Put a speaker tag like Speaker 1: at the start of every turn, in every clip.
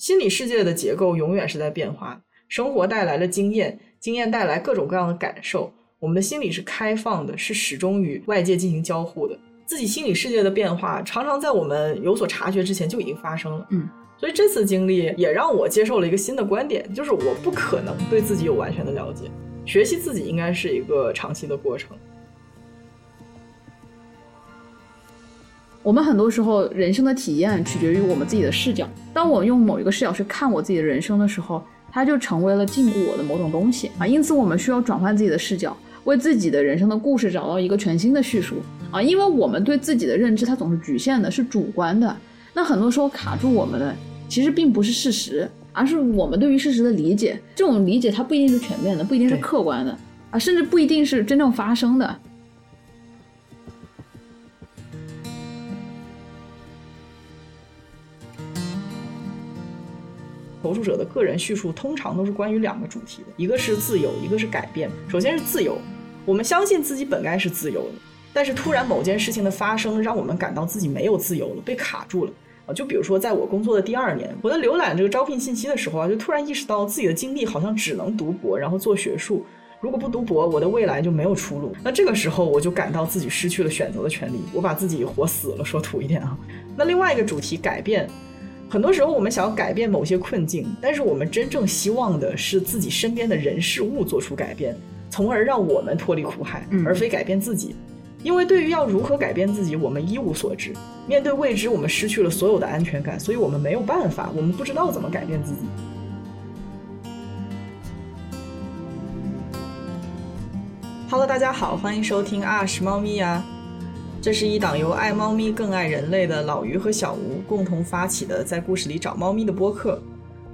Speaker 1: 心理世界的结构永远是在变化，生活带来了经验，经验带来各种各样的感受。我们的心理是开放的，是始终与外界进行交互的。自己心理世界的变化，常常在我们有所察觉之前就已经发生了。
Speaker 2: 嗯，
Speaker 1: 所以这次经历也让我接受了一个新的观点，就是我不可能对自己有完全的了解，学习自己应该是一个长期的过程。
Speaker 2: 我们很多时候人生的体验取决于我们自己的视角。当我用某一个视角去看我自己的人生的时候，它就成为了禁锢我的某种东西啊。因此，我们需要转换自己的视角。为自己的人生的故事找到一个全新的叙述啊，因为我们对自己的认知它总是局限的，是主观的。那很多时候卡住我们的，其实并不是事实，而是我们对于事实的理解。这种理解它不一定是全面的，不一定是客观的啊，甚至不一定是真正发生的。
Speaker 1: 投诉者的个人叙述通常都是关于两个主题的，一个是自由，一个是改变。首先是自由，我们相信自己本该是自由的，但是突然某件事情的发生，让我们感到自己没有自由了，被卡住了啊！就比如说，在我工作的第二年，我在浏览这个招聘信息的时候啊，就突然意识到自己的经历好像只能读博，然后做学术。如果不读博，我的未来就没有出路。那这个时候，我就感到自己失去了选择的权利，我把自己活死了，说土一点啊。那另外一个主题改变。很多时候，我们想要改变某些困境，但是我们真正希望的是自己身边的人事物做出改变，从而让我们脱离苦海，而非改变自己。因为对于要如何改变自己，我们一无所知。面对未知，我们失去了所有的安全感，所以我们没有办法，我们不知道怎么改变自己。Hello，大家好，欢迎收听啊是猫咪呀。这是一档由爱猫咪更爱人类的老于和小吴共同发起的，在故事里找猫咪的播客。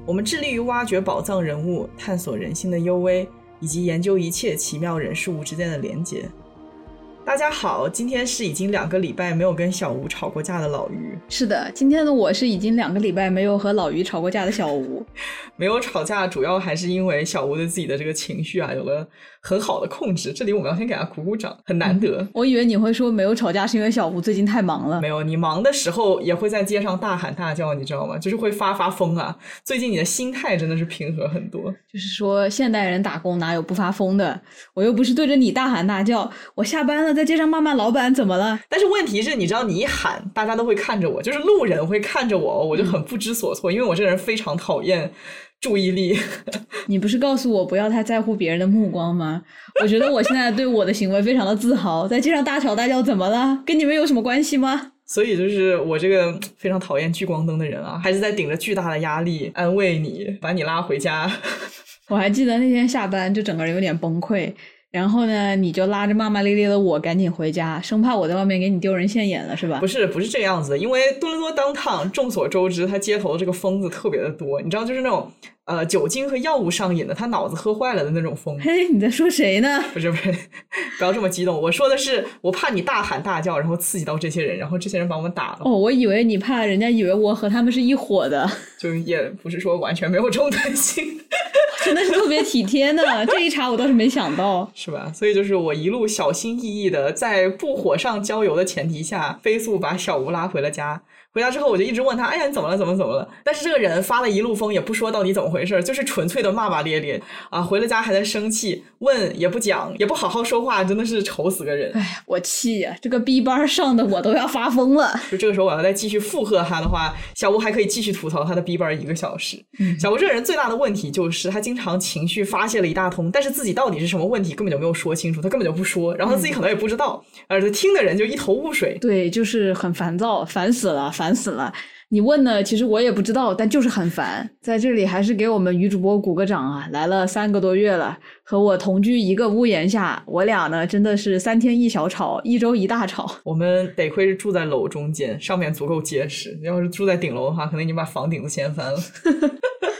Speaker 1: 我们致力于挖掘宝藏人物，探索人性的幽微，以及研究一切奇妙人事物之间的连结。大家好，今天是已经两个礼拜没有跟小吴吵过架的老于。
Speaker 2: 是的，今天的我是已经两个礼拜没有和老于吵过架的小吴。
Speaker 1: 没有吵架，主要还是因为小吴对自己的这个情绪啊有了。很好的控制，这里我们要先给他鼓鼓掌，很难得。
Speaker 2: 我以为你会说没有吵架是因为小吴最近太忙了。
Speaker 1: 没有，你忙的时候也会在街上大喊大叫，你知道吗？就是会发发疯啊。最近你的心态真的是平和很多。
Speaker 2: 就是说，现代人打工哪有不发疯的？我又不是对着你大喊大叫，我下班了在街上骂骂老板，怎么了？
Speaker 1: 但是问题是，你知道你一喊，大家都会看着我，就是路人会看着我，我就很不知所措，因为我这个人非常讨厌。注意力，
Speaker 2: 你不是告诉我不要太在乎别人的目光吗？我觉得我现在对我的行为非常的自豪，在街上大吵大叫怎么了？跟你们有什么关系吗？
Speaker 1: 所以就是我这个非常讨厌聚光灯的人啊，还是在顶着巨大的压力安慰你，把你拉回家。
Speaker 2: 我还记得那天下班就整个人有点崩溃。然后呢，你就拉着骂骂咧咧的我赶紧回家，生怕我在外面给你丢人现眼了，是吧？
Speaker 1: 不是，不是这个样子的。因为多伦多当趟众所周知，他街头的这个疯子特别的多，你知道，就是那种呃酒精和药物上瘾的，他脑子喝坏了的那种疯。
Speaker 2: 嘿，你在说谁呢？
Speaker 1: 不是不是，不要这么激动。我说的是，我怕你大喊大叫，然后刺激到这些人，然后这些人把我们打了。哦，
Speaker 2: 我以为你怕人家以为我和他们是一伙的，
Speaker 1: 就也不是说完全没有这种担心。
Speaker 2: 真的是特别体贴呢，这一茬我倒是没想到，
Speaker 1: 是吧？所以就是我一路小心翼翼的，在不火上浇油的前提下，飞速把小吴拉回了家。回家之后，我就一直问他：“哎呀，你怎么了？怎么怎么了？”但是这个人发了一路疯，也不说到底怎么回事，就是纯粹的骂骂咧咧啊。回了家还在生气，问也不讲，也不好好说话，真的是愁死个人。
Speaker 2: 哎呀，我气呀！这个 B 班上的我都要发疯了。
Speaker 1: 就这个时候，我要再继续附和他的话，小吴还可以继续吐槽他的 B 班一个小时。小吴这个人最大的问题就是他经常情绪发泄了一大通，但是自己到底是什么问题根本就没有说清楚，他根本就不说，然后他自己可能也不知道，而且听的人就一头雾水。
Speaker 2: 对，就是很烦躁，烦死了，烦烦死了。你问呢？其实我也不知道，但就是很烦。在这里还是给我们女主播鼓个掌啊！来了三个多月了，和我同居一个屋檐下，我俩呢真的是三天一小吵，一周一大吵。
Speaker 1: 我们得亏是住在楼中间，上面足够结实。要是住在顶楼的话，可能已经把房顶子掀翻了。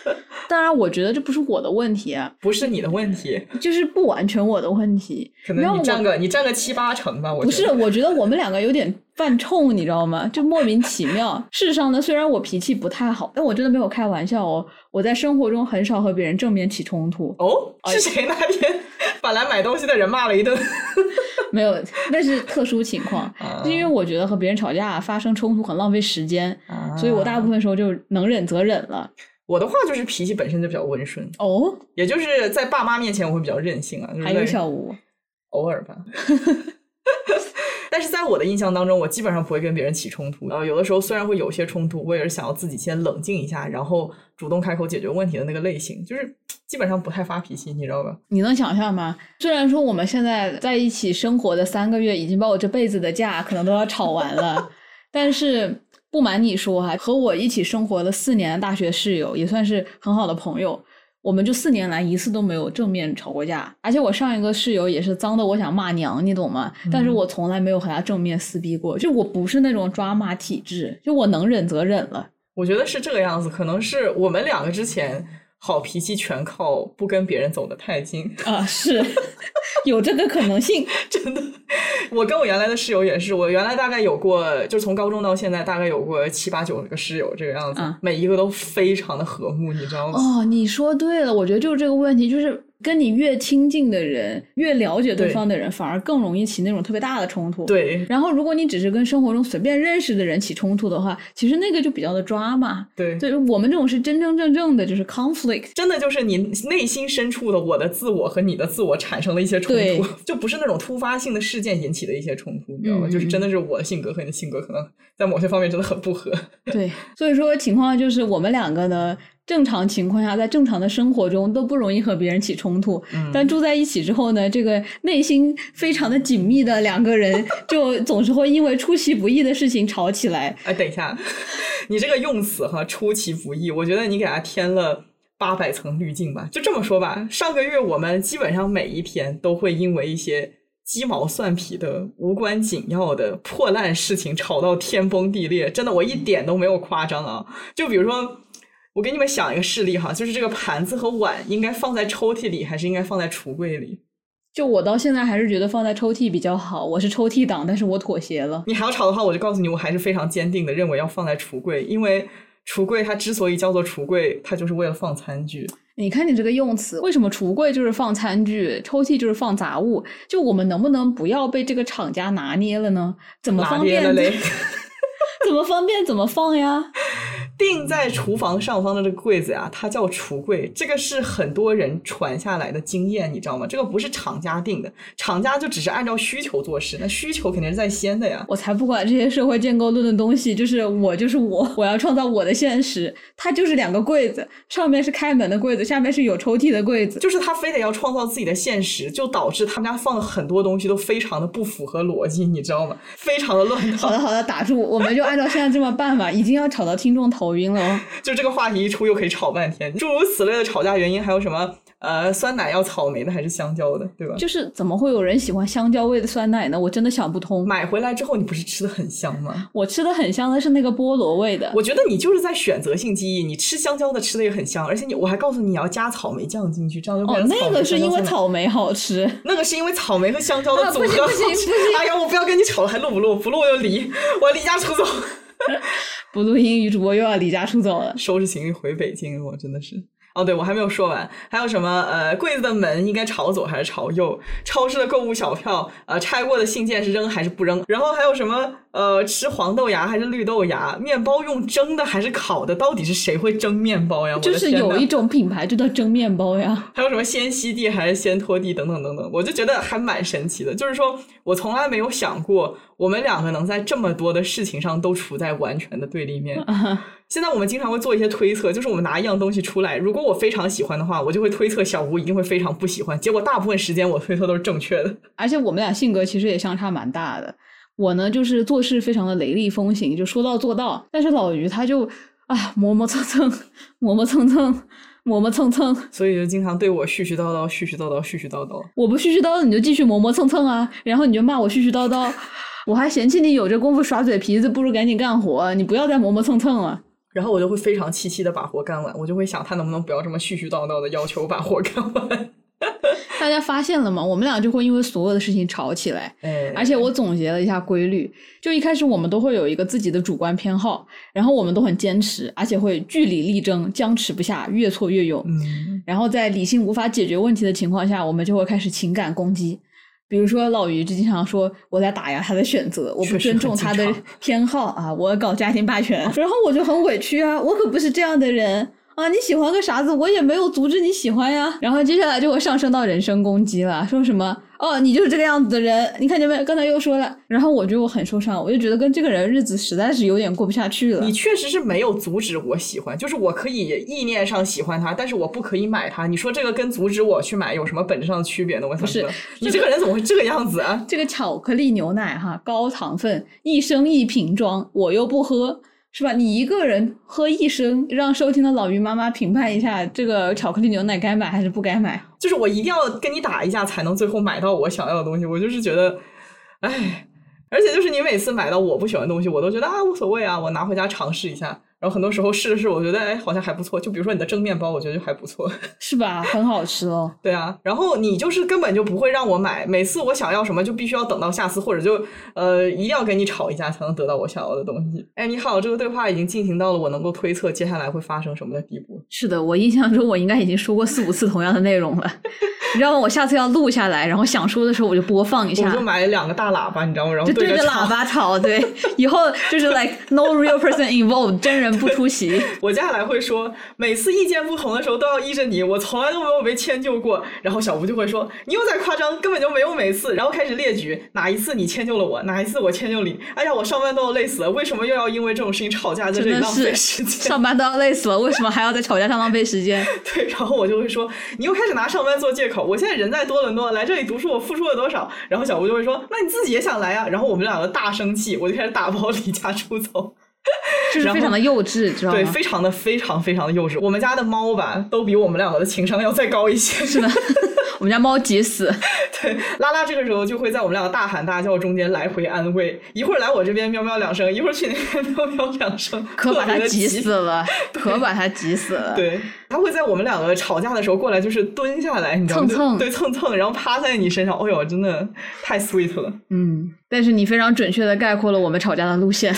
Speaker 2: 当然，我觉得这不是我的问题，
Speaker 1: 不是你的问题，
Speaker 2: 就是不完全我的问题。
Speaker 1: 可能你占个你占个七八成吧。我
Speaker 2: 不是，我觉得我们两个有点犯冲，你知道吗？就莫名其妙。事实上呢，虽然我脾气不太好，但我真的没有开玩笑哦。我在生活中很少和别人正面起冲突。
Speaker 1: 哦，是谁那天 把来买东西的人骂了一顿？
Speaker 2: 没有，那是特殊情况。因为我觉得和别人吵架发生冲突很浪费时间，所以我大部分时候就能忍则忍了。
Speaker 1: 我的话就是脾气本身就比较温顺，
Speaker 2: 哦，
Speaker 1: 也就是在爸妈面前我会比较任性啊，就是
Speaker 2: 还有小吴，
Speaker 1: 偶尔吧。但是在我的印象当中，我基本上不会跟别人起冲突。呃，有的时候虽然会有些冲突，我也是想要自己先冷静一下，然后主动开口解决问题的那个类型，就是基本上不太发脾气，你知道吧？
Speaker 2: 你能想象吗？虽然说我们现在在一起生活的三个月，已经把我这辈子的架可能都要吵完了，但是不瞒你说哈，和我一起生活了四年的大学室友，也算是很好的朋友。我们就四年来一次都没有正面吵过架，而且我上一个室友也是脏的我想骂娘，你懂吗？但是我从来没有和他正面撕逼过，就我不是那种抓骂体质，就我能忍则忍了。
Speaker 1: 我觉得是这个样子，可能是我们两个之前好脾气全靠不跟别人走得太近。
Speaker 2: 啊，是有这个可能性。
Speaker 1: 真的，我跟我原来的室友也是，我原来大概有过，就从高中到现在大概有过七八九个室友这个样子，
Speaker 2: 嗯
Speaker 1: 每一个都非常的和睦，你知道吗？
Speaker 2: 哦，你说对了，我觉得就是这个问题，就是跟你越亲近的人，越了解对
Speaker 1: 对
Speaker 2: 方的人，反而更容易起那种特别大的冲突。。
Speaker 1: 对
Speaker 2: 然后，如果你只是跟生活中随便认识的人起冲突的话，其实那个就比较的抓嘛。
Speaker 1: 对，
Speaker 2: 对，我们这种是真真正正的，就是 conflict。
Speaker 1: 真的就是你内心深处的我的自我和你的自我产生了一些冲突，就不是那种突发性的事件引起的一些冲突，你知道吗？
Speaker 2: 嗯
Speaker 1: 就是真的是我的性格和你的性格可能在某些方面真的很不合。
Speaker 2: 对，所以说情况就是我们两个呢，正常情况下在正常的生活中都不容易和别人起冲突，
Speaker 1: 嗯
Speaker 2: 但住在一起之后呢，这个内心非常的紧密的两个人，就总是会因为出其不意的事情吵起来。
Speaker 1: 哎，等一下，你这个用词哈，出其不意，我觉得你给他添了八百层滤镜吧。就这么说吧，上个月我们基本上每一天都会因为一些鸡毛蒜皮的、无关紧要的破烂事情吵到天崩地裂。真的，我一点都没有夸张啊。就比如说，我给你们想一个事例哈，就是这个盘子和碗应该放在抽屉里，还是应该放在橱柜里？
Speaker 2: 就我到现在还是觉得放在抽屉比较好，我是抽屉党，但是我妥协了。
Speaker 1: 你还要吵的话，我就告诉你，我还是非常坚定的认为要放在橱柜，因为橱柜它之所以叫做橱柜，它就是为了放餐具。
Speaker 2: 你看你这个用词，为什么橱柜就是放餐具，抽屉就是放杂物？就我们能不能不要被这个厂家拿捏了呢？怎么方便？怎么方便怎么放呀？
Speaker 1: 定在厨房上方的这个柜子呀，它叫橱柜，这个是很多人传下来的经验，你知道吗？这个不是厂家定的，厂家就只是按照需求做事，那需求肯定是在先的呀。
Speaker 2: 我才不管这些社会建构论的东西，就是我就是我，我要创造我的现实。它就是两个柜子，上面是开门的柜子，下面是有抽屉的柜子。
Speaker 1: 就是他非得要创造自己的现实，就导致他们家放了很多东西都非常的不符合逻辑，你知道吗？非常的乱套。
Speaker 2: 好的好的，打住，我们就按照现在这么办吧。已经要吵到听众头晕了哦。
Speaker 1: 就这个话题一出，又可以吵半天。诸如此类的吵架原因还有什么？呃，酸奶要草莓的还是香蕉的，对吧？
Speaker 2: 就是怎么会有人喜欢香蕉味的酸奶呢？我真的想不通。
Speaker 1: 买回来之后，你不是吃的很香吗？
Speaker 2: 我吃的很香的是那个菠萝味的。
Speaker 1: 我觉得你就是在选择性记忆，你吃香蕉的吃的也很香，而且你我还告诉你你要加草莓酱进去，这样就
Speaker 2: 哦
Speaker 1: 变，成
Speaker 2: 那个是因为草莓好吃。
Speaker 1: 那个是因为草莓和香蕉的
Speaker 2: 啊
Speaker 1: 组合好吃。
Speaker 2: 不行不行不行
Speaker 1: 哎呀，我不要跟你吵了，还录不录？不录我就离，我要离家出走，
Speaker 2: 不录英语主播又要离家出走了。
Speaker 1: 收拾行李回北京。我真的是。哦，对，我还没有说完，还有什么？呃，柜子的门应该朝左还是朝右？超市的购物小票，呃，拆过的信件是扔还是不扔？然后还有什么？呃，吃黄豆芽还是绿豆芽？面包用蒸的还是烤的？到底是谁会蒸面包呀？
Speaker 2: 就是有一种品牌就叫蒸面包呀。
Speaker 1: 还有什么先吸地还是先拖地等等等等，我就觉得还蛮神奇的。就是说我从来没有想过，我们两个能在这么多的事情上都处在完全的对立面。现在我们经常会做一些推测，就是我们拿一样东西出来，如果我非常喜欢的话，我就会推测小吴一定会非常不喜欢。结果大部分时间我推测都是正确的。
Speaker 2: 而且我们俩性格其实也相差蛮大的。我呢，就是做事非常的雷厉风行，就说到做到。但是老于他就啊磨磨蹭蹭，磨磨蹭蹭，磨磨蹭蹭。
Speaker 1: 所以就经常对我絮絮叨叨、絮絮叨叨、絮絮叨叨。
Speaker 2: 我不絮絮叨叨，你就继续磨磨蹭蹭啊，然后你就骂我絮絮叨叨，我还嫌弃你有这功夫耍嘴皮子，不如赶紧干活，你不要再磨磨蹭蹭了。
Speaker 1: 然后我就会非常气气的把活干完，我就会想他能不能不要这么絮絮叨叨的要求我把活干完。
Speaker 2: 大家发现了吗？我们俩就会因为所有的事情吵起来。
Speaker 1: 哎，
Speaker 2: 而且我总结了一下规律，就一开始我们都会有一个自己的主观偏好，然后我们都很坚持，而且会据理力争，僵持不下，越挫越勇。
Speaker 1: 嗯，
Speaker 2: 然后在理性无法解决问题的情况下，我们就会开始情感攻击。比如说老于就经常说我在打压他的选择，我不尊重他的偏好啊，我要搞家庭霸权，然后我就很委屈啊，我可不是这样的人啊，你喜欢个啥子？我也没有阻止你喜欢呀。然后接下来就会上升到人身攻击了，说什么哦，你就是这个样子的人，你看见没？刚才又说了。然后我觉得我很受伤，我就觉得跟这个人日子实在是有点过不下去了。
Speaker 1: 你确实是没有阻止我喜欢，就是我可以意念上喜欢他，但是我不可以买他。你说这个跟阻止我去买有什么本质上的区别呢？我
Speaker 2: 不是，
Speaker 1: 你这个人怎么会这个样子啊？
Speaker 2: 这个巧克力牛奶哈，高糖分，一升一瓶装，我又不喝。是吧？你一个人喝一升，让收听的老于妈妈评判一下，这个巧克力牛奶该买还是不该买？
Speaker 1: 就是我一定要跟你打一架，才能最后买到我想要的东西。我就是觉得，哎，而且就是你每次买到我不喜欢的东西，我都觉得啊无所谓啊，我拿回家尝试一下。然后很多时候试了试，我觉得哎好像还不错。就比如说你的蒸面包，我觉得就还不错，
Speaker 2: 是吧？很好吃哦。
Speaker 1: 对啊，然后你就是根本就不会让我买，每次我想要什么就必须要等到下次，或者就呃一定要跟你吵一架才能得到我想要的东西。哎，你好，这个对话已经进行到了我能够推测接下来会发生什么的地步。
Speaker 2: 是的，我印象中我应该已经说过四五次同样的内容了。你知道吗？我下次要录下来，然后想说的时候我就播放一下。
Speaker 1: 我就买了两个大喇叭，你知道吗？然后
Speaker 2: 对着喇叭吵。对，以后就是 like no real person involved，真人不出席。
Speaker 1: 我接下来会说，每次意见不同的时候都要依着你，我从来都没有被迁就过。然后小吴就会说，你又在夸张，根本就没有每次。然后开始列举哪一次你迁就了我，哪一次我迁就你。哎呀，我上班都要累死了，为什么又要因为这种事情吵架，在这里浪费时间？
Speaker 2: 上班都要累死了，为什么还要在吵架上浪费时间？
Speaker 1: 对，然后我就会说，你又开始拿上班做借口。我现在人在多伦多，来这里读书，我付出了多少？然后小吴就会说，那你自己也想来啊？然后我们两个大生气，我就开始打包离家出走。
Speaker 2: 就是非常的幼稚，知道吗？
Speaker 1: 对，非常的非常非常的幼稚。我们家的猫吧，都比我们两个的情商要再高一些。
Speaker 2: 是的，我们家猫急死。
Speaker 1: 对，拉拉这个时候就会在我们两个大喊大叫中间来回安慰，一会儿来我这边喵喵两声，一会儿去那边喵喵两声，
Speaker 2: 可把它急死了，可把它急死了。
Speaker 1: 对，它会在我们两个吵架的时候过来，就是蹲下来，你知道吗？
Speaker 2: 蹭蹭，
Speaker 1: 对，蹭蹭，然后趴在你身上。哎呦，真的太 sweet 了。
Speaker 2: 嗯，但是你非常准确的概括了我们吵架的路线。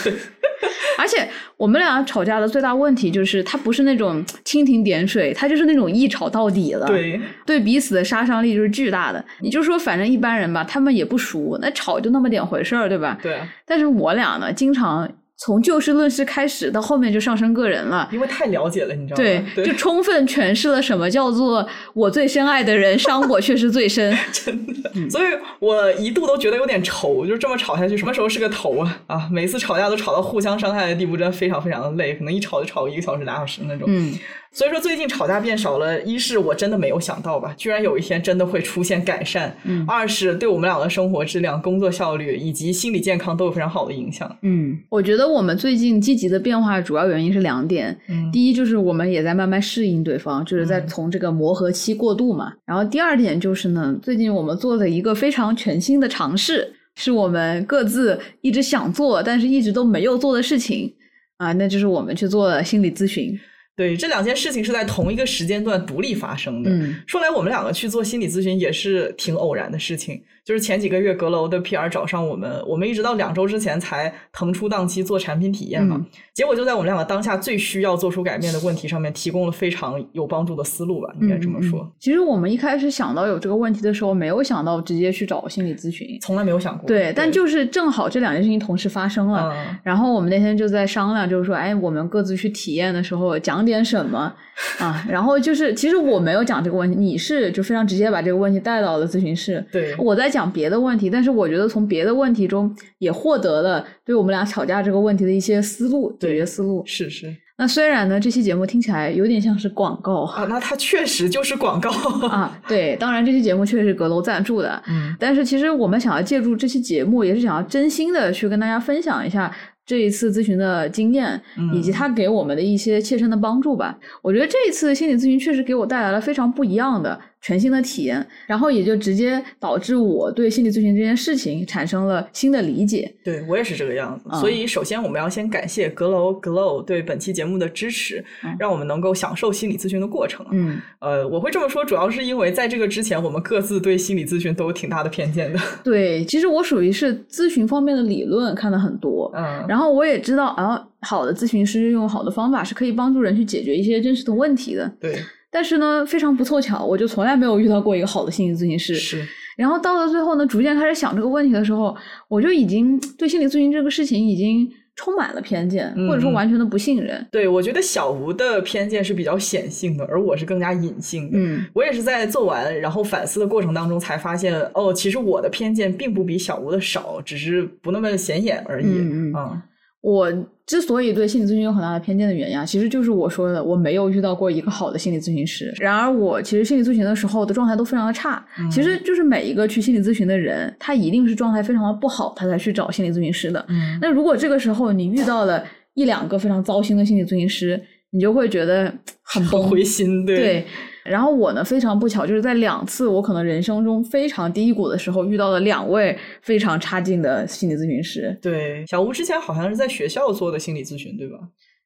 Speaker 2: 而且我们俩吵架的最大问题就是，他不是那种蜻蜓点水，他就是那种一吵到底了。
Speaker 1: 对，
Speaker 2: 对彼此的杀伤力就是巨大的。你就说，反正一般人吧，他们也不熟，那吵就那么点回事儿，对吧？
Speaker 1: 对。
Speaker 2: 但是我俩呢，经常。从就事论事开始，到后面就上升个人了，
Speaker 1: 因为太了解了，你知道
Speaker 2: 吗？对，就充分诠释了什么叫做我最深爱的人伤我却是最深，
Speaker 1: 真的。所以我一度都觉得有点愁，就这么吵下去，什么时候是个头啊？啊，每次吵架都吵到互相伤害的地步，真的非常非常的累，可能一吵就吵一个小时、俩小时那种。
Speaker 2: 嗯。
Speaker 1: 所以说最近吵架变少了，一是我真的没有想到吧，居然有一天真的会出现改善；二是对我们俩的生活质量、工作效率以及心理健康都有非常好的影响。
Speaker 2: 嗯，我觉得我们最近积极的变化主要原因是两点，第一就是我们也在慢慢适应对方，就是在从这个磨合期过渡嘛。然后第二点就是呢，最近我们做了一个非常全新的尝试，是我们各自一直想做但是一直都没有做的事情啊，那就是我们去做心理咨询。
Speaker 1: 对，这两件事情是在同一个时间段独立发生的。说来，我们两个去做心理咨询也是挺偶然的事情。就是前几个月，阁楼的 PR 找上我们，我们一直到两周之前才腾出档期做产品体验嘛。结果就在我们两个当下最需要做出改变的问题上面，提供了非常有帮助的思路吧，应该这么说。
Speaker 2: 其实我们一开始想到有这个问题的时候，没有想到直接去找心理咨询，
Speaker 1: 从来没有想过。
Speaker 2: 对，但就是正好这两件事情同时发生了，然后我们那天就在商量，就是说，哎，我们各自去体验的时候讲点什么 啊？然后就是，其实我没有讲这个问题，你是就非常直接把这个问题带到了咨询室。
Speaker 1: 对，
Speaker 2: 我在讲。讲别的问题，但是我觉得从别的问题中也获得了对我们俩吵架这个问题的一些思路，解决思路。
Speaker 1: 是是。
Speaker 2: 那虽然呢，这期节目听起来有点像是广告
Speaker 1: 啊，那它确实就是广告
Speaker 2: 啊。对，当然这期节目确实是阁楼赞助的。
Speaker 1: 嗯。
Speaker 2: 但是其实我们想要借助这期节目，也是想要真心的去跟大家分享一下这一次咨询的经验，以及他给我们的一些切身的帮助吧。我觉得这一次心理咨询确实给我带来了非常不一样的。全新的体验，然后也就直接导致我对心理咨询这件事情产生了新的理解。
Speaker 1: 对我也是这个样子，所以首先我们要先感谢阁楼 Glow 对本期节目的支持，让我们能够享受心理咨询的过程。
Speaker 2: 嗯，
Speaker 1: 呃，我会这么说，主要是因为在这个之前，我们各自对心理咨询都有挺大的偏见的。
Speaker 2: 对，其实我属于是咨询方面的理论看的很多，
Speaker 1: 嗯，
Speaker 2: 然后我也知道啊，好的咨询师用好的方法是可以帮助人去解决一些真实的问题的。
Speaker 1: 对。
Speaker 2: 但是呢，非常不凑巧，我就从来没有遇到过一个好的心理咨询师。
Speaker 1: 是。
Speaker 2: 然后到了最后呢，逐渐开始想这个问题的时候，我就已经对心理咨询这个事情已经充满了偏见，
Speaker 1: 嗯
Speaker 2: 或者说完全的不信任。
Speaker 1: 对，我觉得小吴的偏见是比较显性的，而我是更加隐性的。
Speaker 2: 嗯，
Speaker 1: 我也是在做完然后反思的过程当中才发现，哦，其实我的偏见并不比小吴的少，只是不那么显眼而已。
Speaker 2: 嗯嗯
Speaker 1: 啊
Speaker 2: 我之所以对心理咨询有很大的偏见的原因啊，其实就是我说的，我没有遇到过一个好的心理咨询师。然而，我其实心理咨询的时候的状态都非常的差。
Speaker 1: 嗯
Speaker 2: 其实就是每一个去心理咨询的人，他一定是状态非常的不好，他才去找心理咨询师的。
Speaker 1: 嗯
Speaker 2: 那如果这个时候你遇到了一两个非常糟心的心理咨询师，你就会觉得很
Speaker 1: 很
Speaker 2: 崩
Speaker 1: 灰心，对
Speaker 2: 对，然后我呢非常不巧，就是在两次我可能人生中非常低谷的时候，遇到了两位非常差劲的心理咨询师。
Speaker 1: 对小吴之前好像是在学校做的心理咨询，对吧？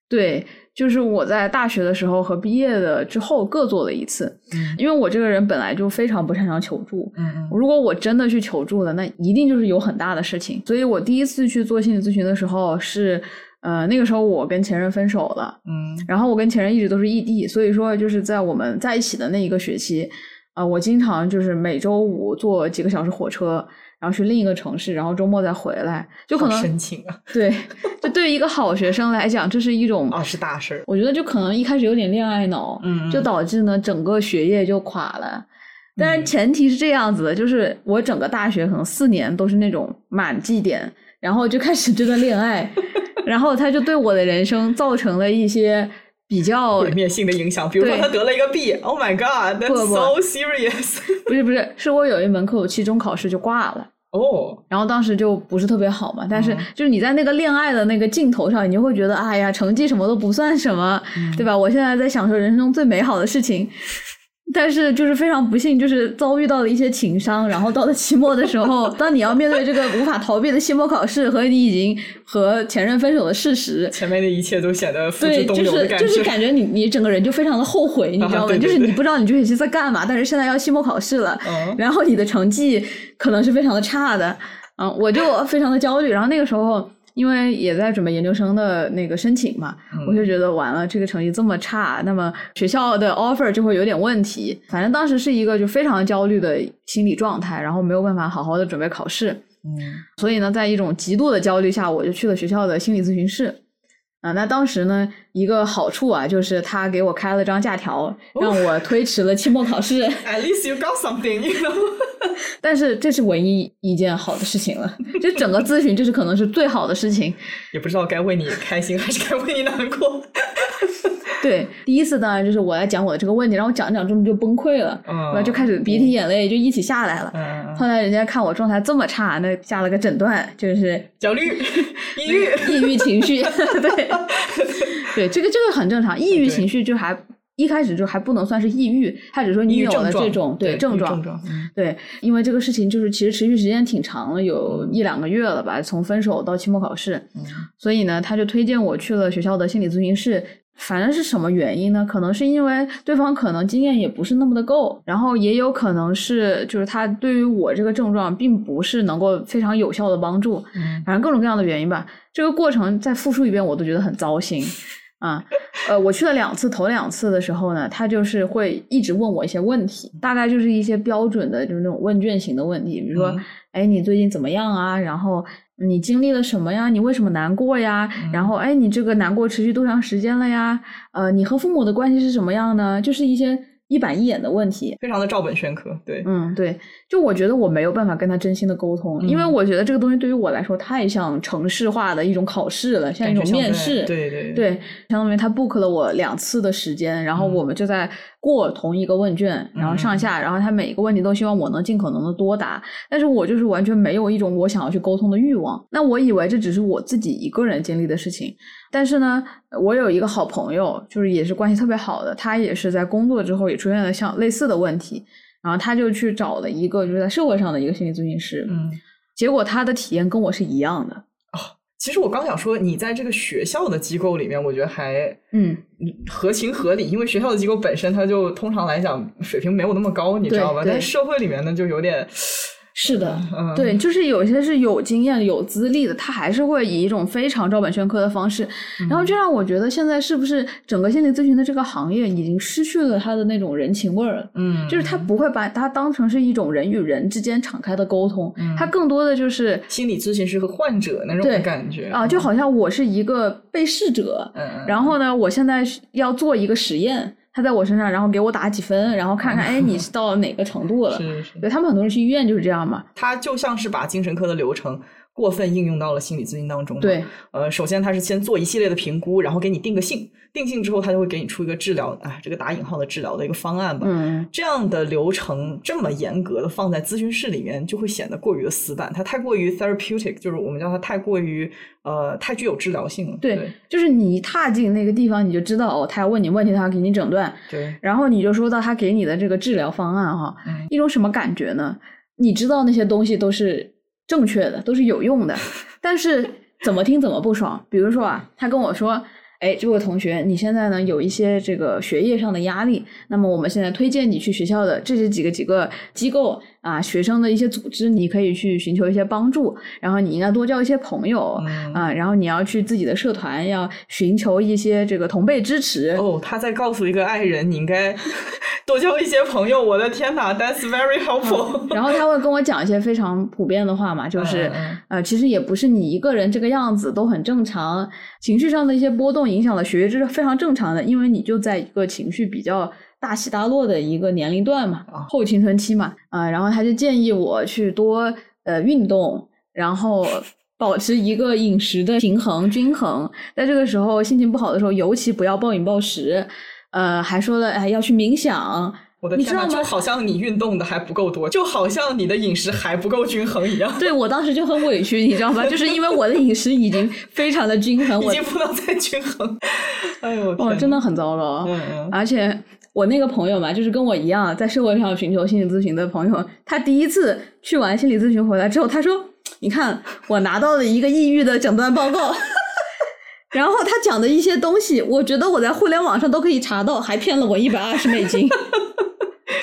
Speaker 2: 对，就是我在大学的时候和毕业的之后各做了一次，
Speaker 1: 嗯
Speaker 2: 因为我这个人本来就非常不擅长求助。
Speaker 1: 嗯嗯
Speaker 2: 如果我真的去求助了，那一定就是有很大的事情。所以我第一次去做心理咨询的时候是，呃，那个时候我跟前任分手了，
Speaker 1: 嗯
Speaker 2: 然后我跟前任一直都是异地，所以说就是在我们在一起的那一个学期，啊、我经常就是每周五坐几个小时火车，然后去另一个城市，然后周末再回来，就可能
Speaker 1: 深情啊！
Speaker 2: 对，就对于一个好学生来讲，这是一种
Speaker 1: 啊，是大事儿。
Speaker 2: 我觉得就可能一开始有点恋爱脑，
Speaker 1: 嗯嗯
Speaker 2: 就导致呢整个学业就垮了。但是
Speaker 1: 嗯
Speaker 2: 前提是这样子的，就是我整个大学可能四年都是那种满绩点，然后就开始这段恋爱，然后他就对我的人生造成了一些比较
Speaker 1: 毁灭性的影响，比如说他得了一个 B，Oh my God，that's
Speaker 2: 不
Speaker 1: so serious。
Speaker 2: 不是不是，是我有一门课我期中考试就挂了。
Speaker 1: 哦，
Speaker 2: 然后当时就不是特别好嘛，但是
Speaker 1: 嗯
Speaker 2: 就是你在那个恋爱的那个镜头上，你就会觉得，哎呀，成绩什么都不算什么，对吧？我现在在享受人生中最美好的事情，但是就是非常不幸，就是遭遇到了一些情伤，然后到了期末的时候，当你要面对这个无法逃避的期末考试和你已经和前任分手的事实，
Speaker 1: 前面的一切都显得付之
Speaker 2: 对，
Speaker 1: 东
Speaker 2: 就是
Speaker 1: 流的感觉。
Speaker 2: 就是感觉你你整个人就非常的后悔，你知道吗？
Speaker 1: 对对
Speaker 2: 就是你不知道你这学期在干嘛，但是现在要期末考试了，
Speaker 1: 嗯
Speaker 2: 然后你的成绩可能是非常的差的，嗯，我就非常的焦虑。然后那个时候，因为也在准备研究生的那个申请嘛，
Speaker 1: 嗯
Speaker 2: 我就觉得完了，这个成绩这么差，那么学校的 offer 就会有点问题。反正当时是一个就非常焦虑的心理状态，然后没有办法好好的准备考试。
Speaker 1: 嗯
Speaker 2: 所以呢，在一种极度的焦虑下，我就去了学校的心理咨询室。啊，那当时呢，一个好处啊，就是他给我开了张假条，让我推迟了期末考试。
Speaker 1: At least you got something，you know。
Speaker 2: 但是这是唯一一件好的事情了，就整个咨询，就是可能是最好的事情。
Speaker 1: 也不知道该为你开心还是该为你难过。
Speaker 2: 对，第一次当然就是我来讲我的这个问题，然后讲着讲着就崩溃了，
Speaker 1: 嗯
Speaker 2: 然后就开始鼻涕眼泪就一起下来了。
Speaker 1: 嗯，
Speaker 2: 后来人家看我状态这么差，那下了个诊断，就是
Speaker 1: 焦虑、抑郁。
Speaker 2: 抑郁情绪，对，对，这个这个很正常。抑郁情绪就还一开始就还不能算是抑郁，他只说你有了这种
Speaker 1: 对
Speaker 2: 症状
Speaker 1: 症，状。嗯。
Speaker 2: 对，因为这个事情就是其实持续时间挺长了，有一两个月了吧，从分手到期末考试，
Speaker 1: 嗯。
Speaker 2: 所以呢，他就推荐我去了学校的心理咨询室。反正是什么原因呢？可能是因为对方可能经验也不是那么的够，然后也有可能是就是他对于我这个症状并不是能够非常有效的帮助，
Speaker 1: 嗯
Speaker 2: 反正各种各样的原因吧。这个过程再复述一遍，我都觉得很糟心 啊。呃，我去了两次，头两次的时候呢，他就是会一直问我一些问题，大概就是一些标准的，就是那种问卷型的问题，比如说，
Speaker 1: 嗯
Speaker 2: 哎，你最近怎么样啊？然后你经历了什么呀？你为什么难过呀？
Speaker 1: 嗯
Speaker 2: 然后，哎，你这个难过持续多长时间了呀？呃，你和父母的关系是什么样呢？就是一些一板一眼的问题。
Speaker 1: 非常的照本宣科，对，
Speaker 2: 嗯，对，就我觉得我没有办法跟他真心的沟通，因为
Speaker 1: 嗯
Speaker 2: 我觉得这个东西对于我来说太像城市化的一种考试了，像一种面试。
Speaker 1: 对对
Speaker 2: 对，相当于他 book 了我两次的时间，然后
Speaker 1: 嗯
Speaker 2: 我们就在过同一个问卷，然后上下，然后他每一个问题都希望我能尽可能的多答，但是我就是完全没有一种我想要去沟通的欲望。那我以为这只是我自己一个人经历的事情，但是呢，我有一个好朋友，就是也是关系特别好的，他也是在工作之后也出现了像类似的问题，然后他就去找了一个就是在社会上的一个心理咨询师，
Speaker 1: 嗯。
Speaker 2: 结果他的体验跟我是一样的，
Speaker 1: 其实我刚想说，你在这个学校的机构里面，我觉得还
Speaker 2: 嗯，
Speaker 1: 嗯合情合理，因为学校的机构本身它就通常来讲水平没有那么高，你知道吧？但是社会里面呢，就有点
Speaker 2: 是的，
Speaker 1: 嗯
Speaker 2: 对，就是有些是有经验、有资历的，他还是会以一种非常照本宣科的方式，然后这让我觉得现在是不是整个心理咨询的这个行业已经失去了它的那种人情味儿了？
Speaker 1: 嗯，
Speaker 2: 就是他不会把它当成是一种人与人之间敞开的沟通，它更多的就是
Speaker 1: 心理咨询师和患者那种感觉
Speaker 2: 啊，就好像我是一个被试者，
Speaker 1: 嗯嗯。
Speaker 2: 然后呢，我现在要做一个实验，他在我身上，然后给我打几分，然后看看，哎，你是 到了哪个程度了？
Speaker 1: 是是，
Speaker 2: 对他们很多人去医院就是这样嘛。
Speaker 1: 他就像是把精神科的流程过分应用到了心理咨询当中。
Speaker 2: 对，
Speaker 1: 呃，首先他是先做一系列的评估，然后给你定个性，定性之后他就会给你出一个治疗啊，这个打引号的治疗的一个方案吧。
Speaker 2: 嗯，
Speaker 1: 这样的流程这么严格的放在咨询室里面，就会显得过于的死板，它太过于 therapeutic，就是我们叫它太过于呃太具有治疗性了。
Speaker 2: 对，就是你一踏进那个地方，你就知道哦，他要问你问题，他要给你诊断，
Speaker 1: 对，
Speaker 2: 然后你就说到他给你的这个治疗方案哈，
Speaker 1: 嗯
Speaker 2: 一种什么感觉呢？你知道那些东西都是正确的，都是有用的，但是怎么听怎么不爽。比如说啊，他跟我说。哎，这位同学，你现在呢有一些这个学业上的压力，那么我们现在推荐你去学校的这些几个几个机构啊，学生的一些组织，你可以去寻求一些帮助，然后你应该多交一些朋友、
Speaker 1: 嗯
Speaker 2: 啊，然后你要去自己的社团，要寻求一些这个同辈支持。
Speaker 1: 哦，他在告诉一个爱人，你应该 多交一些朋友。我的天哪，That's very helpful。
Speaker 2: 然后他会跟我讲一些非常普遍的话嘛，就是、呃，其实也不是你一个人这个样子都很正常，情绪上的一些波动影响了学业，这是非常正常的，因为你就在一个情绪比较大起大落的一个年龄段嘛，
Speaker 1: 啊
Speaker 2: 后青春期嘛，啊、然后他就建议我去多呃运动，然后。保持一个饮食的平衡均衡，在这个时候心情不好的时候，尤其不要暴饮暴食。呃，还说了，哎，要去冥想，
Speaker 1: 我的天呐，就好像你运动的还不够多，就好像你的饮食还不够均衡一样，
Speaker 2: 对我当时就很委屈，你知道吗？就是因为我的饮食已经非常的均衡，
Speaker 1: 已
Speaker 2: 我
Speaker 1: 经不能再均衡。哎呦，
Speaker 2: 哦，
Speaker 1: 天
Speaker 2: 真的，很糟糕。
Speaker 1: 嗯嗯，
Speaker 2: 而且我那个朋友嘛，就是跟我一样在社会上寻求心理咨询的朋友，他第一次去完心理咨询回来之后，他说：“你看，我拿到了一个抑郁的诊断报告。”然后他讲的一些东西，我觉得我在互联网上都可以查到，还骗了我一百二十美金，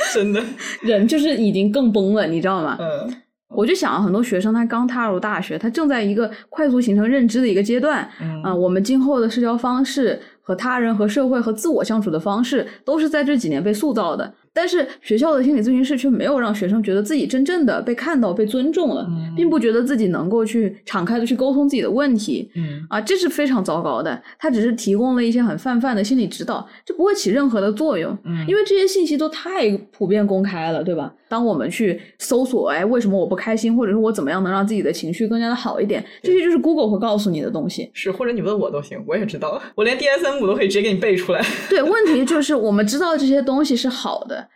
Speaker 1: 真的，
Speaker 2: 人就是已经更崩了，你知道吗？
Speaker 1: 嗯
Speaker 2: 我就想，很多学生他刚踏入大学，他正在一个快速形成认知的一个阶段。
Speaker 1: 嗯
Speaker 2: 啊、我们今后的社交方式和他人、和社会、和自我相处的方式，都是在这几年被塑造的。但是学校的心理咨询师却没有让学生觉得自己真正的被看到、被尊重了，
Speaker 1: 嗯
Speaker 2: 并不觉得自己能够去敞开的去沟通自己的问题。
Speaker 1: 嗯
Speaker 2: 啊，这是非常糟糕的。他只是提供了一些很泛泛的心理指导，这不会起任何的作用。
Speaker 1: 嗯
Speaker 2: 因为这些信息都太普遍公开了，对吧？当我们去搜索，哎，为什么我不开心，或者是我怎么样能让自己的情绪更加的好一点，这些就是 Google 会告诉你的东西。
Speaker 1: 是，或者你问我都行，我也知道，我连 DSM 五都可以直接给你背出来。
Speaker 2: 对，问题就是我们知道这些东西是好的，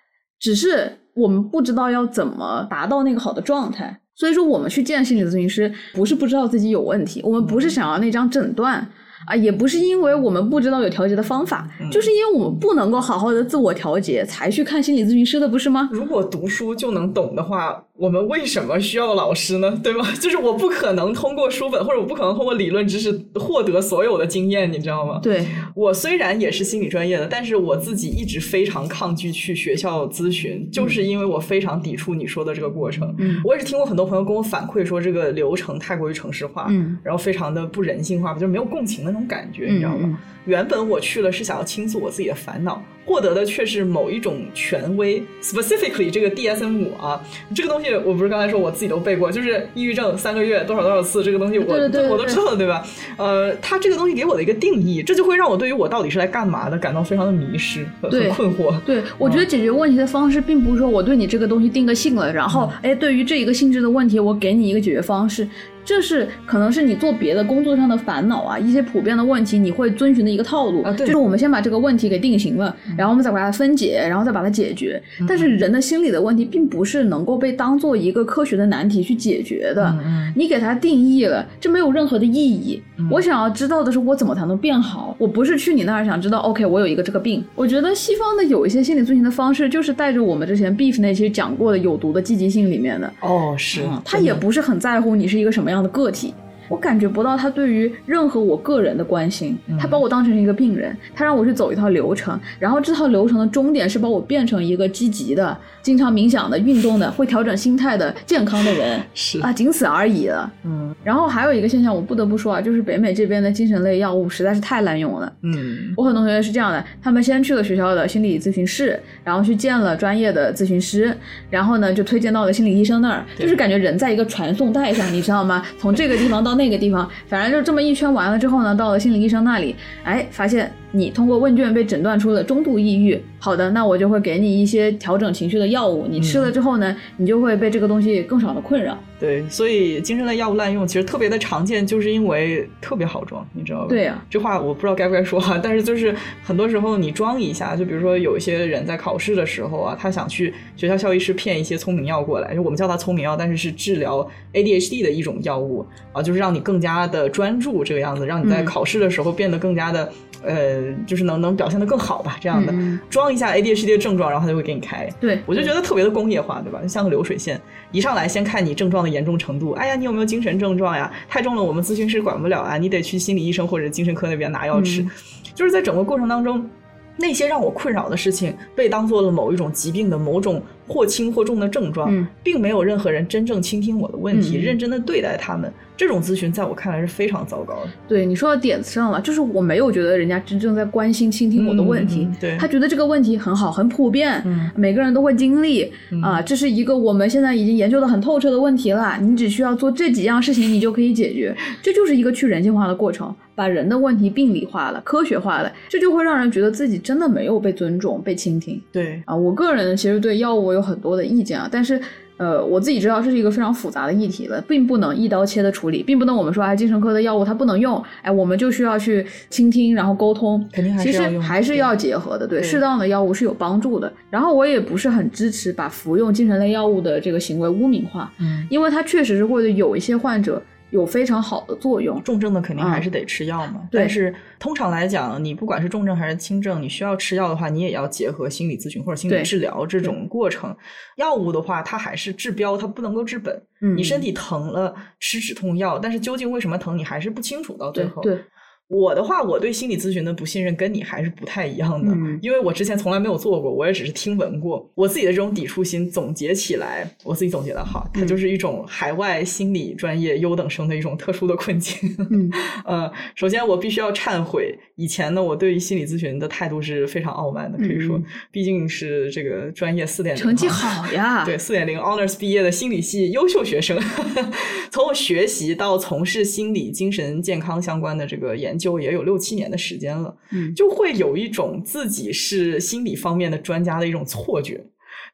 Speaker 2: 只是我们不知道要怎么达到那个好的状态。所以说，我们去见心理咨询师，不是不知道自己有问题，我们不是想要那张诊断。啊，也不是因为我们不知道有调节的方法，就是因为我们不能够好好的自我调节，才去看心理咨询师的，不是吗？
Speaker 1: 如果读书就能懂的话，我们为什么需要老师呢？对吗？就是我不可能通过书本，或者我不可能通过理论知识获得所有的经验，你知道吗？
Speaker 2: 对，
Speaker 1: 我虽然也是心理专业的，但是我自己一直非常抗拒去学校咨询，就是因为我非常抵触你说的这个过程。
Speaker 2: 嗯
Speaker 1: 我也是听过很多朋友跟我反馈说，这个流程太过于程式化，
Speaker 2: 嗯
Speaker 1: 然后非常的不人性化，就是没有共情的那种感觉，你知道吗？
Speaker 2: 嗯
Speaker 1: 原本我去了是想要倾诉我自己的烦恼，获得的却是某一种权威，specifically 这个 DSM 五啊，这个东西我不是刚才说我自己都背过，就是抑郁症三个月多少多少次，这个东西我我都知道的，对吧？呃，它这个东西给我的一个定义，这就会让我对于我到底是来干嘛的感到非常的迷失和很困惑。
Speaker 2: 对，我觉得解决问题的方式，并不是说我对你这个东西定个性了，然后
Speaker 1: 嗯
Speaker 2: 哎，对于这一个性质的问题，我给你一个解决方式。这是可能是你做别的工作上的烦恼啊，一些普遍的问题，你会遵循的一个套路，
Speaker 1: 啊对
Speaker 2: 就是我们先把这个问题给定型了，然后我们再把它分解，然后再把它解决。
Speaker 1: 嗯
Speaker 2: 但是人的心理的问题，并不是能够被当做一个科学的难题去解决的。
Speaker 1: 嗯
Speaker 2: 你给它定义了，这没有任何的意义。我想要知道的是，我怎么才能变好？我不是去你那儿想知道，OK，我有一个这个病。我觉得西方的有一些心理咨询的方式，就是带着我们之前 Beef 那些讲过的有毒的积极性里面的，
Speaker 1: 哦，是，
Speaker 2: 他也不是很在乎你是一个什么样的个体。我感觉不到他对于任何我个人的关心。他把我当成一个病人，他让我去走一套流程，然后这套流程的终点是把我变成一个积极的、经常冥想的、运动的、会调整心态的、健康的人。
Speaker 1: 是
Speaker 2: 啊，仅此而已了。
Speaker 1: 嗯
Speaker 2: 然后还有一个现象，我不得不说啊，就是北美这边的精神类药物实在是太滥用了。
Speaker 1: 嗯
Speaker 2: 我很多同学是这样的，他们先去了学校的心理咨询室，然后去见了专业的咨询师，然后呢就推荐到了心理医生那儿，就是感觉人在一个传送带上，你知道吗？从这个地方到那个地方，反正就这么一圈完了之后呢，到了心理医生那里，哎，发现你通过问卷被诊断出了中度抑郁，好的，那我就会给你一些调整情绪的药物，你吃了之后呢，你就会被这个东西更少的困扰。
Speaker 1: 对，所以精神类药物滥用其实特别的常见，就是因为特别好装，你知道吧？
Speaker 2: 对呀
Speaker 1: 这话我不知道该不该说哈，但是就是很多时候你装一下，就比如说有一些人在考试的时候啊，他想去学校校医师骗一些聪明药过来，就我们叫它聪明药，但是是治疗 ADHD 的一种药物啊，就是让你更加的专注这个样子，让你在
Speaker 2: 嗯
Speaker 1: 考试的时候变得更加的。呃，就是能能表现的更好吧，这样的、
Speaker 2: 嗯
Speaker 1: 装一下 ADHD 的症状，然后他就会给你开。
Speaker 2: 对，
Speaker 1: 我就觉得特别的工业化，对吧？就像个流水线，一上来先看你症状的严重程度。哎呀，你有没有精神症状呀？太重了，我们咨询师管不了啊，你得去心理医生或者精神科那边拿药吃。
Speaker 2: 嗯
Speaker 1: 就是在整个过程当中，那些让我困扰的事情被当做了某一种疾病的某种或轻或重的症状，
Speaker 2: 嗯
Speaker 1: 并没有任何人真正倾听我的问题，
Speaker 2: 嗯
Speaker 1: 认真的对待他们。这种咨询在我看来是非常糟糕的。
Speaker 2: 对你说到点子上了，就是我没有觉得人家真正在关心、倾听我的问题，
Speaker 1: 对
Speaker 2: 他觉得这个问题很好、很普遍，
Speaker 1: 嗯
Speaker 2: 每个人都会经历、啊，这是一个我们现在已经研究的很透彻的问题了，你只需要做这几样事情，你就可以解决，这就是一个去人性化的过程，把人的问题病理化了、科学化了，这就会让人觉得自己真的没有被尊重、被倾听。
Speaker 1: 对，
Speaker 2: 啊，我个人其实对药物有很多的意见啊，但是呃，我自己知道这是一个非常复杂的议题了，并不能一刀切的处理，并不能我们说哎，精神科的药物它不能用，哎，我们就需要去倾听，然后沟通，
Speaker 1: 肯定还是
Speaker 2: 还是要结合的，对，
Speaker 1: 对
Speaker 2: 适当的药物是有帮助的。然后我也不是很支持把服用精神类药物的这个行为污名化，
Speaker 1: 嗯，
Speaker 2: 因为它确实是会对有一些患者有非常好的作用。
Speaker 1: 重症的肯定还是得吃药嘛。但是通常来讲，你不管是重症还是轻症，你需要吃药的话，你也要结合心理咨询或者心理治疗这种过程。药物的话，它还是治标，它不能够治本。
Speaker 2: 嗯，
Speaker 1: 你身体疼了，吃止痛药，但是究竟为什么疼，你还是不清楚到最后。
Speaker 2: 对对，
Speaker 1: 我的话，我对心理咨询的不信任跟你还是不太一样的，
Speaker 2: 嗯。
Speaker 1: 因为我之前从来没有做过，我也只是听闻过。我自己的这种抵触心总结起来，我自己总结的好，它
Speaker 2: 嗯。
Speaker 1: 就是一种海外心理专业优等生的一种特殊的困境。
Speaker 2: 嗯。
Speaker 1: 呃，首先我必须要忏悔，以前呢，我对于心理咨询的态度是非常傲慢的，可以说，
Speaker 2: 嗯
Speaker 1: 毕竟是这个专业四点零，
Speaker 2: 成绩好呀，
Speaker 1: 对，四点零 honors 毕业的心理系优秀学生，从我学习到从事心理精神健康相关的这个研究，也有六七年的时间了，
Speaker 2: 嗯
Speaker 1: 就会有一种自己是心理方面的专家的一种错觉。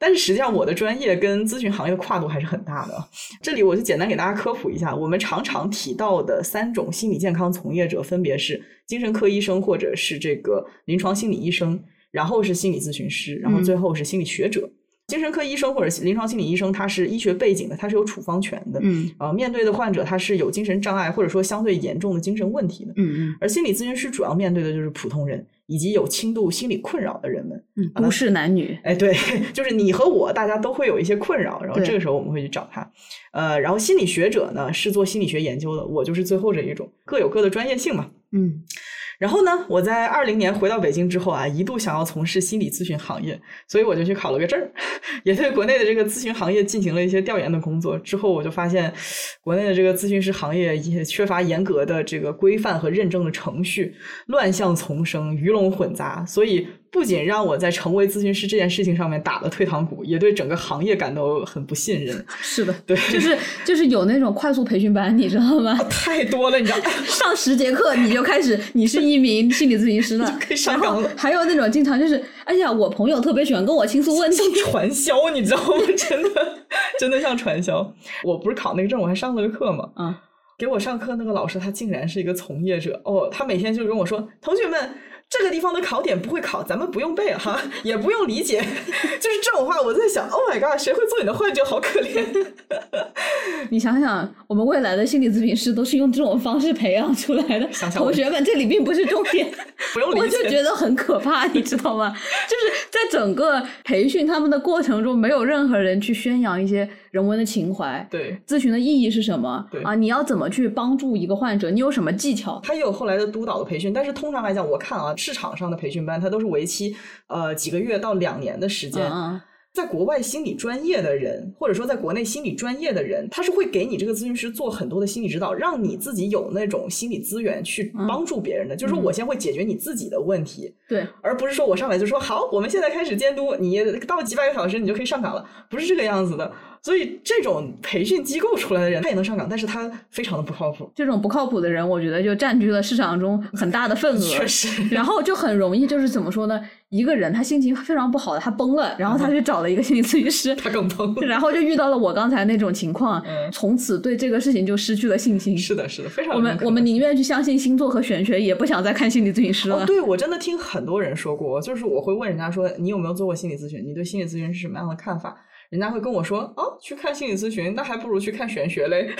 Speaker 1: 但是实际上，我的专业跟咨询行业的跨度还是很大的。这里我就简单给大家科普一下，我们常常提到的三种心理健康从业者，分别是精神科医生或者是这个临床心理医生，然后是心理咨询师，然后
Speaker 2: 嗯
Speaker 1: 最后是心理学者。精神科医生或者临床心理医生，他是医学背景的，他是有处方权的。
Speaker 2: 嗯
Speaker 1: 呃，面对的患者他是有精神障碍或者说相对严重的精神问题的。
Speaker 2: 嗯嗯
Speaker 1: 而心理咨询师主要面对的就是普通人以及有轻度心理困扰的人们。
Speaker 2: 嗯，
Speaker 1: 那
Speaker 2: 都市男女，
Speaker 1: 哎，对，就是你和我，大家都会有一些困扰，然后这个时候我们会去找他。呃，然后心理学者呢是做心理学研究的，我就是最后这一种，各有各的专业性嘛。
Speaker 2: 嗯
Speaker 1: 然后呢，我在二零年回到北京之后啊，一度想要从事心理咨询行业，所以我就去考了个证儿，也对国内的这个咨询行业进行了一些调研的工作。之后我就发现，国内的这个咨询师行业也缺乏严格的这个规范和认证的程序，乱象丛生，鱼龙混杂，所以不仅让我在成为咨询师这件事情上面打了退堂鼓，也对整个行业感到很不信任。
Speaker 2: 是的，
Speaker 1: 对，
Speaker 2: 就是就是有那种快速培训班，你知道吗？
Speaker 1: 太多了，你知道。
Speaker 2: 上十节课你就开始，你是一名心理咨询师了，
Speaker 1: 可以上岗了
Speaker 2: 还有那种经常就是，哎呀，我朋友特别喜欢跟我倾诉问题，
Speaker 1: 传销，你知道吗？真的，真的像传销。我不是考那个证，我还上了个课嘛。
Speaker 2: 啊，
Speaker 1: 给我上课那个老师，他竟然是一个从业者哦。他每天就跟我说：“同学们，这个地方的考点不会考，咱们不用背哈，也不用理解，就是这种话，我在想，Oh my god，谁会做你的幻觉，好可怜。
Speaker 2: 你想想，我们未来的心理咨询师都是用这种方式培养出来的。
Speaker 1: 想想
Speaker 2: 同学们，这里并不是重点，
Speaker 1: 不用理解。
Speaker 2: 我就觉得很可怕，你知道吗？就是在整个培训他们的过程中，没有任何人去宣扬一些人文的情怀。
Speaker 1: 对，
Speaker 2: 咨询的意义是什么？
Speaker 1: 对
Speaker 2: 啊，你要怎么去帮助一个患者？你有什么技巧？
Speaker 1: 他也有后来的督导的培训，但是通常来讲，我看啊，市场上的培训班，它都是为期呃几个月到两年的时间。
Speaker 2: 嗯
Speaker 1: 在国外心理专业的人，或者说在国内心理专业的人，他是会给你这个咨询师做很多的心理指导，让你自己有那种心理资源去帮助别人的。就是说我先会解决你自己的问题，
Speaker 2: 对，
Speaker 1: 而不是说我上来就说好，我们现在开始监督你，到几百个小时你就可以上岗了，不是这个样子的。所以这种培训机构出来的人，他也能上岗，但是他非常的不靠谱。
Speaker 2: 这种不靠谱的人，我觉得就占据了市场中很大的份额。
Speaker 1: 确实，
Speaker 2: 然后就很容易就是怎么说呢？一个人他心情非常不好的，他崩了，然后他去找了一个心理咨询师，
Speaker 1: 他更崩，
Speaker 2: 然后就遇到了我刚才那种情况，
Speaker 1: 嗯
Speaker 2: 从此对这个事情就失去了信心。
Speaker 1: 是的，是的，非常
Speaker 2: 我们我们宁愿去相信星座和玄学，也不想再看心理咨询师了。
Speaker 1: 哦，对我真的听很多人说过，就是我会问人家说，你有没有做过心理咨询？你对心理咨询是什么样的看法？人家会跟我说，哦，去看心理咨询，那还不如去看玄学嘞。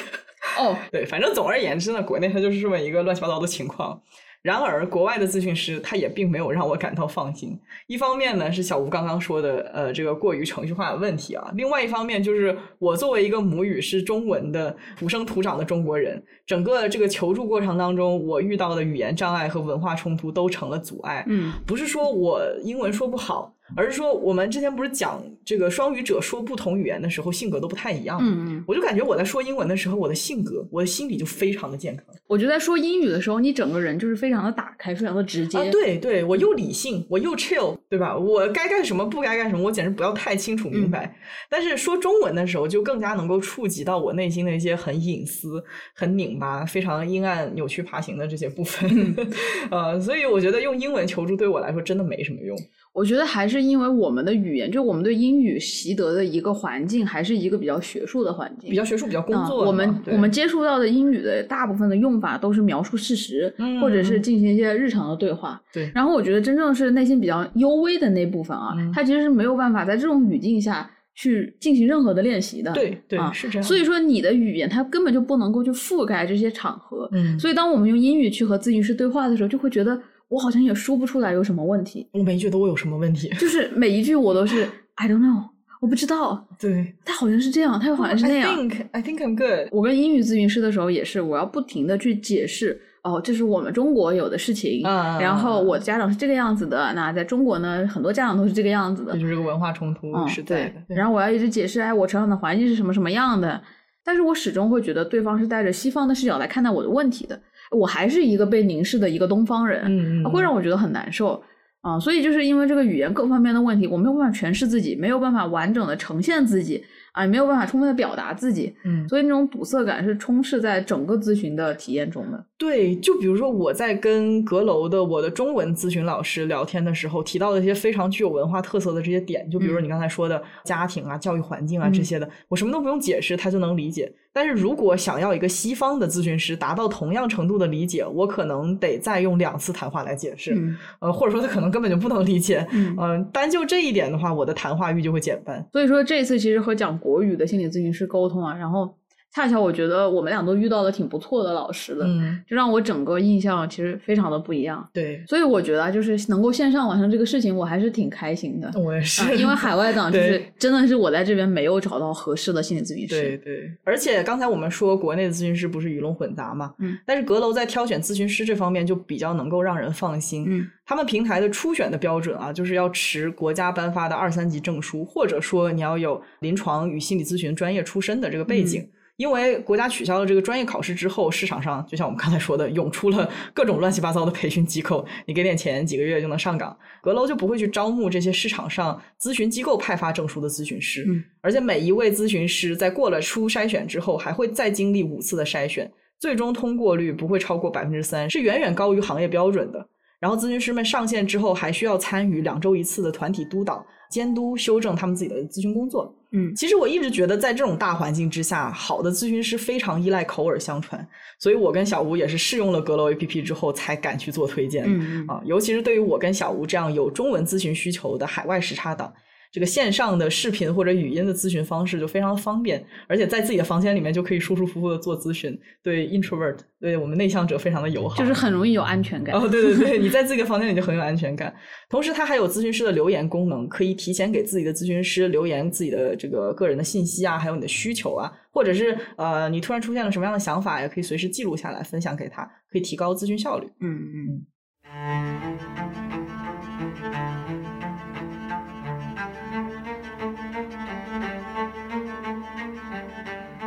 Speaker 2: 哦，
Speaker 1: 对，反正总而言之呢，国内它就是这么一个乱七八糟的情况。然而，国外的咨询师他也并没有让我感到放心。一方面呢，是小吴刚刚说的，呃，这个过于程序化的问题啊；另外一方面，就是我作为一个母语是中文的土生土长的中国人，整个这个求助过程当中，我遇到的语言障碍和文化冲突都成了阻碍。
Speaker 2: 嗯，
Speaker 1: 不是说我英文说不好，而是说我们之前不是讲这个双语者说不同语言的时候性格都不太一样。
Speaker 2: 嗯嗯，
Speaker 1: 我就感觉我在说英文的时候，我的性格、我的心理就非常的健康。
Speaker 2: 我觉得在说英语的时候，你整个人就是非常的打开，非常的直接。
Speaker 1: 啊，对对，我又理性，我又 chill，对吧？我该干什么，不该干什么，我简直不要太清楚明白。但是说中文的时候，就更加能够触及到我内心的一些很隐私、很拧巴、非常阴暗、扭曲、爬行的这些部分。呃，所以我觉得用英文求助对我来说真的没什么用。
Speaker 2: 我觉得还是因为我们的语言，就我们对英语习得的一个环境，还是一个比较学术的环境，
Speaker 1: 比较学术、比较工作。
Speaker 2: 我们我们接触到的英语的大部分的用法都是描述事实，
Speaker 1: 嗯
Speaker 2: 或者是进行一些日常的对话。
Speaker 1: 对
Speaker 2: 然后我觉得真正是内心比较幽微的那部分啊，
Speaker 1: 嗯
Speaker 2: 它其实是没有办法在这种语境下去进行任何的练习的。
Speaker 1: 对对、
Speaker 2: 啊
Speaker 1: 是这样。
Speaker 2: 所以说你的语言它根本就不能够去覆盖这些场合。
Speaker 1: 嗯，
Speaker 2: 所以当我们用英语去和咨询师对话的时候，就会觉得我好像也说不出来有什么问题，
Speaker 1: 我没觉得我有什么问题。
Speaker 2: 就是每一句我都是 I don't know，我不知道，
Speaker 1: 对，
Speaker 2: 他好像是这样，他又好像是那样
Speaker 1: I
Speaker 2: 样。
Speaker 1: think I think I'm good。
Speaker 2: 我跟英语咨询师的时候也是，我要不停的去解释，哦，这是我们中国有的事情，
Speaker 1: 啊
Speaker 2: 然后我家长是这个样子的，那在中国呢，很多家长都是这个样子的
Speaker 1: 这，就是个文化冲突
Speaker 2: 嗯，
Speaker 1: 是。
Speaker 2: 对。然后我要一直解释，哎，我成长的环境是什么什么样的，但是我始终会觉得对方是带着西方的视角来看待我的问题的，我还是一个被凝视的一个东方人，
Speaker 1: 嗯嗯，
Speaker 2: 会让我觉得很难受。啊、所以就是因为这个语言各方面的问题，我没有办法诠释自己，没有办法完整的呈现自己，啊，没有办法充分的表达自己，
Speaker 1: 嗯，
Speaker 2: 所以那种堵塞感是充斥在整个咨询的体验中的。
Speaker 1: 对，就比如说我在跟阁楼的我的中文咨询老师聊天的时候，提到的一些非常具有文化特色的这些点，就比如说你刚才说的家庭啊、教育环境啊
Speaker 2: 嗯
Speaker 1: 这些的，我什么都不用解释，他就能理解。但是如果想要一个西方的咨询师达到同样程度的理解，我可能得再用两次谈话来解释，
Speaker 2: 嗯
Speaker 1: 呃，或者说他可能根本就不能理解。
Speaker 2: 嗯
Speaker 1: 嗯、单就这一点的话，我的谈话欲就会减半。
Speaker 2: 所以说这次其实和讲国语的心理咨询师沟通啊，然后恰巧我觉得我们俩都遇到了挺不错的老师的，
Speaker 1: 嗯，
Speaker 2: 就让我整个印象其实非常的不一样。
Speaker 1: 对，
Speaker 2: 所以我觉得啊，就是能够线上完成这个事情，我还是挺开心的。
Speaker 1: 我也是，
Speaker 2: 啊因为海外党 就是真的是我在这边没有找到合适的心理咨询师。
Speaker 1: 对对，而且刚才我们说国内的咨询师不是鱼龙混杂嘛，
Speaker 2: 嗯，
Speaker 1: 但是阁楼在挑选咨询师这方面就比较能够让人放心。
Speaker 2: 嗯，
Speaker 1: 他们平台的初选的标准啊，就是要持国家颁发的二三级证书，或者说你要有临床与心理咨询专业出身的这个背景。因为国家取消了这个专业考试之后，市场上就像我们刚才说的，涌出了各种乱七八糟的培训机构，你给点钱，几个月就能上岗。阁楼就不会去招募这些市场上咨询机构派发证书的咨询师，
Speaker 2: 嗯
Speaker 1: 而且每一位咨询师在过了初筛选之后，还会再经历五次的筛选，最终通过率不会超过百分之三，是远远高于行业标准的。然后咨询师们上线之后，还需要参与两周一次的团体督导，监督、修正他们自己的咨询工作。
Speaker 2: 嗯，
Speaker 1: 其实我一直觉得，在这种大环境之下，好的咨询师非常依赖口耳相传，所以我跟小吴也是试用了阁楼 APP 之后才敢去做推荐。
Speaker 2: 嗯
Speaker 1: 啊，尤其是对于我跟小吴这样有中文咨询需求的海外时差党。这个线上的视频或者语音的咨询方式就非常方便，而且在自己的房间里面就可以舒舒服服的做咨询，对 introvert，对我们内向者非常的友好，
Speaker 2: 就是很容易有安全感。
Speaker 1: 哦，对对对，你在自己的房间里就很有安全感。同时，它还有咨询师的留言功能，可以提前给自己的咨询师留言自己的这个个人的信息啊，还有你的需求啊，或者是呃，你突然出现了什么样的想法，也可以随时记录下来分享给他，可以提高咨询效率。
Speaker 2: 嗯嗯。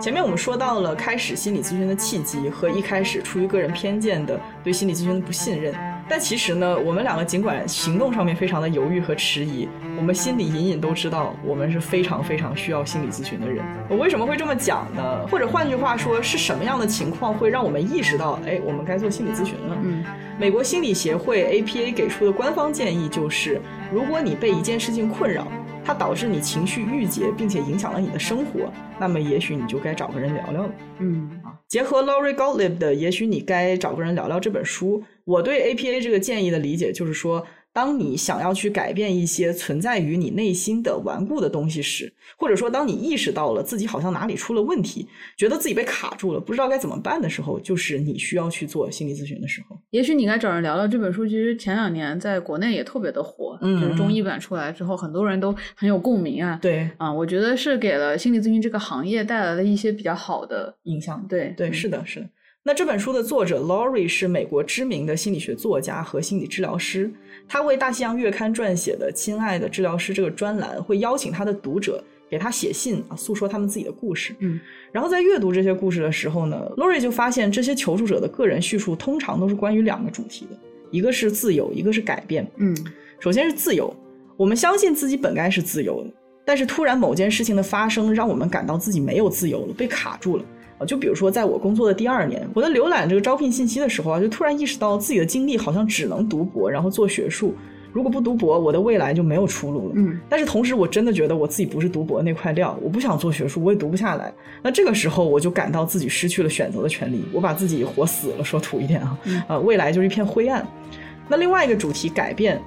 Speaker 1: 前面我们说到了开始心理咨询的契机和一开始出于个人偏见的对心理咨询的不信任，但其实呢，我们两个尽管行动上面非常的犹豫和迟疑，我们心里隐隐都知道我们是非常非常需要心理咨询的人。我为什么会这么讲呢？或者换句话说，是什么样的情况会让我们意识到，哎，我们该做心理咨询了？
Speaker 2: 嗯，
Speaker 1: 美国心理协会 APA 给出的官方建议就是，如果你被一件事情困扰。它导致你情绪郁结，并且影响了你的生活，那么也许你就该找个人聊聊了。
Speaker 2: 嗯
Speaker 1: 啊，结合 Laurie Gottlieb 的《也许你该找个人聊聊》这本书，我对 APA 这个建议的理解就是说。当你想要去改变一些存在于你内心的顽固的东西时，或者说当你意识到了自己好像哪里出了问题，觉得自己被卡住了，不知道该怎么办的时候，就是你需要去做心理咨询的时候。
Speaker 2: 也许你该找人聊聊这本书。其实前两年在国内也特别的火，就是中译版出来之后，很多人都很有共鸣啊。
Speaker 1: 对
Speaker 2: 啊，我觉得是给了心理咨询这个行业带来了一些比较好的
Speaker 1: 影响。
Speaker 2: 对
Speaker 1: 对，是的，是的。那这本书的作者 Laurie 是美国知名的心理学作家和心理治疗师。他为《大西洋月刊》撰写的《亲爱的治疗师》这个专栏，会邀请他的读者给他写信啊，诉说他们自己的故事。
Speaker 2: 嗯，
Speaker 1: 然后在阅读这些故事的时候呢，Laurie 就发现这些求助者的个人叙述通常都是关于两个主题的，一个是自由，一个是改变。
Speaker 2: 嗯，
Speaker 1: 首先是自由，我们相信自己本该是自由的，但是突然某件事情的发生，让我们感到自己没有自由了，被卡住了。就比如说，在我工作的第二年，我在浏览这个招聘信息的时候啊，就突然意识到自己的经历好像只能读博，然后做学术。如果不读博，我的未来就没有出路了。
Speaker 2: 嗯，
Speaker 1: 但是同时，我真的觉得我自己不是读博那块料，我不想做学术，我也读不下来。那这个时候，我就感到自己失去了选择的权利，我把自己活死了。说土一点啊，呃，未来就是一片灰暗。那另外一个主题改变，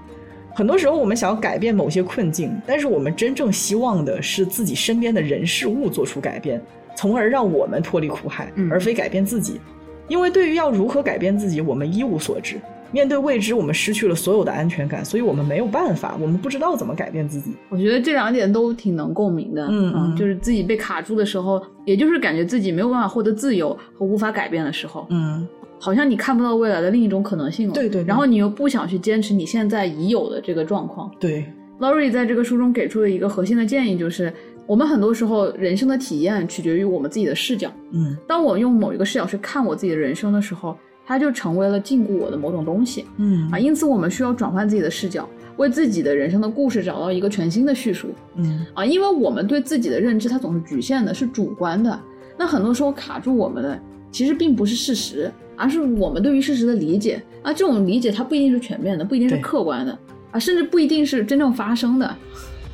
Speaker 1: 很多时候我们想要改变某些困境，但是我们真正希望的是自己身边的人事物做出改变。从而让我们脱离苦海，而非改变自己。因为对于要如何改变自己，我们一无所知。面对未知，我们失去了所有的安全感，所以我们没有办法，我们不知道怎么改变自己。
Speaker 2: 我觉得这两点都挺能共鸣的。
Speaker 1: 嗯嗯，
Speaker 2: 就是自己被卡住的时候，也就是感觉自己没有办法获得自由和无法改变的时候。
Speaker 1: 嗯，
Speaker 2: 好像你看不到未来的另一种可能性了。
Speaker 1: 对对。
Speaker 2: 然后你又不想去坚持你现在已有的这个状况。
Speaker 1: 对。
Speaker 2: Laurie 在这个书中给出的一个核心的建议就是。我们很多时候人生的体验取决于我们自己的视角。
Speaker 1: 嗯，
Speaker 2: 当我用某一个视角去看我自己的人生的时候，它就成为了禁锢我的某种东西。
Speaker 1: 嗯
Speaker 2: 啊，因此我们需要转换自己的视角，为自己的人生的故事找到一个全新的叙述。
Speaker 1: 嗯
Speaker 2: 啊，因为我们对自己的认知它总是局限的，是主观的。那很多时候卡住我们的其实并不是事实，而是我们对于事实的理解。啊，这种理解它不一定是全面的，不一定是客观的，啊，甚至不一定是真正发生的。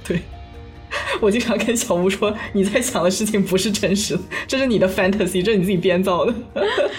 Speaker 1: 对。我经常跟小吴说，你在想的事情不是真实的，这是你的 fantasy，这是你自己编造的。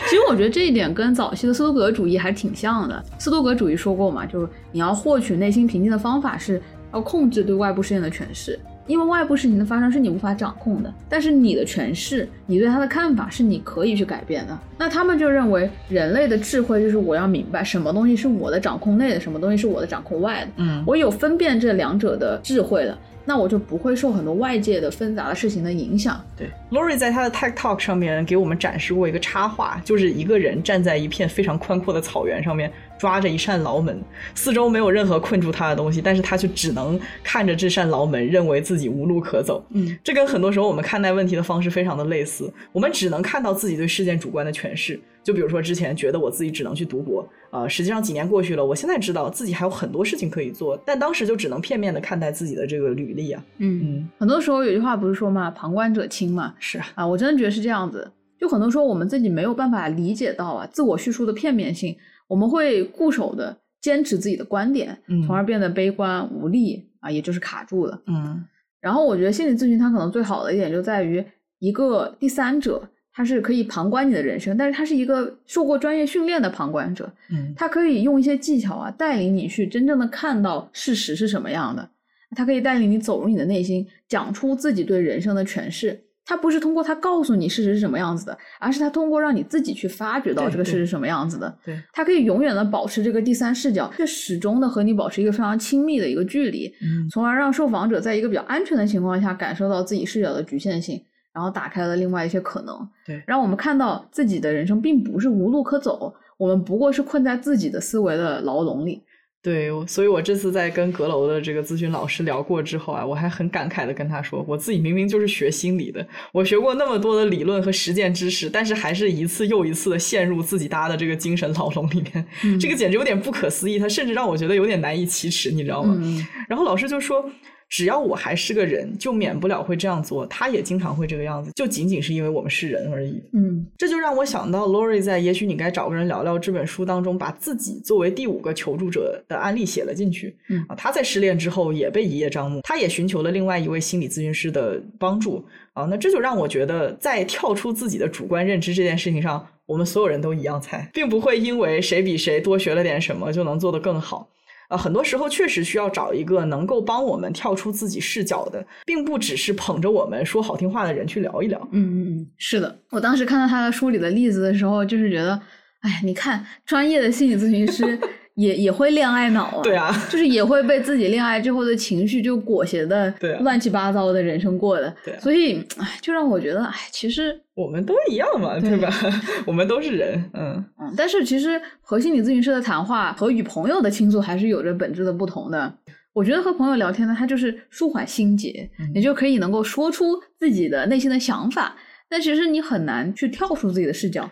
Speaker 2: 其实我觉得这一点跟早期的斯多葛主义还挺像的。斯多葛主义说过嘛，就是你要获取内心平静的方法是要控制对外部事件的诠释，因为外部事情的发生是你无法掌控的，但是你的诠释，你对他的看法是你可以去改变的。那他们就认为人类的智慧就是我要明白什么东西是我的掌控内的，什么东西是我的掌控外的。
Speaker 1: 嗯，
Speaker 2: 我有分辨这两者的智慧了。那我就不会受很多外界的纷杂的事情的影响。
Speaker 1: 对，Lori 在他的 Tech Talk 上面给我们展示过一个插画，就是一个人站在一片非常宽阔的草原上面，抓着一扇牢门，四周没有任何困住他的东西，但是他却只能看着这扇牢门，认为自己无路可走。
Speaker 2: 嗯，
Speaker 1: 这跟很多时候我们看待问题的方式非常的类似，我们只能看到自己对事件主观的诠释。就比如说之前觉得我自己只能去读博，呃，实际上几年过去了，我现在知道自己还有很多事情可以做，但当时就只能片面的看待自己的这个履历啊。
Speaker 2: 嗯嗯，很多时候有句话不是说嘛，旁观者清嘛。
Speaker 1: 是啊，
Speaker 2: 啊，我真的觉得是这样子。就很多时候我们自己没有办法理解到啊，自我叙述的片面性，我们会固守的坚持自己的观点，从而变得悲观无力。啊，也就是卡住了。
Speaker 1: 嗯
Speaker 2: 然后我觉得心理咨询它可能最好的一点就在于一个第三者，他是可以旁观你的人生，但是他是一个受过专业训练的旁观者，
Speaker 1: 嗯
Speaker 2: 他可以用一些技巧啊，带领你去真正的看到事实是什么样的。他可以带领你走入你的内心，讲出自己对人生的诠释。他不是通过他告诉你事实是什么样子的，而是他通过让你自己去发掘到这个事实是什么样子的。
Speaker 1: 对，
Speaker 2: 他可以永远的保持这个第三视角，却始终的和你保持一个非常亲密的一个距离，
Speaker 1: 嗯
Speaker 2: 从而让受访者在一个比较安全的情况下感受到自己视角的局限性，然后打开了另外一些可能。
Speaker 1: 对
Speaker 2: 让我们看到自己的人生并不是无路可走，我们不过是困在自己的思维的牢笼里。
Speaker 1: 对，我所以我这次在跟阁楼的这个咨询老师聊过之后啊，我还很感慨的跟他说，我自己明明就是学心理的，我学过那么多的理论和实践知识，但是还是一次又一次的陷入自己搭的这个精神牢笼里面，
Speaker 2: 嗯
Speaker 1: 这个简直有点不可思议，他甚至让我觉得有点难以启齿，你知道吗？
Speaker 2: 嗯
Speaker 1: 然后老师就说。只要我还是个人，就免不了会这样做。他也经常会这个样子，就仅仅是因为我们是人而已。
Speaker 2: 嗯
Speaker 1: 这就让我想到 Lori 在《也许你该找个人聊聊》这本书当中，把自己作为第五个求助者的案例写了进去。
Speaker 2: 嗯
Speaker 1: 啊，他在失恋之后也被一叶障目，他也寻求了另外一位心理咨询师的帮助。啊，那这就让我觉得，在跳出自己的主观认知这件事情上，我们所有人都一样菜，并不会因为谁比谁多学了点什么就能做得更好。啊，很多时候确实需要找一个能够帮我们跳出自己视角的，并不只是捧着我们说好听话的人去聊一聊。
Speaker 2: 嗯嗯嗯，是的。我当时看到他的书里的例子的时候，就是觉得，哎，你看专业的心理咨询师也也会恋爱脑啊，
Speaker 1: 对啊，
Speaker 2: 就是也会被自己恋爱之后的情绪就裹挟的
Speaker 1: 对啊
Speaker 2: 乱七八糟的人生过的，
Speaker 1: 对啊
Speaker 2: 所以哎，就让我觉得，哎，其实
Speaker 1: 我们都一样嘛，对
Speaker 2: 对
Speaker 1: 吧？我们都是人，嗯
Speaker 2: 嗯，但是其实和心理咨询师的谈话和与朋友的倾诉还是有着本质的不同的。我觉得和朋友聊天呢，他就是舒缓心结，
Speaker 1: 嗯
Speaker 2: 你就可以能够说出自己的内心的想法，但其实你很难去跳出自己的视角。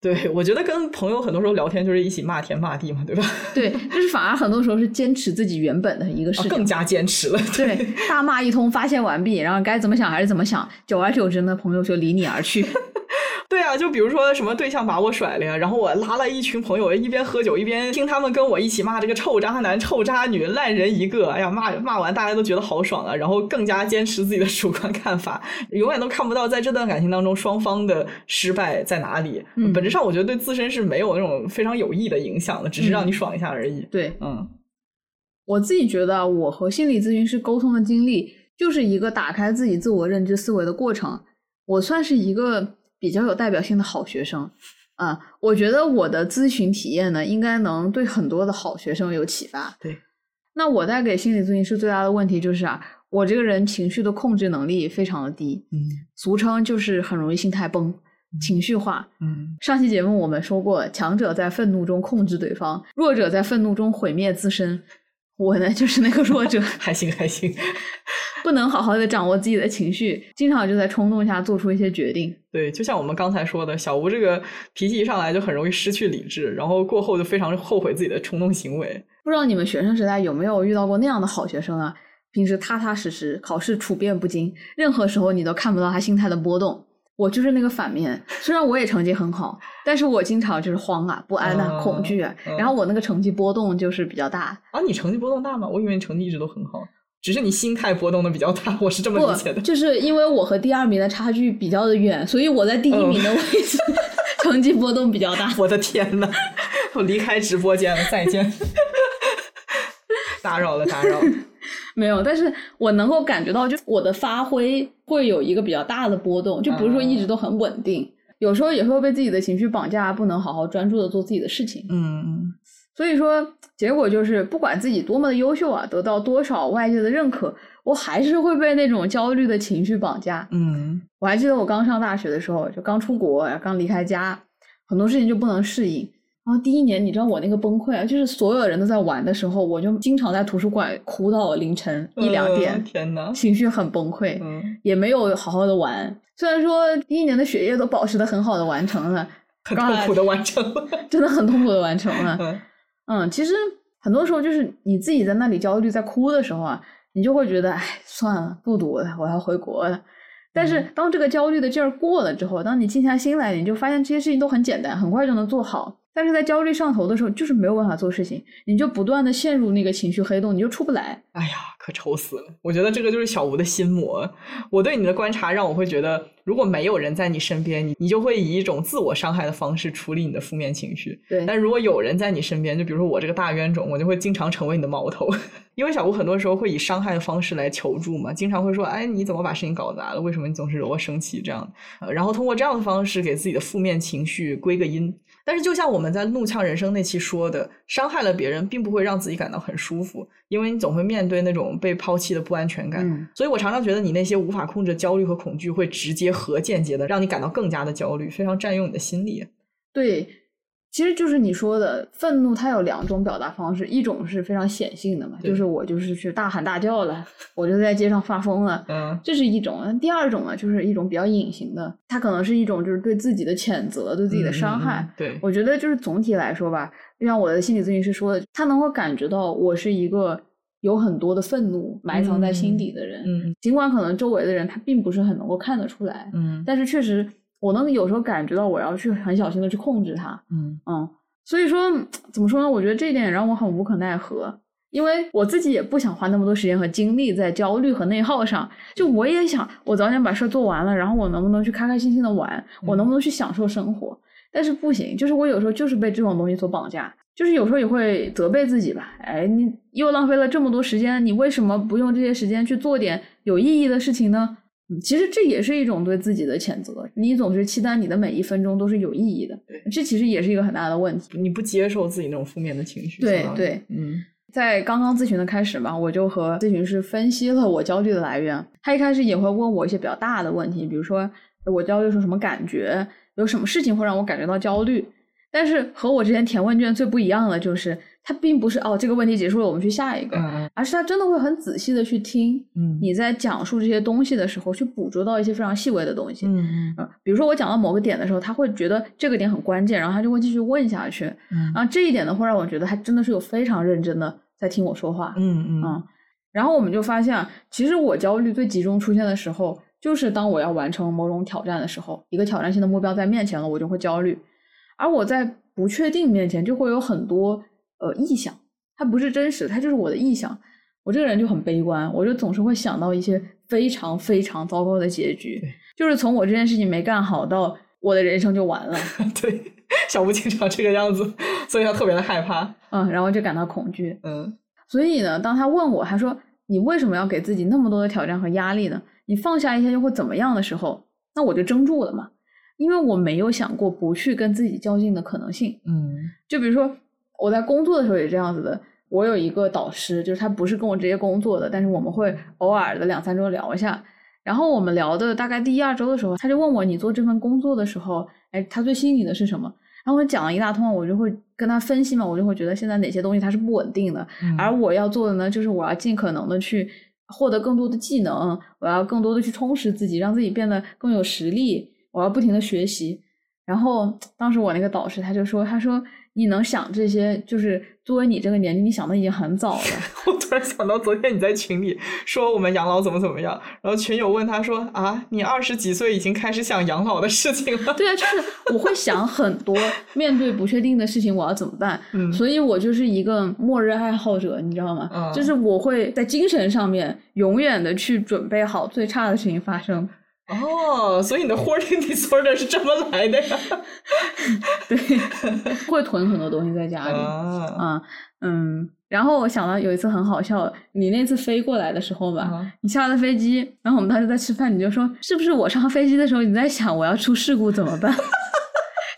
Speaker 1: 对，我觉得跟朋友很多时候聊天就是一起骂天骂地嘛，对吧？
Speaker 2: 对，就是反而很多时候是坚持自己原本的一个事情。
Speaker 1: 啊更加坚持了。
Speaker 2: 对，大骂一通，发泄完毕，然后该怎么想还是怎么想，久而久之呢，朋友就离你而去。
Speaker 1: 对啊，就比如说什么对象把我甩了呀，然后我拉了一群朋友，一边喝酒一边听他们跟我一起骂这个臭渣男、臭渣女、烂人一个。哎呀，骂骂完大家都觉得好爽啊，然后更加坚持自己的主观看法，永远都看不到在这段感情当中双方的失败在哪里。
Speaker 2: 嗯
Speaker 1: 本质上我觉得对自身是没有那种非常有益的影响的，只是让你爽一下而已。
Speaker 2: 对
Speaker 1: 嗯
Speaker 2: 我自己觉得啊，我和心理咨询师沟通的经历，就是一个打开自己自我认知思维的过程。我算是一个比较有代表性的好学生啊，我觉得我的咨询体验呢，应该能对很多的好学生有启发。
Speaker 1: 对，
Speaker 2: 那我带给心理咨询师最大的问题就是啊，我这个人情绪的控制能力非常的低，
Speaker 1: 嗯
Speaker 2: 俗称就是很容易心态崩、情绪化。
Speaker 1: 嗯
Speaker 2: 上期节目我们说过，强者在愤怒中控制对方，弱者在愤怒中毁灭自身。我呢，就是那个弱者，
Speaker 1: 还行还行。
Speaker 2: 不能好好的掌握自己的情绪，经常就在冲动下做出一些决定。
Speaker 1: 对，就像我们刚才说的，小吴这个脾气一上来就很容易失去理智，然后过后就非常后悔自己的冲动行为。
Speaker 2: 不知道你们学生时代有没有遇到过那样的好学生啊？平时踏踏实实，考试处变不惊，任何时候你都看不到他心态的波动。我就是那个反面，虽然我也成绩很好，但是我经常就是慌啊、不安啊、
Speaker 1: 嗯
Speaker 2: 恐惧啊，
Speaker 1: 嗯
Speaker 2: 然后我那个成绩波动就是比较大。
Speaker 1: 啊，你成绩波动大吗？我以为你成绩一直都很好，只是你心态波动的比较大，我是这么理解的，。
Speaker 2: 就是因为我和第二名的差距比较的远，所以我在第一名的位置，成绩波动比较大。
Speaker 1: 我的天呐，我离开直播间了，再见。打扰了，打扰了。
Speaker 2: 没有，但是我能够感觉到，就我的发挥会有一个比较大的波动，就不是说一直都很稳定，有时候也会被自己的情绪绑架，不能好好专注的做自己的事情。
Speaker 1: 嗯
Speaker 2: 所以说，结果就是不管自己多么的优秀啊，得到多少外界的认可，我还是会被那种焦虑的情绪绑架。
Speaker 1: 嗯
Speaker 2: 我还记得我刚上大学的时候，就刚出国，刚离开家，很多事情就不能适应。然后第一年，你知道我那个崩溃啊，就是所有人都在玩的时候，我就经常在图书馆哭到凌晨一两点，
Speaker 1: 呃天呐。
Speaker 2: 情绪很崩溃，
Speaker 1: 嗯，
Speaker 2: 也没有好好的玩。虽然说第一年的学业都保持的很好的完成了，
Speaker 1: 很痛苦的完成了。
Speaker 2: 真的很痛苦的完成了。
Speaker 1: 嗯
Speaker 2: 嗯，其实很多时候就是你自己在那里焦虑、在哭的时候啊，你就会觉得，哎，算了，不读了，我要回国了。但是当这个焦虑的劲儿过了之后，当你静下心来，你就发现这些事情都很简单，很快就能做好。但是在焦虑上头的时候，就是没有办法做事情，你就不断的陷入那个情绪黑洞，你就出不来。
Speaker 1: 哎呀，可愁死了！我觉得这个就是小吴的心魔。我对你的观察让我会觉得，如果没有人在你身边，你你就会以一种自我伤害的方式处理你的负面情绪。
Speaker 2: 对，
Speaker 1: 但如果有人在你身边，就比如说我这个大冤种，我就会经常成为你的矛头，因为小吴很多时候会以伤害的方式来求助嘛，经常会说：“哎，你怎么把事情搞砸了？为什么你总是惹我生气？”这样，然后通过这样的方式给自己的负面情绪归个因。但是，就像我们在《怒呛人生》那期说的，伤害了别人，并不会让自己感到很舒服，因为你总会面对那种被抛弃的不安全感。所以我常常觉得，你那些无法控制的焦虑和恐惧，会直接和间接的让你感到更加的焦虑，非常占用你的心力。
Speaker 2: 对。其实就是你说的愤怒，它有两种表达方式，一种是非常显性的嘛，就是我就是去大喊大叫了，我就在街上发疯了，嗯，这是一种；第二种呢，就是一种比较隐形的，它可能是一种就是对自己的谴责，对自己的伤害。
Speaker 1: 对，
Speaker 2: 我觉得就是总体来说吧，就像我的心理咨询师说的，他能够感觉到我是一个有很多的愤怒埋藏在心底的人，嗯，尽管可能周围的人他并不是很能够看得出来，嗯，但是确实。我能有时候感觉到我要去很小心的去控制它，嗯嗯，所以说怎么说呢？我觉得这一点让我很无可奈何，因为我自己也不想花那么多时间和精力在焦虑和内耗上。就我也想，我早点把事儿做完了，然后我能不能去开开心心的玩？我能不能去享受生活？但是不行，就是我有时候就是被这种东西所绑架，就是有时候也会责备自己吧。哎，你又浪费了这么多时间，你为什么不用这些时间去做点有意义的事情呢？其实这也是一种对自己的谴责。你总是期待你的每一分钟都是有意义的，这其实也是一个很大的问题。
Speaker 1: 你不接受自己那种负面的情绪。
Speaker 2: 对对，嗯，在刚刚咨询的开始嘛，我就和咨询师分析了我焦虑的来源。他一开始也会问我一些比较大的问题，比如说我焦虑是什么感觉，有什么事情会让我感觉到焦虑。但是和我之前填问卷最不一样的就是。他并不是哦，这个问题结束了，我们去下一个，而是他真的会很仔细的去听，你在讲述这些东西的时候，去捕捉到一些非常细微的东西，嗯嗯，比如说我讲到某个点的时候，他会觉得这个点很关键，然后他就会继续问下去，嗯，然后这一点呢，会让我觉得他真的是有非常认真的在听我说话，
Speaker 1: 嗯嗯，
Speaker 2: 然后我们就发现，其实我焦虑最集中出现的时候，就是当我要完成某种挑战的时候，一个挑战性的目标在面前了，我就会焦虑，而我在不确定面前，就会有很多。呃，臆想，它不是真实，它就是我的臆想。我这个人就很悲观，我就总是会想到一些非常非常糟糕的结局，就是从我这件事情没干好到我的人生就完了。
Speaker 1: 对，小吴经常这个样子，所以他特别的害怕。
Speaker 2: 嗯，然后就感到恐惧。
Speaker 1: 嗯，
Speaker 2: 所以呢，当他问我，他说你为什么要给自己那么多的挑战和压力呢？你放下一些又会怎么样的时候，那我就怔住了嘛，因为我没有想过不去跟自己较劲的可能性。
Speaker 1: 嗯，
Speaker 2: 就比如说。我在工作的时候也这样子的。我有一个导师，就是他不是跟我直接工作的，但是我们会偶尔的两三周聊一下。然后我们聊的大概第一二周的时候，他就问我：“你做这份工作的时候，哎，他最吸引你的是什么？”然后我讲了一大通，我就会跟他分析嘛，我就会觉得现在哪些东西它是不稳定的，而我要做的呢，就是我要尽可能的去获得更多的技能，我要更多的去充实自己，让自己变得更有实力，我要不停的学习。然后当时我那个导师他就说：“他说。”你能想这些，就是作为你这个年纪，你想的已经很早了。
Speaker 1: 我突然想到，昨天你在群里说我们养老怎么怎么样，然后群友问他说：“啊，你二十几岁已经开始想养老的事情了？”
Speaker 2: 对啊，就是我会想很多，面对不确定的事情，我要怎么办？嗯，所以我就是一个末日爱好者，你知道吗？嗯，就是我会在精神上面永远的去准备好最差的事情发生。
Speaker 1: 哦，所以你的 hoarding disorder 是这么来的呀？
Speaker 2: 对，会囤很多东西在家里啊，嗯，然后我想到有一次很好笑，你那次飞过来的时候吧，你下了飞机，然后我们当时在吃饭，你就说是不是我上飞机的时候你在想我要出事故怎么办？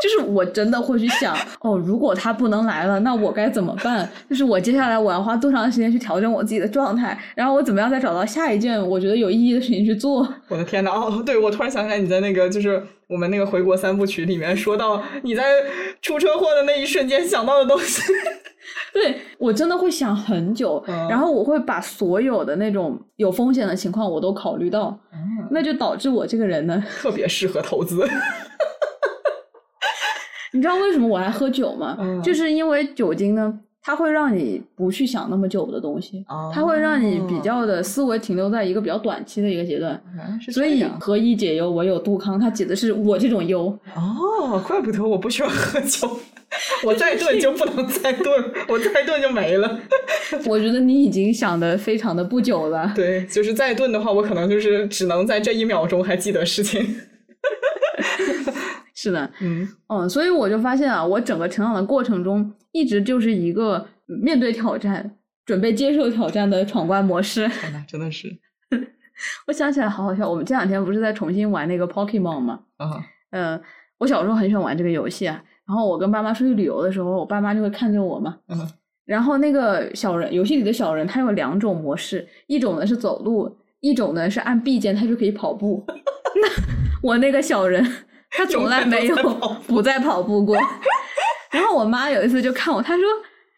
Speaker 2: 就是我真的会去想，哦，如果他不能来了，那我该怎么办？就是我接下来我要花多长时间去调整我自己的状态，然后我怎么样再找到下一件我觉得有意义的事情去做？
Speaker 1: 我的天呐，哦，对，我突然想起来，你在那个就是我们那个回国三部曲里面说到你在出车祸的那一瞬间想到的东西，
Speaker 2: 对我真的会想很久，然后我会把所有的那种有风险的情况我都考虑到，那就导致我这个人呢
Speaker 1: 特别适合投资。
Speaker 2: 你知道为什么我还喝酒吗？就是因为酒精呢，它会让你不去想那么久的东西，它会让你比较的思维停留在一个比较短期的一个阶段。所以何以解忧，唯有杜康。他解的是我这种忧。
Speaker 1: 哦，怪不得我不需要喝酒。我再炖就不能再炖，我再炖就没了。
Speaker 2: 我觉得你已经想的非常的不久了。
Speaker 1: 对，就是再炖的话，我可能就是只能在这一秒钟还记得事情。
Speaker 2: 是的，
Speaker 1: 嗯
Speaker 2: 嗯，所以我就发现啊，我整个成长的过程中，一直就是一个面对挑战、准备接受挑战的闯关模式。
Speaker 1: 天呐，真的是
Speaker 2: 我想起来好好笑，我们这两天不是在重新玩那个 Pokemon 吗？
Speaker 1: 啊，
Speaker 2: 嗯，我小时候很喜欢玩这个游戏啊。然后我跟爸妈出去旅游的时候，我爸妈就会看着我嘛。
Speaker 1: 嗯
Speaker 2: 然后那个小人，游戏里的小人，他有两种模式，一种呢是走路，一种呢是按 B 键，他就可以跑步。那我那个小人，他从来没有不再跑步过。然后我妈有一次就看我，她说：“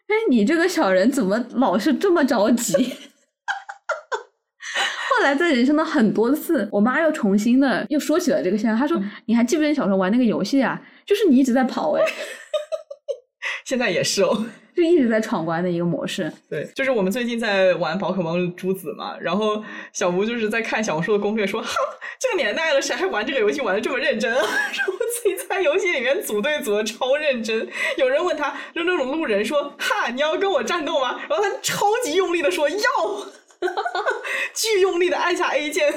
Speaker 2: 哎，你这个小人怎么老是这么着急？” 后来在人生的很多次，我妈又重新的又说起了这个现象。她说：“你还记不记得你小时候玩那个游戏啊？就是你一直在跑，哎，
Speaker 1: 现在也是哦。
Speaker 2: 就一直在闯关的一个模式。
Speaker 1: 对，就是我们最近在玩宝可梦朱子嘛，然后小吴就是在看小红书的攻略说，哈，这个年代了，谁还玩这个游戏玩的这么认真啊？然后自己在游戏里面组队组的超认真。有人问他，就那种路人说，哈，你要跟我战斗吗？然后他超级用力的说要，巨用力的按下 A 键，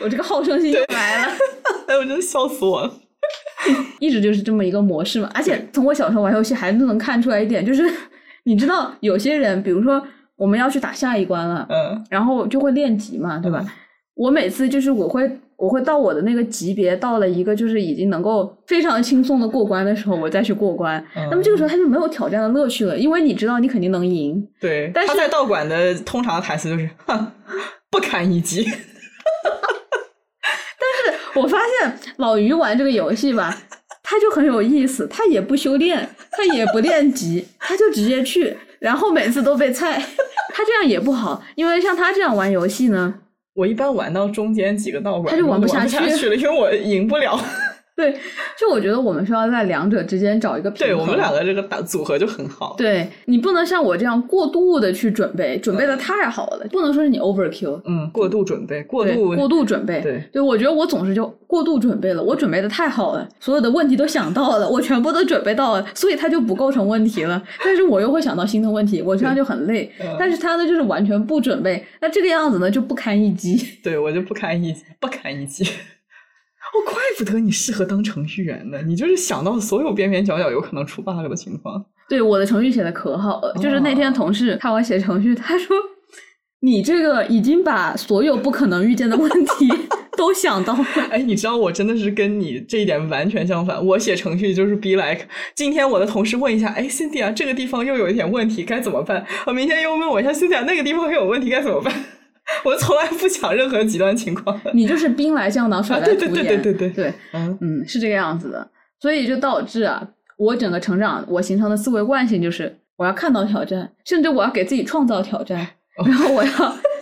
Speaker 2: 我这个好胜心又来了。
Speaker 1: 哎，我真的笑死我了。
Speaker 2: 一直就是这么一个模式嘛。而且从我小时候玩游戏还能看出来一点，就是 你知道有些人，比如说我们要去打下一关了，
Speaker 1: 嗯
Speaker 2: 然后就会练级嘛，对吧？
Speaker 1: 嗯
Speaker 2: 我每次就是我会我会到我的那个级别到了一个就是已经能够非常轻松的过关的时候，我再去过关。
Speaker 1: 嗯
Speaker 2: 那么这个时候他就没有挑战的乐趣了，因为你知道你肯定能赢。
Speaker 1: 对，
Speaker 2: 但是
Speaker 1: 他在道馆的通常的台词就是，哼，不堪一击。
Speaker 2: 我发现老于玩这个游戏吧，他就很有意思，他也不修炼，他也不练级，他就直接去，然后每次都被菜。他这样也不好，因为像他这样玩游戏呢，
Speaker 1: 我一般玩到中间几个道馆，
Speaker 2: 他就玩不下
Speaker 1: 去了，因为我赢不了。
Speaker 2: 对，就我觉得我们需要在两者之间找一个平衡。
Speaker 1: 对我们两个这个打组合就很好。
Speaker 2: 对你不能像我这样过度的去准备，准备的太好了，不能说是你 overkill。
Speaker 1: 嗯，过度准备，过度
Speaker 2: 过度准备，
Speaker 1: 对
Speaker 2: 对，我觉得我总是就过度准备了，我准备的太好了，所有的问题都想到了，我全部都准备到了，所以它就不构成问题了。但是我又会想到新的问题，我这样就很累。
Speaker 1: 嗯
Speaker 2: 但是他呢，就是完全不准备，那这个样子呢就不堪一击。
Speaker 1: 对我就不堪一击，不堪一击。哦，怪不得你适合当程序员呢，你就是想到所有边边角角有可能出 bug 的情况。
Speaker 2: 对，我的程序写的可好了，就是那天同事看我写程序，他说。你这个已经把所有不可能遇见的问题 都想到了，
Speaker 1: 哎，你知道我真的是跟你这一点完全相反。我写程序就是 be like，今天我的同事问一下，哎，Cynthia 这个地方又有一点问题，该怎么办？我明天又问我一下，Cynthia 那个地方又有问题，该怎么办？我从来不想任何极端情况。
Speaker 2: 你就是兵来将挡，水来
Speaker 1: 啊对对
Speaker 2: 土掩。
Speaker 1: 对对对对
Speaker 2: 对，
Speaker 1: 嗯
Speaker 2: 嗯，是这个样子的，所以就导致啊，我整个成长，我形成的思维惯性就是，我要看到挑战，甚至我要给自己创造挑战，
Speaker 1: 哦
Speaker 2: 然后我要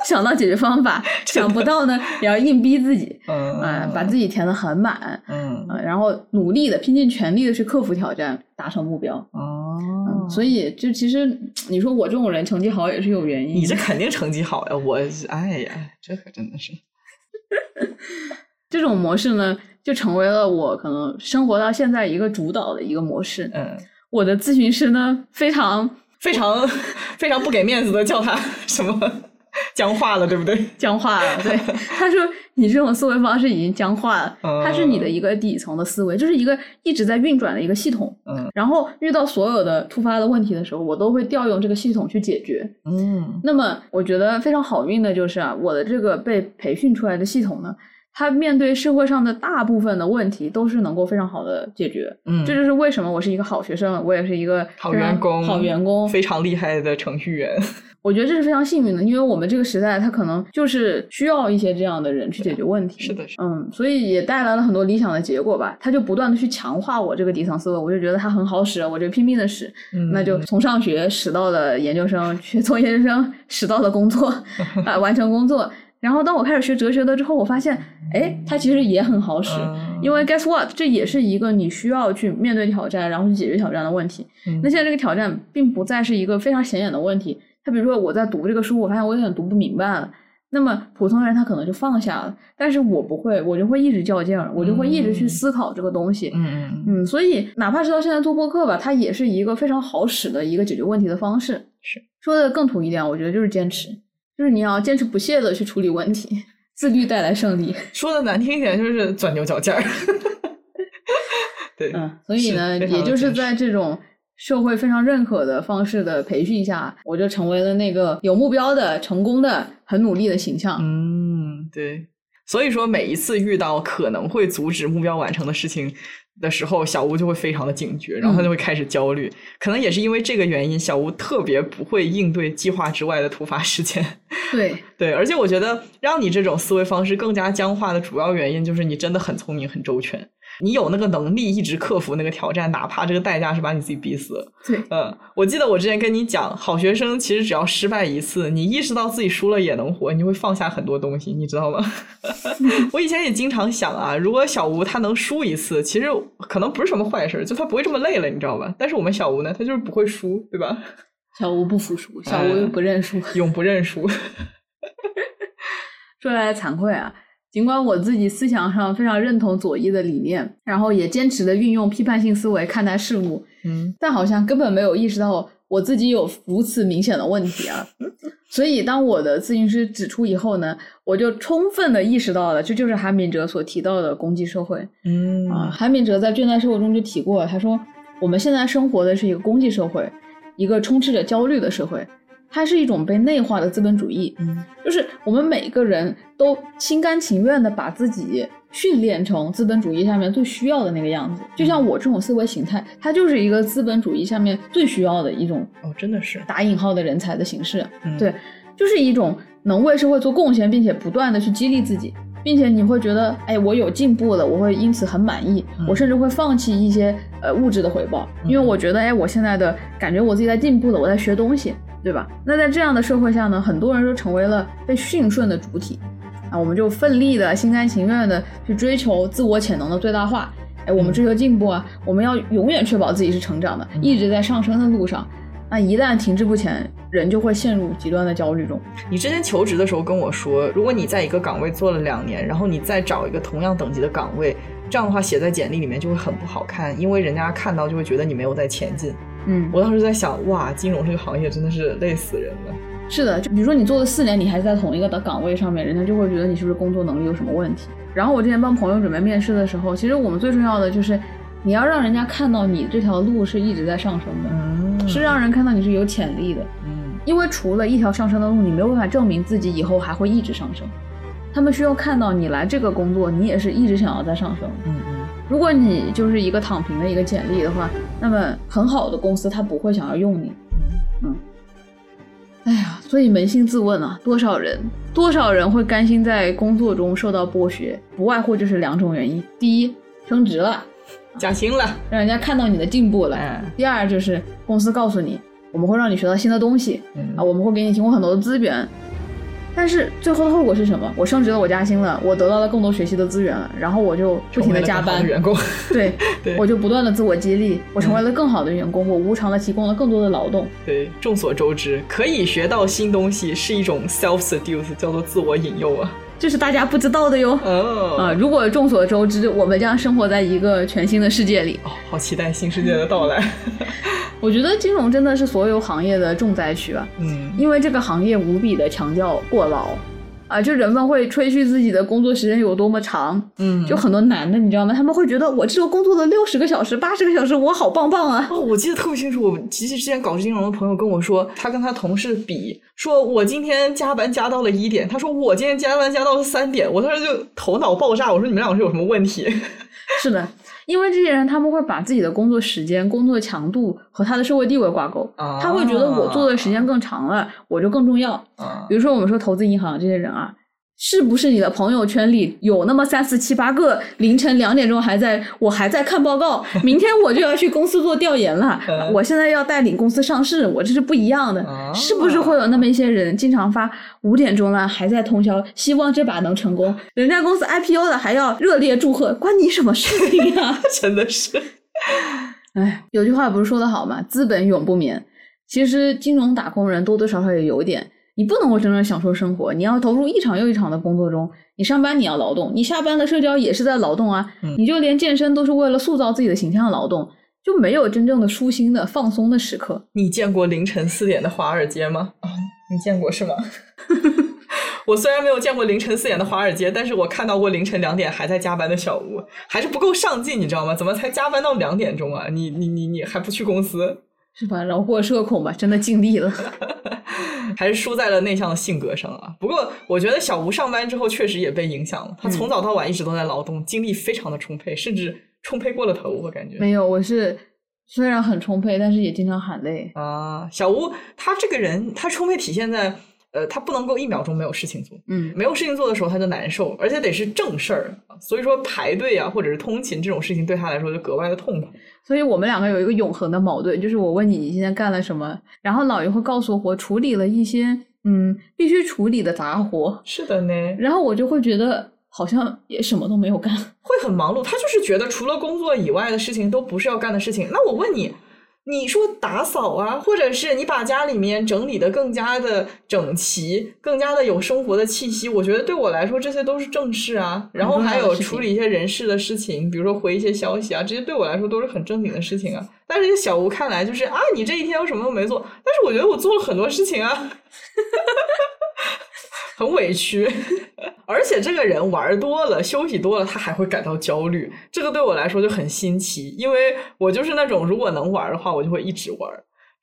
Speaker 2: 想到解决方法，想不到呢，也要硬逼自己，
Speaker 1: 嗯
Speaker 2: 啊、把自己填的很满，
Speaker 1: 嗯
Speaker 2: 啊、然后努力的、拼尽全力的去克服挑战，达成目标。
Speaker 1: 哦
Speaker 2: 嗯，所以就其实你说我这种人成绩好也是有原因的。
Speaker 1: 你这肯定成绩好呀！我哎呀，这可真的是
Speaker 2: 这种模式呢，就成为了我可能生活到现在一个主导的一个模式。
Speaker 1: 嗯，
Speaker 2: 我的咨询师呢，非常
Speaker 1: 非常非常不给面子的叫他什么僵化了，对不对？
Speaker 2: 僵化了。对，他说你这种思维方式已经僵化了，
Speaker 1: 嗯
Speaker 2: 它是你的一个底层的思维，就是一个一直在运转的一个系统。
Speaker 1: 嗯
Speaker 2: 然后遇到所有的突发的问题的时候，我都会调用这个系统去解决。
Speaker 1: 嗯
Speaker 2: 那么我觉得非常好运的就是啊，我的这个被培训出来的系统呢，它面对社会上的大部分的问题都是能够非常好的解决。
Speaker 1: 嗯，
Speaker 2: 这就是为什么我是一个好学生，我也是一个
Speaker 1: 好员工，
Speaker 2: 好员工。
Speaker 1: 非常厉害的程序员。
Speaker 2: 我觉得这是非常幸运的，因为我们这个时代，它可能就是需要一些这样的人去解决问题。
Speaker 1: 是的是的
Speaker 2: 嗯，所以也带来了很多理想的结果吧。他就不断的去强化我这个底层思维，我就觉得它很好使，我就拼命的使。
Speaker 1: 嗯
Speaker 2: 那就从上学使到了研究生，去从研究生使到了工作，啊、完成工作。然后当我开始学哲学了之后，我发现，哎，它其实也很好使。
Speaker 1: 嗯
Speaker 2: 因为 guess what，这也是一个你需要去面对挑战，然后去解决挑战的问题。
Speaker 1: 嗯
Speaker 2: 那现在这个挑战并不再是一个非常显眼的问题。他比如说我在读这个书，我发现我有点读不明白了，那么普通人他可能就放下了，但是我不会，我就会一直较劲儿，我就会一直去思考这个东西。
Speaker 1: 嗯嗯
Speaker 2: 嗯，所以哪怕是到现在做播客吧，它也是一个非常好使的一个解决问题的方式。
Speaker 1: 是
Speaker 2: 说的更土一点，我觉得就是坚持，就是你要坚持不懈的去处理问题，自律带来胜利。
Speaker 1: 说的难听一点就是钻牛角尖儿。对，
Speaker 2: 嗯，所以呢，也就是在这种社会非常认可的方式的培训下，我就成为了那个有目标的、成功的、很努力的形象。
Speaker 1: 嗯，对。所以说，每一次遇到可能会阻止目标完成的事情的时候，小吴就会非常的警觉，然后他就会开始焦虑。可能也是因为这个原因，小吴特别不会应对计划之外的突发事件。
Speaker 2: 对，
Speaker 1: 对，而且我觉得让你这种思维方式更加僵化的主要原因，就是你真的很聪明、很周全，你有那个能力一直克服那个挑战，哪怕这个代价是把你自己逼死。
Speaker 2: 对，
Speaker 1: 嗯，我记得我之前跟你讲，好学生其实只要失败一次，你意识到自己输了也能活，你会放下很多东西，你知道吗？我以前也经常想啊，如果小吴他能输一次，其实可能不是什么坏事，就他不会这么累了，你知道吧？但是我们小吴呢，他就是不会输，对吧？
Speaker 2: 小吴不服输，小吴
Speaker 1: 嗯
Speaker 2: 不认输。
Speaker 1: 永不认输。
Speaker 2: 说来惭愧啊，尽管我自己思想上非常认同左翼的理念，然后也坚持的运用批判性思维看待事物，
Speaker 1: 嗯
Speaker 2: 但好像根本没有意识到我自己有如此明显的问题啊。所以，当我的咨询师指出以后呢，我就充分的意识到了，这就是韩炳哲所提到的攻击社会
Speaker 1: 嗯
Speaker 2: 啊。韩炳哲在《倦怠社会》中就提过，他说我们现在生活的是一个攻击社会，一个充斥着焦虑的社会，它是一种被内化的资本主义。
Speaker 1: 嗯
Speaker 2: 就是我们每个人都心甘情愿的把自己训练成资本主义下面最需要的那个样子。就像我这种思维形态，它就是一个资本主义下面最需要的一种
Speaker 1: 哦，真的是，
Speaker 2: 打引号的人才的形式。
Speaker 1: 嗯
Speaker 2: 对，就是一种能为社会做贡献，并且不断的去激励自己。并且你会觉得，哎，我有进步了，我会因此很满意，
Speaker 1: 嗯
Speaker 2: 我甚至会放弃一些呃物质的回报，因为
Speaker 1: 嗯
Speaker 2: 我觉得，哎，我现在的感觉我自己在进步了，我在学东西，对吧？那在这样的社会下呢，很多人就成为了被驯顺的主体，啊，我们就奋力的、心甘情愿的去追求自我潜能的最大化。哎，我们追求进步啊，我们要永远确保自己是成长的，一直在上升的路上。那一旦停滞不前，人就会陷入极端的焦虑中。
Speaker 1: 你之前求职的时候跟我说，如果你在一个岗位做了两年，然后你再找一个同样等级的岗位，这样的话写在简历里面就会很不好看，因为人家看到就会觉得你没有在前进。
Speaker 2: 嗯，
Speaker 1: 我当时在想，哇，金融这个行业真的是累死人了。
Speaker 2: 是的，就比如说你做了四年，你还在同一个的岗位上面，人家就会觉得你是不是工作能力有什么问题。然后我之前帮朋友准备面试的时候，其实我们最重要的就是你要让人家看到你这条路是一直在上升的，
Speaker 1: 嗯
Speaker 2: 是让人看到你是有潜力的。
Speaker 1: 嗯
Speaker 2: 因为除了一条上升的路，你没有办法证明自己以后还会一直上升。他们需要看到你来这个工作，你也是一直想要在上升。
Speaker 1: 嗯嗯
Speaker 2: 如果你就是一个躺平的一个简历的话，那么很好的公司他不会想要用你。嗯，哎呀，所以扪心自问啊，多少人多少人会甘心在工作中受到剥削？不外乎就是两种原因：第一，升职了，
Speaker 1: 加薪了，
Speaker 2: 让人家看到你的进步了；
Speaker 1: 哎，
Speaker 2: 第二，就是公司告诉你，我们会让你学到新的东西
Speaker 1: 嗯。
Speaker 2: 啊，我们会给你提供很多的资源。但是最后的后果是什么？我升职了，我加薪了，我得到了更多学习的资源了，然后我就不停的加班
Speaker 1: 员工。
Speaker 2: 对，
Speaker 1: 对
Speaker 2: 我就不断的自我激励，我成为了更好的员工，我无偿的提供了更多的劳动。
Speaker 1: 对，众所周知，可以学到新东西是一种 self seduce，叫做自我引诱啊。
Speaker 2: 这是大家不知道的哟。
Speaker 1: 哦，
Speaker 2: 啊，如果众所周知，我们将生活在一个全新的世界里。
Speaker 1: 哦，好期待新世界的到来。
Speaker 2: 我觉得金融真的是所有行业的重灾区啊，
Speaker 1: 嗯
Speaker 2: 因为这个行业无比的强调过劳。啊，就人们会吹嘘自己的工作时间有多么长，
Speaker 1: 嗯，
Speaker 2: 就很多男的，你知道吗？他们会觉得我这周工作了六十个小时、八十个小时，我好棒棒啊！
Speaker 1: 哦，我记得特别清楚，我其实之前搞金融的朋友跟我说，他跟他同事比，说我今天加班加到了一点，他说我今天加班加到了三点，我当时就头脑爆炸，我说你们两个是有什么问题？
Speaker 2: 是的，因为这些人他们会把自己的工作时间、工作强度和他的社会地位挂钩，
Speaker 1: 啊
Speaker 2: 他会觉得我做的时间更长了，我就更重要。
Speaker 1: 啊
Speaker 2: 比如说我们说投资银行这些人啊，是不是你的朋友圈里有那么三四七八个凌晨两点钟还在我还在看报告，明天我就要去公司做调研了，
Speaker 1: 嗯
Speaker 2: 我现在要带领公司上市，我这是不一样的。
Speaker 1: 啊
Speaker 2: 是不是会有那么一些人经常发五点钟了还在通宵，希望这把能成功？人家公司 IPO 了还要热烈祝贺，关你什么事情啊？
Speaker 1: 真的是，
Speaker 2: 哎，有句话不是说的好吗？资本永不眠。其实金融打工人多多少少也有点，你不能够真正享受生活，你要投入一场又一场的工作中。你上班你要劳动，你下班的社交也是在劳动啊。你就连健身都是为了塑造自己的形象劳动，就没有真正的舒心的放松的时刻。
Speaker 1: 你见过凌晨四点的华尔街吗？啊，你见过是吗？我虽然没有见过凌晨四点的华尔街，但是我看到过凌晨两点还在加班的小吴，还是不够上进，你知道吗？怎么才加班到两点钟啊？你你你你还不去公司？
Speaker 2: 是吧？饶过社恐吧，真的尽力了，
Speaker 1: 还是输在了内向的性格上啊。不过我觉得小吴上班之后确实也被影响了，他从早到晚一直都在劳动，精力非常的充沛，甚至充沛过了头，我感觉。
Speaker 2: 没有，我是虽然很充沛，但是也经常喊累
Speaker 1: 啊。小吴他这个人，他充沛体现在。呃，他不能够一秒钟没有事情做，
Speaker 2: 嗯，
Speaker 1: 没有事情做的时候他就难受，而且得是正事儿，所以说排队啊，或者是通勤这种事情对他来说就格外的痛苦。
Speaker 2: 所以我们两个有一个永恒的矛盾，就是我问你你现在干了什么，然后老爷会告诉我我处理了一些嗯必须处理的杂活，
Speaker 1: 是的呢，
Speaker 2: 然后我就会觉得好像也什么都没有干，
Speaker 1: 会很忙碌。他就是觉得除了工作以外的事情都不是要干的事情。那我问你。你说打扫啊，或者是你把家里面整理的更加的整齐，更加的有生活的气息，我觉得对我来说这些都是正事啊。然后还有处理一些人事的事情，比如说回一些消息啊，这些对我来说都是很正经的事情啊。但是小吴看来就是啊，你这一天我什么都没做，但是我觉得我做了很多事情啊。很委屈，而且这个人玩多了、休息多了，他还会感到焦虑。这个对我来说就很新奇，因为我就是那种如果能玩的话，我就会一直玩。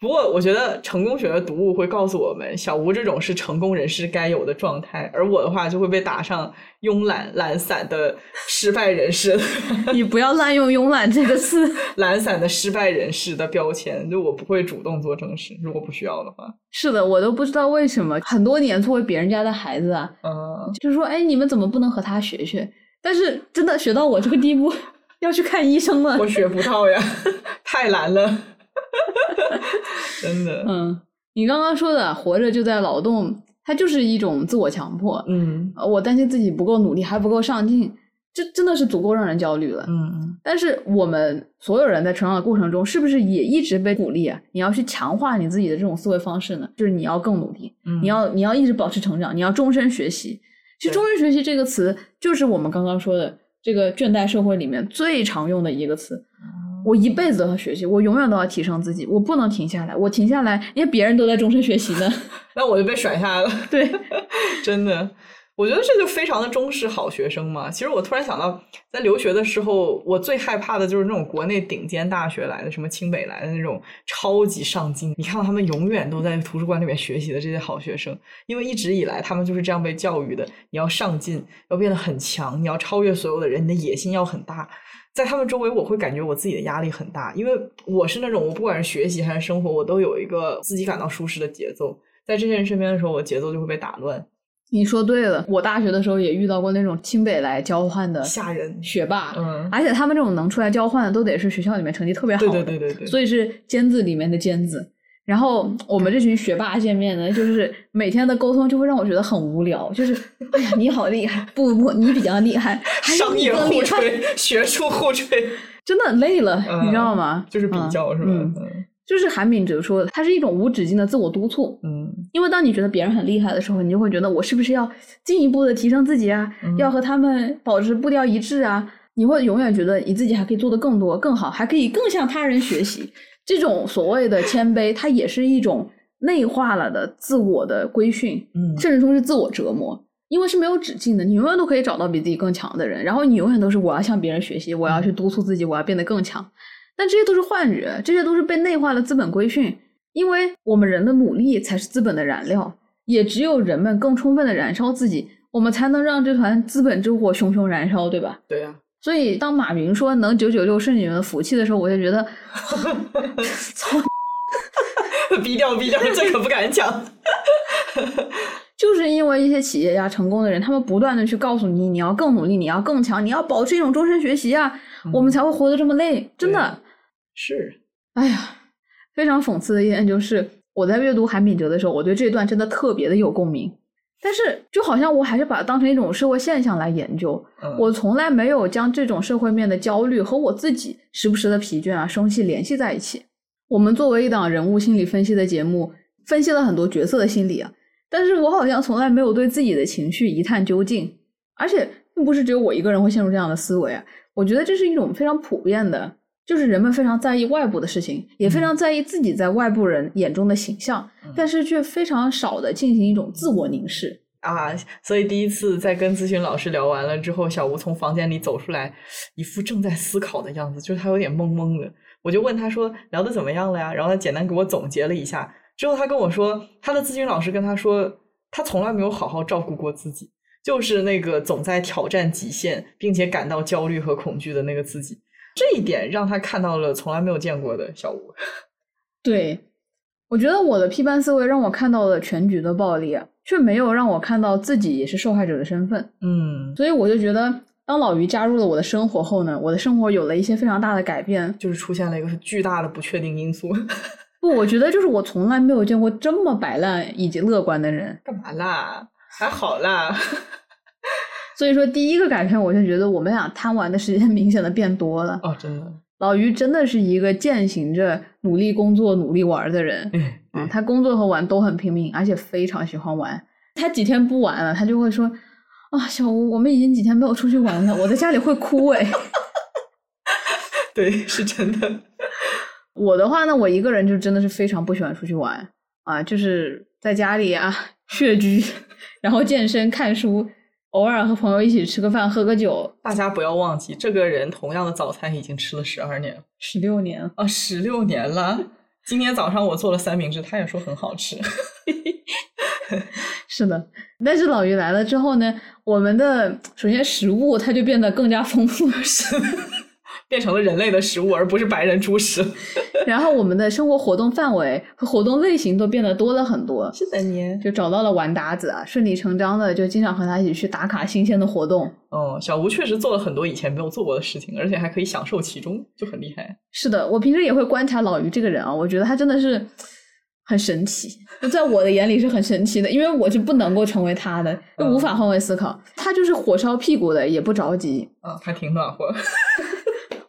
Speaker 1: 不过，我觉得成功学的读物会告诉我们，小吴这种是成功人士该有的状态，而我的话就会被打上慵懒、懒散的失败人士。
Speaker 2: 你不要滥用“慵懒”这个词，
Speaker 1: 懒散的失败人士的标签。就我不会主动做正事，如果不需要的话。
Speaker 2: 是的，我都不知道为什么很多年作为别人家的孩子啊，
Speaker 1: 嗯，
Speaker 2: 就是说哎，你们怎么不能和他学学？但是真的学到我这个地步，要去看医生了。
Speaker 1: 我学不到呀，太难了。真的，
Speaker 2: 嗯，你刚刚说的活着就在劳动，它就是一种自我强迫。
Speaker 1: 嗯，
Speaker 2: 我担心自己不够努力，还不够上进，这真的是足够让人焦虑了。
Speaker 1: 嗯嗯。
Speaker 2: 但是我们所有人在成长的过程中，是不是也一直被鼓励啊？你要去强化你自己的这种思维方式呢？就是你要更努力，你要你要一直保持成长，你要终身学习。其实“终身学习”这个词，就是我们刚刚说的这个倦怠社会里面最常用的一个词。我一辈子都要学习，我永远都要提升自己，我不能停下来。我停下来，因为别人都在终身学习呢，
Speaker 1: 那我就被甩下来了。
Speaker 2: 对，
Speaker 1: 真的，我觉得这就非常的中式好学生嘛。其实我突然想到，在留学的时候，我最害怕的就是那种国内顶尖大学来的，什么清北来的那种超级上进。你看到他们永远都在图书馆里面学习的这些好学生，因为一直以来他们就是这样被教育的：你要上进，要变得很强，你要超越所有的人，你的野心要很大。在他们周围，我会感觉我自己的压力很大，因为我是那种我不管是学习还是生活，我都有一个自己感到舒适的节奏。在这些人身边的时候，我节奏就会被打乱。
Speaker 2: 你说对了，我大学的时候也遇到过那种清北来交换的
Speaker 1: 吓人
Speaker 2: 学霸，
Speaker 1: 嗯，
Speaker 2: 而且他们这种能出来交换的，都得是学校里面成绩特别好的，
Speaker 1: 对对对对对，
Speaker 2: 所以是尖子里面的尖子。然后我们这群学霸见面呢，就是每天的沟通就会让我觉得很无聊。就是，哎呀，你好厉害，不不，你比较厉害，
Speaker 1: 商业互吹，学术互吹，
Speaker 2: 真的累了，你知道吗？
Speaker 1: 就是比较是吧？
Speaker 2: 嗯，就是韩炳哲说的，它是一种无止境的自我督促。
Speaker 1: 嗯，
Speaker 2: 因为当你觉得别人很厉害的时候，你就会觉得我是不是要进一步的提升自己啊？要和他们保持步调一致啊？你会永远觉得你自己还可以做得更多、更好，还可以更向他人学习。这种所谓的谦卑，它也是一种内化了的自我的规训，
Speaker 1: 嗯，
Speaker 2: 甚至说是自我折磨，因为是没有止境的。你永远都可以找到比自己更强的人，然后你永远都是我要向别人学习，我要去督促自己，我要变得更强。但这些都是幻觉，这些都是被内化的资本规训。因为我们人的努力才是资本的燃料，也只有人们更充分的燃烧自己，我们才能让这团资本之火熊熊燃烧，对吧？
Speaker 1: 对呀。
Speaker 2: 所以，当马云说能九九六是你们的福气的时候，我就觉得，操，
Speaker 1: 低调低调，这可不敢讲。
Speaker 2: 就是因为一些企业家成功的人，他们不断的去告诉你，你要更努力，你要更强，你要保持一种终身学习啊，我们才会活得这么累。真的
Speaker 1: 是，
Speaker 2: 哎呀，非常讽刺的一点就是，我在阅读韩炳哲的时候，我对这段真的特别的有共鸣。但是，就好像我还是把它当成一种社会现象来研究，我从来没有将这种社会面的焦虑和我自己时不时的疲倦啊、生气联系在一起。我们作为一档人物心理分析的节目，分析了很多角色的心理啊，但是我好像从来没有对自己的情绪一探究竟，而且并不是只有我一个人会陷入这样的思维啊。我觉得这是一种非常普遍的，就是人们非常在意外部的事情，也非常在意自己在外部人眼中的形象，但是却非常少的进行一种自我凝视。
Speaker 1: 啊，所以第一次在跟咨询老师聊完了之后，小吴从房间里走出来，一副正在思考的样子，就是他有点懵懵的。我就问他说聊的怎么样了呀？然后他简单给我总结了一下，之后他跟我说，他的咨询老师跟他说，他从来没有好好照顾过自己，就是那个总在挑战极限，并且感到焦虑和恐惧的那个自己。这一点让他看到了从来没有见过的小吴。
Speaker 2: 对，我觉得我的批判思维让我看到了全局的暴力啊。却没有让我看到自己也是受害者的身份，
Speaker 1: 嗯，
Speaker 2: 所以我就觉得，当老于加入了我的生活后呢，我的生活有了一些非常大的改变，
Speaker 1: 就是出现了一个巨大的不确定因素。
Speaker 2: 不，我觉得就是我从来没有见过这么摆烂以及乐观的人。
Speaker 1: 干嘛啦？还好啦。
Speaker 2: 所以说，第一个改变，我就觉得我们俩贪玩的时间 明显的变多了。
Speaker 1: 哦，真的。
Speaker 2: 老于真的是一个践行着努力工作、努力玩的人。嗯，他工作和玩都很拼命，而且非常喜欢玩。他几天不玩了，他就会说：“啊，小吴，我们已经几天没有出去玩了，我在家里会哭。”哎，
Speaker 1: 对，是真的。
Speaker 2: 我的话呢，我一个人就真的是非常不喜欢出去玩啊，就是在家里啊 血居，然后健身、看书。偶尔和朋友一起吃个饭，喝个酒。
Speaker 1: 大家不要忘记，这个人同样的早餐已经吃了十二年，
Speaker 2: 十六年
Speaker 1: 啊，十六年了。今天早上我做了三明治，他也说很好吃。
Speaker 2: 是的，但是老于来了之后呢，我们的首先食物它就变得更加丰富，
Speaker 1: 是。变成了人类的食物，而不是白人猪食。
Speaker 2: 然后我们的生活活动范围和活动类型都变得多了很多。
Speaker 1: 是的，你
Speaker 2: 就找到了玩达子啊，顺理成章的就经常和他一起去打卡新鲜的活动。
Speaker 1: 哦，小吴确实做了很多以前没有做过的事情，而且还可以享受其中，就很厉害。
Speaker 2: 是的，我平时也会观察老于这个人啊，我觉得他真的是很神奇，在我的眼里是很神奇的，因为我是不能够成为他的，就无法换位思考。他就是火烧屁股的，也不着急。
Speaker 1: 啊，还挺暖和。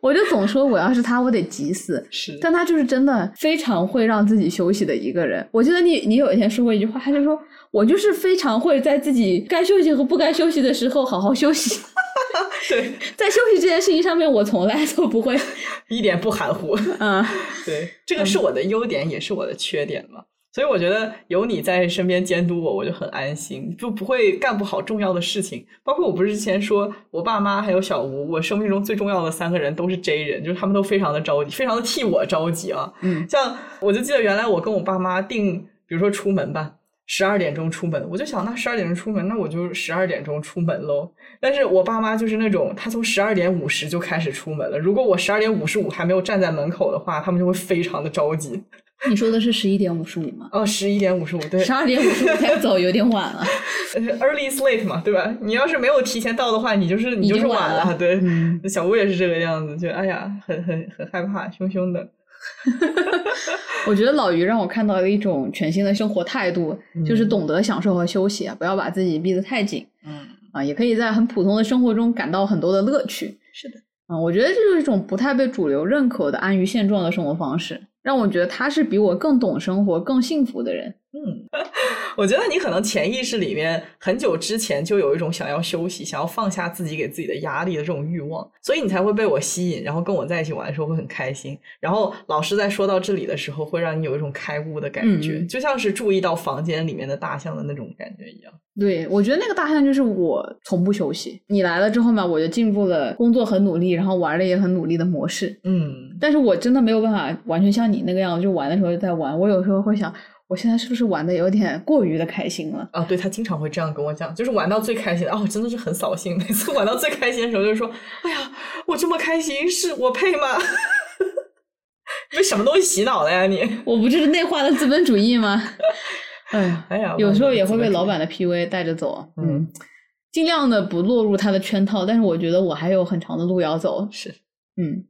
Speaker 2: 我就总说我要是他，我得急死。
Speaker 1: 是，
Speaker 2: 但他就是真的非常会让自己休息的一个人。我记得你，你有一天说过一句话，他就说我就是非常会在自己该休息和不该休息的时候好好休息。
Speaker 1: 对，
Speaker 2: 在休息这件事情上面，我从来都不会
Speaker 1: 一点不含糊。
Speaker 2: 嗯，
Speaker 1: 对，这个是我的优点，也是我的缺点嘛。所以我觉得有你在身边监督我，我就很安心，就不会干不好重要的事情。包括我不是之前说我爸妈还有小吴，我生命中最重要的三个人都是 J 人，就是他们都非常的着急，非常的替我着急啊。
Speaker 2: 嗯，
Speaker 1: 像我就记得原来我跟我爸妈定，比如说出门吧，十二点钟出门，我就想那十二点钟出门，那我就十二点钟出门喽。但是我爸妈就是那种，他从十二点五十就开始出门了。如果我十二点五十五还没有站在门口的话，他们就会非常的着急。
Speaker 2: 你说的是十一点五十五吗？
Speaker 1: 哦，十一点五十五，对，
Speaker 2: 十二点五十五才走有点晚了。
Speaker 1: Early is late 嘛，对吧？你要是没有提前到的话，你就是你就是晚
Speaker 2: 了。
Speaker 1: 对，小吴也是这个样子，就哎呀，很很很害怕，凶凶的。
Speaker 2: 我觉得老于让我看到了一种全新的生活态度，就是懂得享受和休息，不要把自己逼得太紧。
Speaker 1: 嗯
Speaker 2: 啊，也可以在很普通的生活中感到很多的乐趣。
Speaker 1: 是的，
Speaker 2: 嗯，我觉得这就是一种不太被主流认可的安于现状的生活方式。让我觉得他是比我更懂生活、更幸福的人。
Speaker 1: 嗯，我觉得你可能潜意识里面很久之前就有一种想要休息、想要放下自己给自己的压力的这种欲望，所以你才会被我吸引，然后跟我在一起玩的时候会很开心。然后老师在说到这里的时候，会让你有一种开悟的感觉，就像是注意到房间里面的大象的那种感觉一样。
Speaker 2: 对，我觉得那个大象就是我从不休息。你来了之后嘛，我就进入了工作很努力，然后玩的也很努力的模式。
Speaker 1: 嗯，
Speaker 2: 但是我真的没有办法完全像你那个样子，就玩的时候就在玩。我有时候会想，我现在是不是玩的有点过于的开心了？
Speaker 1: 啊，对他经常会这样跟我讲，就是玩到最开心哦，真的是很扫兴。每次玩到最开心的时候，就是说，哎呀，我这么开心，是我配吗？被什么东西洗脑了呀？你，
Speaker 2: 我不就是内化的资本主义吗？
Speaker 1: 哎呀，哎呀，
Speaker 2: 有时候也会被老板的 PUA 带着走，嗯，尽量的不落入他的圈套。但是我觉得我还有很长的路要走。
Speaker 1: 是，
Speaker 2: 嗯，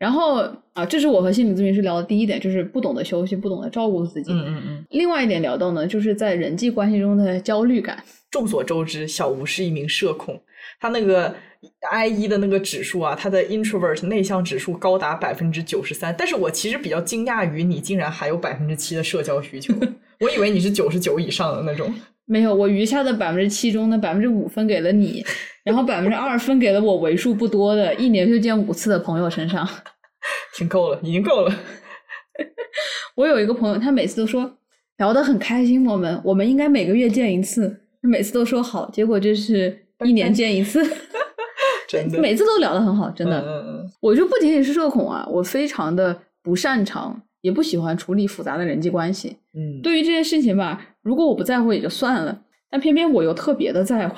Speaker 2: 然后啊，这是我和心理咨询师聊的第一点，就是不懂得休息，不懂得照顾自己。
Speaker 1: 嗯嗯嗯。
Speaker 2: 另外一点聊到呢，就是在人际关系中的焦虑感。
Speaker 1: 众所周知，小吴是一名社恐，他那个 I 一的那个指数啊，他的 introvert 内向指数高达百分之九十三。但是我其实比较惊讶于你竟然还有百分之七的社交需求。我以为你是九十九以上的那种。
Speaker 2: 没有，我余下的百分之七中的百分之五分给了你，然后百分之二分给了我为数不多的一年就见五次的朋友身上。
Speaker 1: 挺够了，已经够了。
Speaker 2: 我有一个朋友，他每次都说聊得很开心，我们我们应该每个月见一次，他每次都说好，结果就是一年见一次。
Speaker 1: 真的，
Speaker 2: 每次都聊得很好，真的。
Speaker 1: 嗯嗯嗯
Speaker 2: 我就不仅仅是社恐啊，我非常的不擅长，也不喜欢处理复杂的人际关系。
Speaker 1: 嗯，
Speaker 2: 对于这件事情吧，如果我不在乎也就算了，但偏偏我又特别的在乎。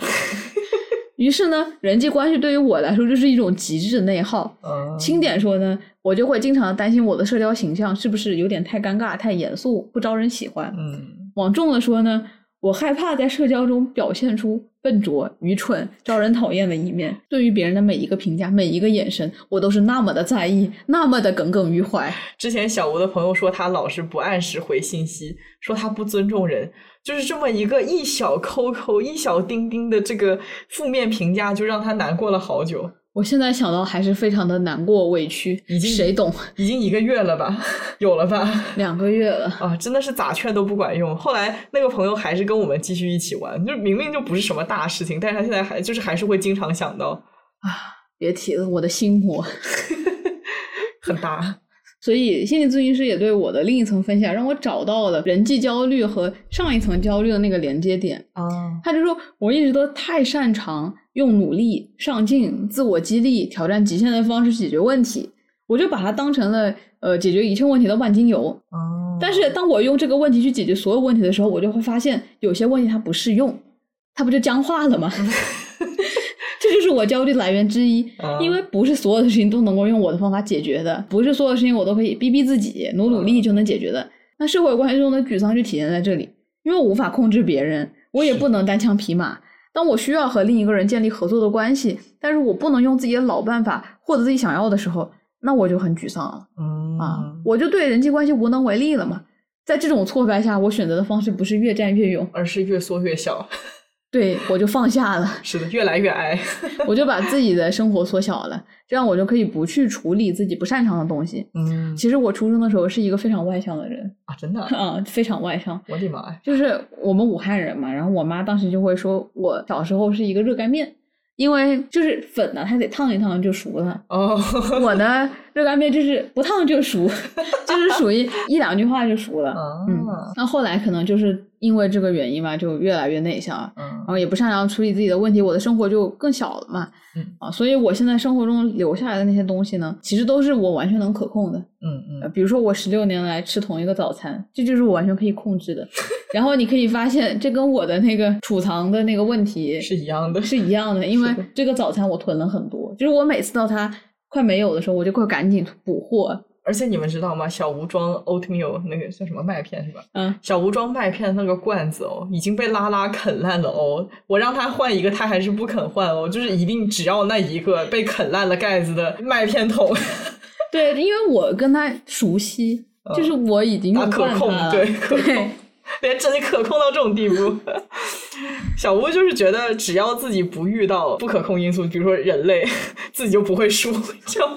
Speaker 2: 于是呢，人际关系对于我来说就是一种极致的内耗。
Speaker 1: 嗯
Speaker 2: 轻点说呢，我就会经常担心我的社交形象是不是有点太尴尬、太严肃，不招人喜欢。
Speaker 1: 嗯
Speaker 2: 往重了说呢，我害怕在社交中表现出笨拙、愚蠢、招人讨厌的一面。对于别人的每一个评价、每一个眼神，我都是那么的在意，那么的耿耿于怀。
Speaker 1: 之前小吴的朋友说他老是不按时回信息，说他不尊重人，就是这么一个一小扣扣、一小丁丁的这个负面评价，就让他难过了好久。
Speaker 2: 我现在想到还是非常的难过、委屈。
Speaker 1: 已经
Speaker 2: 谁懂？
Speaker 1: 已经一个月了吧？有了吧？
Speaker 2: 两个月了。
Speaker 1: 啊，真的是咋劝都不管用。后来那个朋友还是跟我们继续一起玩，就明明就不是什么大事情，但是他现在还就是还是会经常想到啊，
Speaker 2: 别提了，我的心魔。
Speaker 1: 很大。
Speaker 2: 所以心理咨询师也对我的另一层分享，让我找到了人际焦虑和上一层焦虑的那个连接点。
Speaker 1: 啊，
Speaker 2: 他就说，我一直都太擅长用努力、上进、自我激励、挑战极限的方式解决问题，我就把它当成了呃解决一切问题的万金油。
Speaker 1: 哦，
Speaker 2: 但是当我用这个问题去解决所有问题的时候，我就会发现有些问题它不适用，它不就僵化了吗？这就是我焦虑来源之一，
Speaker 1: 啊
Speaker 2: 因为不是所有的事情都能够用我的方法解决的，不是所有事情我都可以逼逼自己、努努力就能解决的。那社会关系中的沮丧就体现在这里，因为我无法控制别人，我也不能单枪匹马。当我需要和另一个人建立合作的关系，但是我不能用自己的老办法获得自己想要的时候，那我就很沮丧了。
Speaker 1: 嗯
Speaker 2: 啊，我就对人际关系无能为力了嘛。在这种挫败下，我选择的方式不是越战越勇，
Speaker 1: 而是越缩越小。
Speaker 2: 对我就放下了，
Speaker 1: 是的，越来越矮。
Speaker 2: 我就把自己的生活缩小了，这样我就可以不去处理自己不擅长的东西。
Speaker 1: 嗯
Speaker 2: 其实我初中的时候是一个非常外向的人，
Speaker 1: 啊，真的啊，
Speaker 2: 啊，非常外向。
Speaker 1: 我的妈呀！
Speaker 2: 就是我们武汉人嘛，然后我妈当时就会说我小时候是一个热干面，因为就是粉呢，它得烫一烫就熟了。
Speaker 1: 哦，
Speaker 2: 我呢，热干面就是不烫就熟，就是属于一两句话就熟了。
Speaker 1: 啊
Speaker 2: 嗯，那后来可能就是因为这个原因吧，就越来越内向，
Speaker 1: 嗯
Speaker 2: 然后也不擅长处理自己的问题，我的生活就更小了嘛。
Speaker 1: 嗯
Speaker 2: 啊，所以我现在生活中留下来的那些东西呢，其实都是我完全能可控的。
Speaker 1: 嗯嗯，
Speaker 2: 呃比如说我十六年来吃同一个早餐，这就是我完全可以控制的。然后你可以发现，这跟我的那个储藏的那个问题
Speaker 1: 是一样的。
Speaker 2: 是一样的，因为这个早餐我囤了很多，就是我每次到它快没有的时候，我就会赶紧补货。
Speaker 1: 而且你们知道吗？小吴装 oatmeal 那个叫什么麦片是吧？
Speaker 2: 嗯，
Speaker 1: 小吴装麦片那个罐子哦，已经被拉拉啃烂了哦。我让他换一个，他还是不肯换哦，就是一定只要那一个被啃烂了盖子的麦片桶，
Speaker 2: 对，因为我跟他熟悉，就是我已经
Speaker 1: 他可控
Speaker 2: 用惯它，了。
Speaker 1: 对 可控
Speaker 2: 对，
Speaker 1: 连真的可控到这种地步。小吴就是觉得，只要自己不遇到不可控因素，比如说人类，自己就不会输，你知道吗？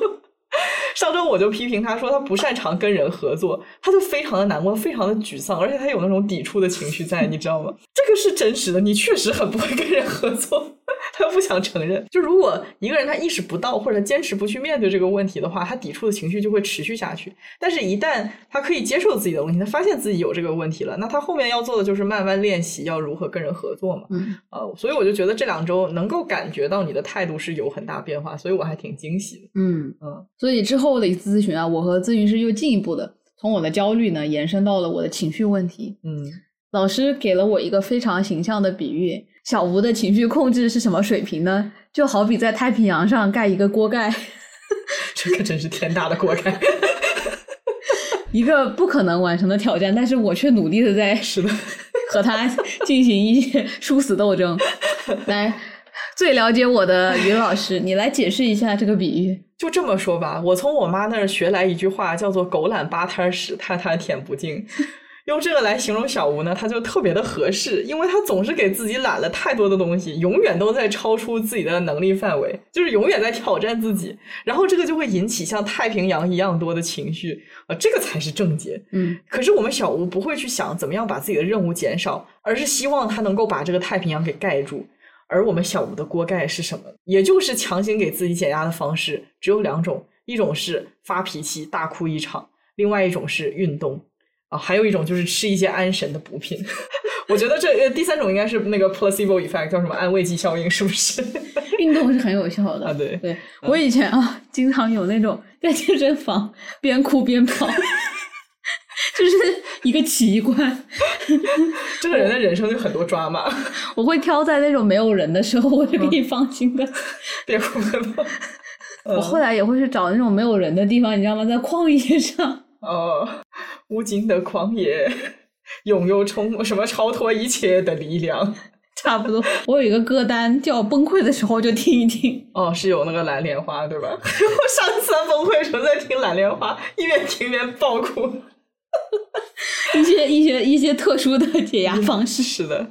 Speaker 1: 上周我就批评他说他不擅长跟人合作，他就非常的难过，非常的沮丧，而且他有那种抵触的情绪在，你知道吗？这个是真实的，你确实很不会跟人合作，他不想承认。就如果一个人他意识不到或者坚持不去面对这个问题的话，他抵触的情绪就会持续下去。但是，一旦他可以接受自己的问题，他发现自己有这个问题了，那他后面要做的就是慢慢练习要如何跟人合作嘛。
Speaker 2: 嗯，
Speaker 1: 呃，所以我就觉得这两周能够感觉到你的态度是有很大变化，所以我还挺惊喜的。
Speaker 2: 嗯
Speaker 1: 嗯
Speaker 2: 所以之后的一次咨询啊，我和咨询师又进一步的从我的焦虑呢延伸到了我的情绪问题。
Speaker 1: 嗯，
Speaker 2: 老师给了我一个非常形象的比喻，小吴的情绪控制是什么水平呢？就好比在太平洋上盖一个锅盖，
Speaker 1: 这可真是天大的锅盖。
Speaker 2: 一个不可能完成的挑战，但是我却努力的在
Speaker 1: 是的，
Speaker 2: 和他进行一些殊死斗争。来，最了解我的于老师，你来解释一下这个比喻。
Speaker 1: 就这么说吧，我从我妈那儿学来一句话，叫做“狗懒八摊儿屎，摊摊舔不净”。用这个来形容小吴呢，他就特别的合适，因为他总是给自己揽了太多的东西，永远都在超出自己的能力范围，就是永远在挑战自己，然后这个就会引起像太平洋一样多的情绪啊，这个才是症结。
Speaker 2: 嗯，
Speaker 1: 可是我们小吴不会去想怎么样把自己的任务减少，而是希望他能够把这个太平洋给盖住。而我们小吴的锅盖是什么？也就是强行给自己减压的方式，只有两种，一种是发脾气大哭一场，另外一种是运动。啊，还有一种就是吃一些安神的补品，我觉得这呃第三种应该是那个 placebo effect，叫什么安慰剂效应，是不是？
Speaker 2: 运动是很有效的
Speaker 1: 啊，对，
Speaker 2: 对我以前啊，经常有那种在健身房边哭边跑，就是一个奇观。
Speaker 1: 这个人的人生就很多抓马。
Speaker 2: 我会挑在那种没有人的时候，我就可以放心的
Speaker 1: 边哭边跑。
Speaker 2: 我后来也会去找那种没有人的地方，你知道吗？在旷野上。
Speaker 1: 哦，无尽的狂野，拥有冲什么超脱一切的力量，
Speaker 2: 差不多。我有一个歌单，叫崩溃的时候就听一听。
Speaker 1: 哦，是有那个蓝莲花，对吧？我上次崩溃的时候在听蓝莲花，一边听一边爆哭。
Speaker 2: 一些一些一些特殊的解压方式。
Speaker 1: 是的，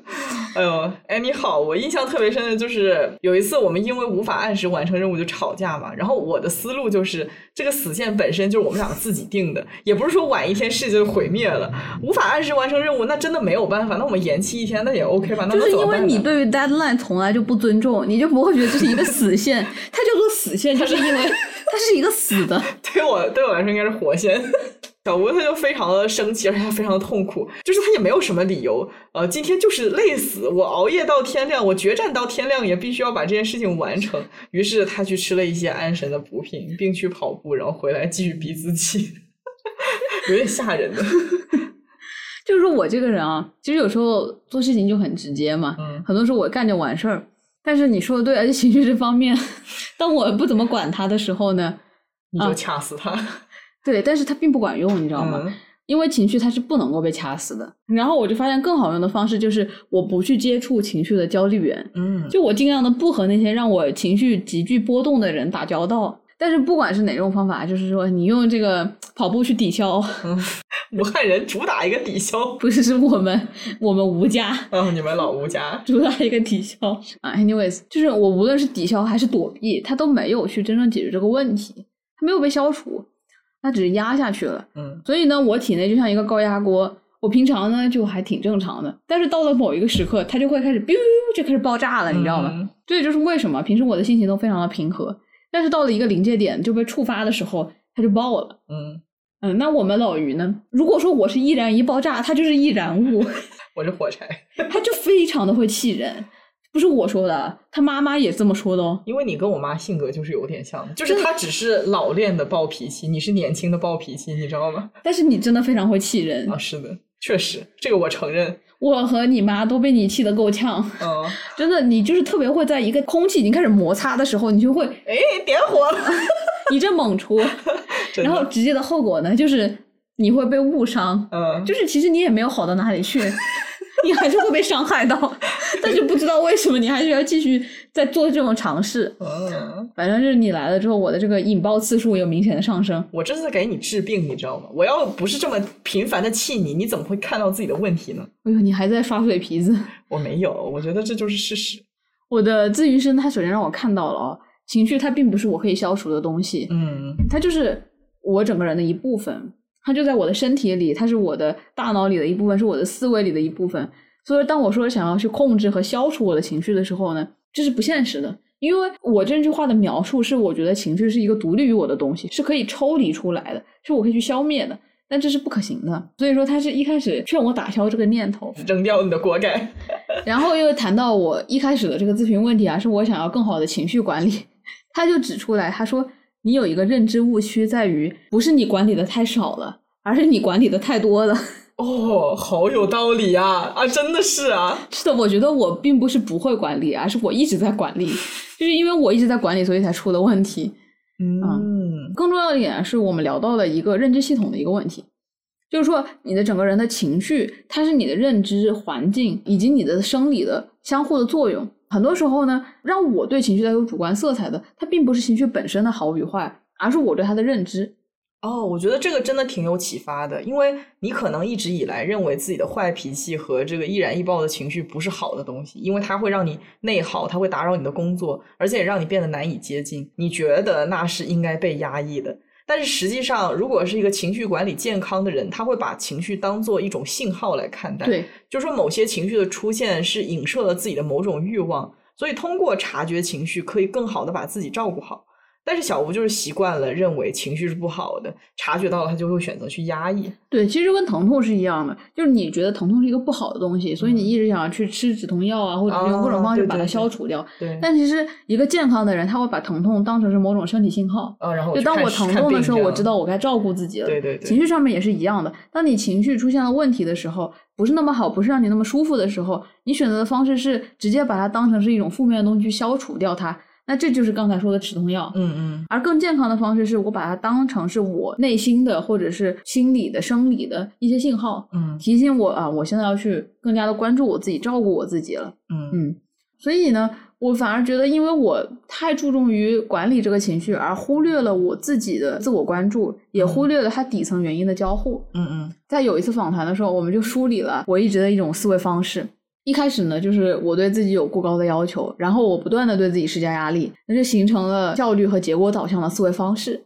Speaker 1: 哎呦，哎，你好，我印象特别深的就是有一次我们因为无法按时完成任务就吵架嘛，然后我的思路就是这个死线本身就是我们两个自己定的，也不是说晚一天世界就毁灭了。无法按时完成任务，那真的没有办法，那我们延期一天那也 OK 吧？那
Speaker 2: 就是因为你对于 deadline 从来就不尊重，你就不会觉得这是一个死线，它叫做死线，就是因为它是一个死的。
Speaker 1: 对我对我来说应该是活线。小吴他就非常的生气，而且他非常的痛苦，就是他也没有什么理由，呃，今天就是累死，我熬夜到天亮，我决战到天亮，也必须要把这件事情完成。于是他去吃了一些安神的补品，并去跑步，然后回来继续逼自己，有点吓人的。
Speaker 2: 就是说我这个人啊，其实有时候做事情就很直接嘛，
Speaker 1: 嗯，
Speaker 2: 很多时候我干就完事儿。但是你说的对，而且情绪这方面，当我不怎么管他的时候呢，
Speaker 1: 你就掐死他。
Speaker 2: 对，但是他并不管用，你知道吗？因为情绪它是不能够被掐死的。然后我就发现更好用的方式就是我不去接触情绪的焦虑源，
Speaker 1: 嗯，
Speaker 2: 就我尽量的不和那些让我情绪急剧波动的人打交道。但是不管是哪种方法，就是说你用这个跑步去抵消，
Speaker 1: 武汉人主打一个抵消，
Speaker 2: 不是是我们我们吴家，
Speaker 1: 哦，你们老吴家
Speaker 2: 主打一个抵消啊。Anyways，就是我无论是抵消还是躲避，他都没有去真正解决这个问题，他没有被消除。它只是压下去了，
Speaker 1: 嗯，
Speaker 2: 所以呢，我体内就像一个高压锅，我平常呢就还挺正常的，但是到了某一个时刻，它就会开始 biu 就开始爆炸了，你知道吗？这也就是为什么平时我的心情都非常的平和，但是到了一个临界点就被触发的时候，它就爆了，
Speaker 1: 嗯
Speaker 2: 嗯，那我们老于呢？如果说我是易燃易爆炸，它就是易燃物，
Speaker 1: 我是火柴，
Speaker 2: 它就非常的会气人。不是我说的，他妈妈也这么说的哦。
Speaker 1: 因为你跟我妈性格就是有点像，就是她只是老练的暴脾气，你是年轻的暴脾气，你知道吗？
Speaker 2: 但是你真的非常会气人
Speaker 1: 啊！是的，确实，这个我承认。
Speaker 2: 我和你妈都被你气得够呛。
Speaker 1: 嗯，
Speaker 2: 真的，你就是特别会在一个空气已经开始摩擦的时候，你就会
Speaker 1: 哎点火了，
Speaker 2: 一阵猛出，然后直接的后果呢，就是你会被误伤。
Speaker 1: 嗯，
Speaker 2: 就是其实你也没有好到哪里去。你还是会被伤害到，但是不知道为什么你还是要继续在做这种尝试。
Speaker 1: 嗯，
Speaker 2: 反正就是你来了之后，我的这个引爆次数有明显的上升。
Speaker 1: 我这是在给你治病，你知道吗？我要不是这么频繁的气你，你怎么会看到自己的问题呢？
Speaker 2: 哎呦，你还在耍嘴皮子？
Speaker 1: 我没有，我觉得这就是事实。
Speaker 2: 我的咨询师他首先让我看到了哦，情绪它并不是我可以消除的东西，
Speaker 1: 嗯，
Speaker 2: 它就是我整个人的一部分。它就在我的身体里，它是我的大脑里的一部分，是我的思维里的一部分。所以，当我说想要去控制和消除我的情绪的时候呢，这是不现实的。因为我这句话的描述是，我觉得情绪是一个独立于我的东西，是可以抽离出来的，是我可以去消灭的。但这是不可行的。所以说，他是一开始劝我打消这个念头，
Speaker 1: 扔掉你的锅盖。
Speaker 2: 然后又谈到我一开始的这个咨询问题啊，是我想要更好的情绪管理。他就指出来，他说你有一个认知误区，在于不是你管理的太少了。而是你管理的太多了
Speaker 1: 哦，好有道理啊！啊，真的是啊，
Speaker 2: 是的，我觉得我并不是不会管理，而是我一直在管理，就是因为我一直在管理，所以才出了问题。
Speaker 1: 嗯，
Speaker 2: 更重要的一点是我们聊到了一个认知系统的一个问题，就是说你的整个人的情绪，它是你的认知环境以及你的生理的相互的作用。很多时候呢，让我对情绪带有主观色彩的，它并不是情绪本身的好与坏，而是我对它的认知。
Speaker 1: 哦，我觉得这个真的挺有启发的，因为你可能一直以来认为自己的坏脾气和这个易燃易爆的情绪不是好的东西，因为它会让你内耗，它会打扰你的工作，而且也让你变得难以接近。你觉得那是应该被压抑的，但是实际上，如果是一个情绪管理健康的人，他会把情绪当做一种信号来看待，
Speaker 2: 对，
Speaker 1: 就说某些情绪的出现是影射了自己的某种欲望，所以通过察觉情绪，可以更好的把自己照顾好。但是小吴就是习惯了认为情绪是不好的，察觉到了他就会选择去压抑。
Speaker 2: 对，其实跟疼痛是一样的，就是你觉得疼痛是一个不好的东西，所以你一直想要去吃止痛药啊，或者用各种方式把它消除掉。
Speaker 1: 对，
Speaker 2: 但其实一个健康的人，他会把疼痛当成是某种身体信号。
Speaker 1: 啊，然后
Speaker 2: 就当我疼痛的时候，我知道我该照顾自己了。
Speaker 1: 对对对，
Speaker 2: 情绪上面也是一样的。当你情绪出现了问题的时候，不是那么好，不是让你那么舒服的时候，你选择的方式是直接把它当成是一种负面的东西去消除掉它。那这就是刚才说的止痛药，
Speaker 1: 嗯嗯，
Speaker 2: 而更健康的方式是我把它当成是我内心的或者是心理的、生理的一些信号，
Speaker 1: 嗯，
Speaker 2: 提醒我啊，我现在要去更加的关注我自己，照顾我自己了，
Speaker 1: 嗯。
Speaker 2: 嗯，所以呢，我反而觉得，因为我太注重于管理这个情绪，而忽略了我自己的自我关注，也忽略了它底层原因的交互，
Speaker 1: 嗯嗯，
Speaker 2: 在有一次访谈的时候，我们就梳理了我一直的一种思维方式。一开始呢，就是我对自己有过高的要求，然后我不断的对自己施加压力，那就形成了效率和结果导向的思维方式。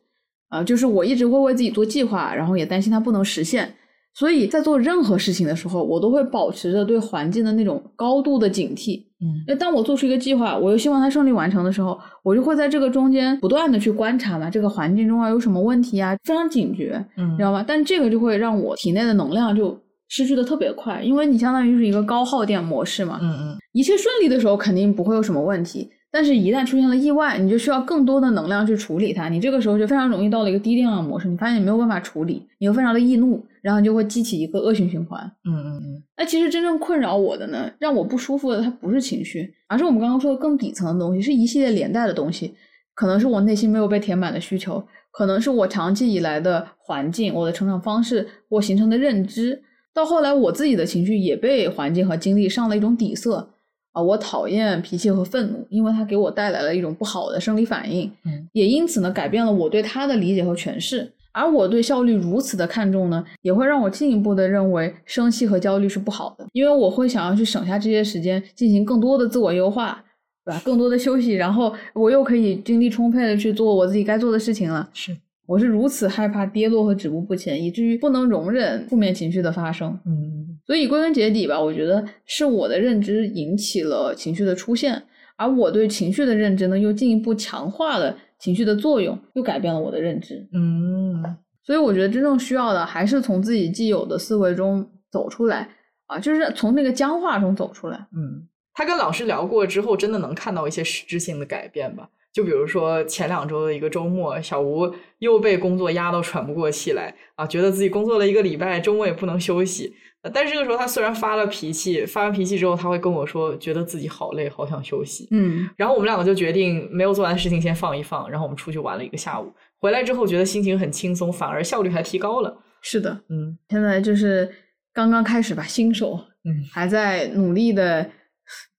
Speaker 2: 啊，就是我一直会为自己做计划，然后也担心它不能实现，所以在做任何事情的时候，我都会保持着对环境的那种高度的警惕。
Speaker 1: 嗯，
Speaker 2: 那当我做出一个计划，我又希望它顺利完成的时候，我就会在这个中间不断的去观察嘛，这个环境中啊有什么问题啊，非常警觉，
Speaker 1: 嗯，
Speaker 2: 知道吗？但这个就会让我体内的能量就。失去的特别快，因为你相当于是一个高耗电模式嘛。
Speaker 1: 嗯嗯，
Speaker 2: 一切顺利的时候肯定不会有什么问题，但是一旦出现了意外，你就需要更多的能量去处理它。你这个时候就非常容易到了一个低电量模式，你发现你没有办法处理，你又非常的易怒，然后你就会激起一个恶性循环。
Speaker 1: 嗯嗯嗯。
Speaker 2: 那其实真正困扰我的呢，让我不舒服的，它不是情绪，而是我们刚刚说的更底层的东西，是一系列连带的东西。可能是我内心没有被填满的需求，可能是我长期以来的环境、我的成长方式、我形成的认知。到后来，我自己的情绪也被环境和经历上了一种底色啊！我讨厌脾气和愤怒，因为它给我带来了一种不好的生理反应。
Speaker 1: 嗯，
Speaker 2: 也因此呢，改变了我对它的理解和诠释。而我对效率如此的看重呢，也会让我进一步的认为生气和焦虑是不好的，因为我会想要去省下这些时间，进行更多的自我优化，对吧？更多的休息，然后我又可以精力充沛的去做我自己该做的事情了。
Speaker 1: 是。
Speaker 2: 我是如此害怕跌落和止步不前，以至于不能容忍负面情绪的发生。
Speaker 1: 嗯，
Speaker 2: 所以归根结底吧，我觉得是我的认知引起了情绪的出现，而我对情绪的认知呢，又进一步强化了情绪的作用，又改变了我的认知。
Speaker 1: 嗯，
Speaker 2: 所以我觉得真正需要的还是从自己既有的思维中走出来啊，就是从那个僵化中走出来。
Speaker 1: 嗯，他跟老师聊过之后，真的能看到一些实质性的改变吧？就比如说前两周的一个周末，小吴又被工作压到喘不过气来啊，觉得自己工作了一个礼拜，周末也不能休息。但是这个时候，他虽然发了脾气，发完脾气之后，他会跟我说，觉得自己好累，好想休息。
Speaker 2: 嗯，
Speaker 1: 然后我们两个就决定没有做完的事情先放一放，然后我们出去玩了一个下午。回来之后，觉得心情很轻松，反而效率还提高了。
Speaker 2: 是的，
Speaker 1: 嗯，
Speaker 2: 现在就是刚刚开始吧，新手，
Speaker 1: 嗯，
Speaker 2: 还在努力的。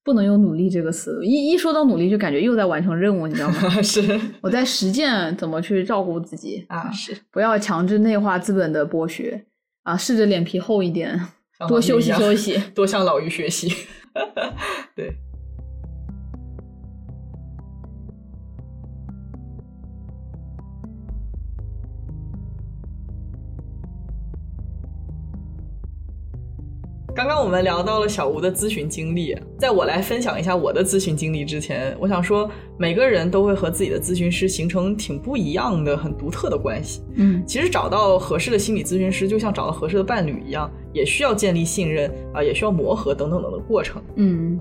Speaker 2: 不能用“努力”这个词，一一说到努力，就感觉又在完成任务，你知道吗？
Speaker 1: 是，
Speaker 2: 我在实践怎么去照顾自己
Speaker 1: 啊，是，
Speaker 2: 不要强制内化资本的剥削啊，试着脸皮厚一点，多休息休息，
Speaker 1: 多向老于学习，对。刚刚我们聊到了小吴的咨询经历，在我来分享一下我的咨询经历之前，我想说，每个人都会和自己的咨询师形成挺不一样的、很独特的关系。
Speaker 2: 嗯，
Speaker 1: 其实找到合适的心理咨询师，就像找到合适的伴侣一样，也需要建立信任啊，也需要磨合等等等的过程。
Speaker 2: 嗯，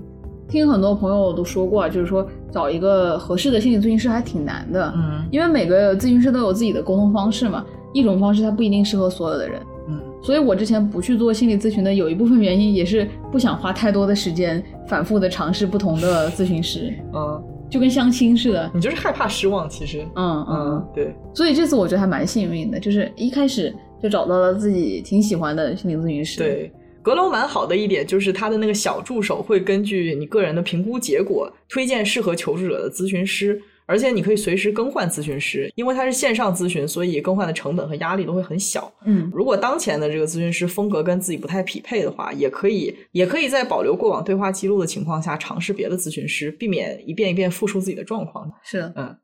Speaker 2: 听很多朋友都说过，就是说找一个合适的心理咨询师还挺难的。
Speaker 1: 嗯，
Speaker 2: 因为每个咨询师都有自己的沟通方式嘛，一种方式它不一定适合所有的人。所以我之前不去做心理咨询的有一部分原因，也是不想花太多的时间反复的尝试不同的咨询师。
Speaker 1: 嗯，
Speaker 2: 就跟相亲似的，
Speaker 1: 你就是害怕失望，其实。
Speaker 2: 嗯嗯，
Speaker 1: 对。
Speaker 2: 所以这次我觉得还蛮幸运的，就是一开始就找到了自己挺喜欢的心理咨询师。
Speaker 1: 对，阁楼蛮好的一点就是他的那个小助手会根据你个人的评估结果，推荐适合求助者的咨询师。而且你可以随时更换咨询师，因为它是线上咨询，所以更换的成本和压力都会很小。
Speaker 2: 嗯
Speaker 1: 如果当前的这个咨询师风格跟自己不太匹配的话，也可以也可以在保留过往对话记录的情况下尝试别的咨询师，避免一遍一遍复述自己的状况。
Speaker 2: 是的，
Speaker 1: 嗯，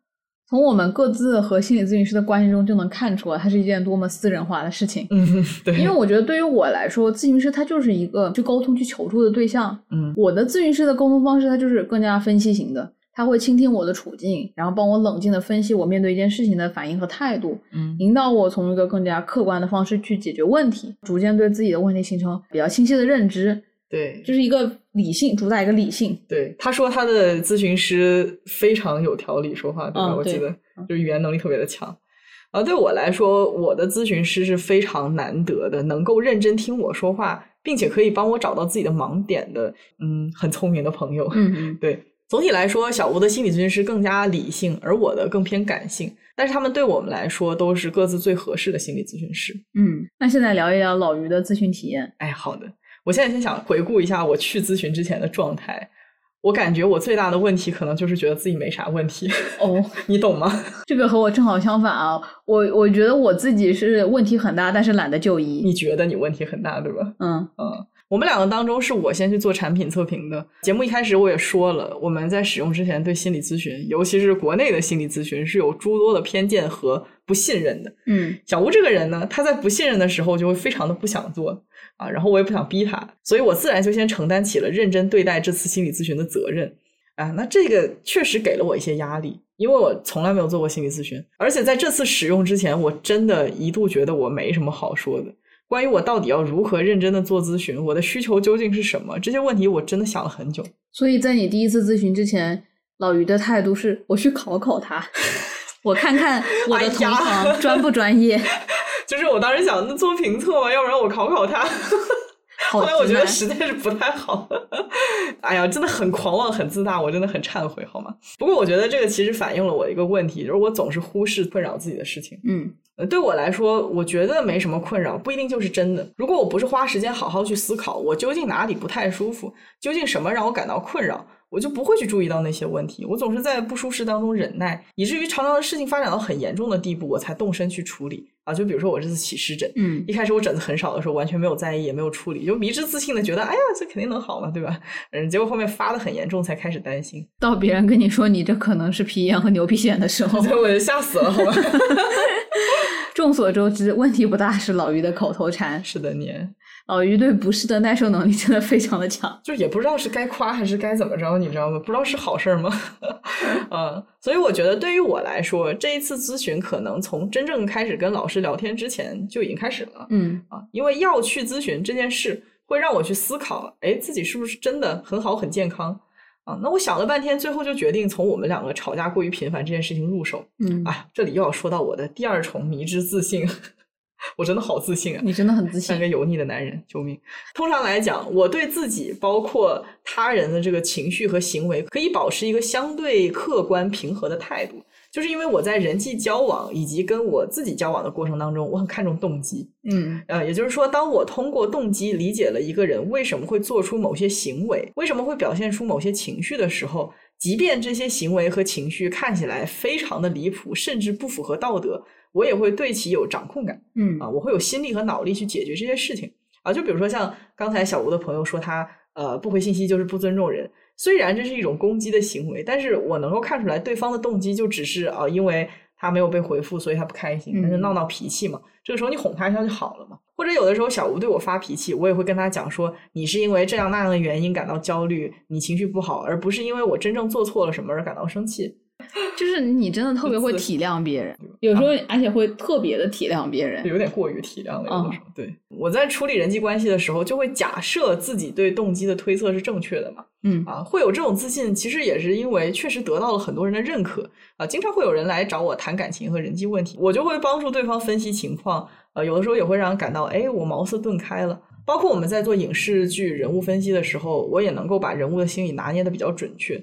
Speaker 2: 从我们各自和心理咨询师的关系中就能看出来，它是一件多么私人化的事情。
Speaker 1: 嗯，对，
Speaker 2: 因为我觉得对于我来说，咨询师他就是一个去沟通、去求助的对象。
Speaker 1: 嗯
Speaker 2: 我的咨询师的沟通方式，他就是更加分析型的，他会倾听我的处境，然后帮我冷静的分析我面对一件事情的反应和态度，
Speaker 1: 嗯
Speaker 2: 引导我从一个更加客观的方式去解决问题，逐渐对自己的问题形成比较清晰的认知。
Speaker 1: 对
Speaker 2: 这是一个理性，主打一个理性。
Speaker 1: 对，他说他的咨询师非常有条理说话，对吧？
Speaker 2: 嗯对
Speaker 1: 我记得就是语言能力特别的强。啊，对我来说，我的咨询师是非常难得的，能够认真听我说话，并且可以帮我找到自己的盲点的，嗯，很聪明的朋友。
Speaker 2: 嗯嗯
Speaker 1: 对，总体来说，小吴的心理咨询师更加理性，而我的更偏感性。但是他们对我们来说都是各自最合适的心理咨询师。
Speaker 2: 嗯。那现在聊一聊老于的咨询体验。
Speaker 1: 哎，好的，我现在先想回顾一下我去咨询之前的状态。我感觉我最大的问题可能就是觉得自己没啥问题，
Speaker 2: 哦，
Speaker 1: 你懂吗？
Speaker 2: 这个和我正好相反啊！我我觉得我自己是问题很大，但是懒得就医。
Speaker 1: 你觉得你问题很大，对吧？
Speaker 2: 嗯
Speaker 1: 嗯，我们两个当中是我先去做产品测评的。节目一开始我也说了，我们在使用之前对心理咨询，尤其是国内的心理咨询是有诸多的偏见和不信任的。
Speaker 2: 嗯
Speaker 1: 小吴这个人呢，他在不信任的时候就会非常的不想做啊，然后我也不想逼他，所以我自然就先承担起了认真对待这次心理咨询的责任啊。那这个确实给了我一些压力，因为我从来没有做过心理咨询，而且在这次使用之前，我真的一度觉得我没什么好说的。关于我到底要如何认真的做咨询，我的需求究竟是什么，这些问题我真的想了很久。
Speaker 2: 所以在你第一次咨询之前，老于的态度是我去考考他，我看看我的同行专不专业。
Speaker 1: 就是我当时想，那做评测嘛，要不然我考考他。后来我觉得实在是不太好，哎呀，真的很狂妄、很自大，我真的很忏悔，好吗？不过我觉得这个其实反映了我一个问题，就是我总是忽视困扰自己的事情。
Speaker 2: 嗯
Speaker 1: 呃，对我来说，我觉得没什么困扰，不一定就是真的。如果我不是花时间好好去思考，我究竟哪里不太舒服，究竟什么让我感到困扰，我就不会去注意到那些问题。我总是在不舒适当中忍耐，以至于常常事情发展到很严重的地步，我才动身去处理啊。就比如说我这次起湿疹，
Speaker 2: 嗯
Speaker 1: 一开始我疹子很少的时候，完全没有在意，也没有处理，就迷之自信的觉得，哎呀，这肯定能好嘛，对吧？嗯，结果后面发的很严重，才开始担心，
Speaker 2: 到别人跟你说你这可能是皮炎和牛皮癣的时候，
Speaker 1: 所以我就吓死了，好吧？
Speaker 2: 众所周知，问题不大是老于的口头禅。
Speaker 1: 是的，你
Speaker 2: 老于对不适的耐受能力真的非常的强。
Speaker 1: 就也不知道是该夸还是该怎么着，你知道吗？不知道是好事儿吗？嗯，所以我觉得对于我来说，这一次咨询可能从真正开始跟老师聊天之前就已经开始了
Speaker 2: 嗯
Speaker 1: 啊，因为要去咨询这件事，会让我去思考，哎，自己是不是真的很好很健康啊？那我想了半天，最后就决定从我们两个吵架过于频繁这件事情入手。
Speaker 2: 嗯，
Speaker 1: 啊，这里又要说到我的第二重迷之自信，我真的好自信啊！
Speaker 2: 你真的很自信。
Speaker 1: 像个油腻的男人，救命！通常来讲，我对自己包括他人的这个情绪和行为，可以保持一个相对客观平和的态度，就是因为我在人际交往以及跟我自己交往的过程当中，我很看重动机。
Speaker 2: 嗯
Speaker 1: 呃，也就是说，当我通过动机理解了一个人为什么会做出某些行为，为什么会表现出某些情绪的时候，即便这些行为和情绪看起来非常的离谱，甚至不符合道德，我也会对其有掌控感。
Speaker 2: 嗯
Speaker 1: 啊，我会有心力和脑力去解决这些事情啊。就比如说像刚才小吴的朋友说他呃不回信息就是不尊重人，虽然这是一种攻击的行为，但是我能够看出来对方的动机就只是啊，因为他没有被回复，所以他不开心，那就
Speaker 2: 嗯
Speaker 1: 闹闹脾气嘛。这个时候你哄他一下就好了嘛。或者有的时候小吴对我发脾气，我也会跟他讲说，你是因为这样那样的原因感到焦虑，你情绪不好，而不是因为我真正做错了什么而感到生气。
Speaker 2: 就是你真的特别会体谅别人，有时候而且会特别的体谅别人。
Speaker 1: 有点过于体谅了，有
Speaker 2: 嗯
Speaker 1: 的时候。对，我在处理人际关系的时候，就会假设自己对动机的推测是正确的嘛。
Speaker 2: 嗯
Speaker 1: 啊，会有这种自信，其实也是因为确实得到了很多人的认可啊。经常会有人来找我谈感情和人际问题，我就会帮助对方分析情况。呃，有的时候也会让人感到，哎，我茅塞顿开了。包括我们在做影视剧人物分析的时候，我也能够把人物的心理拿捏的比较准确。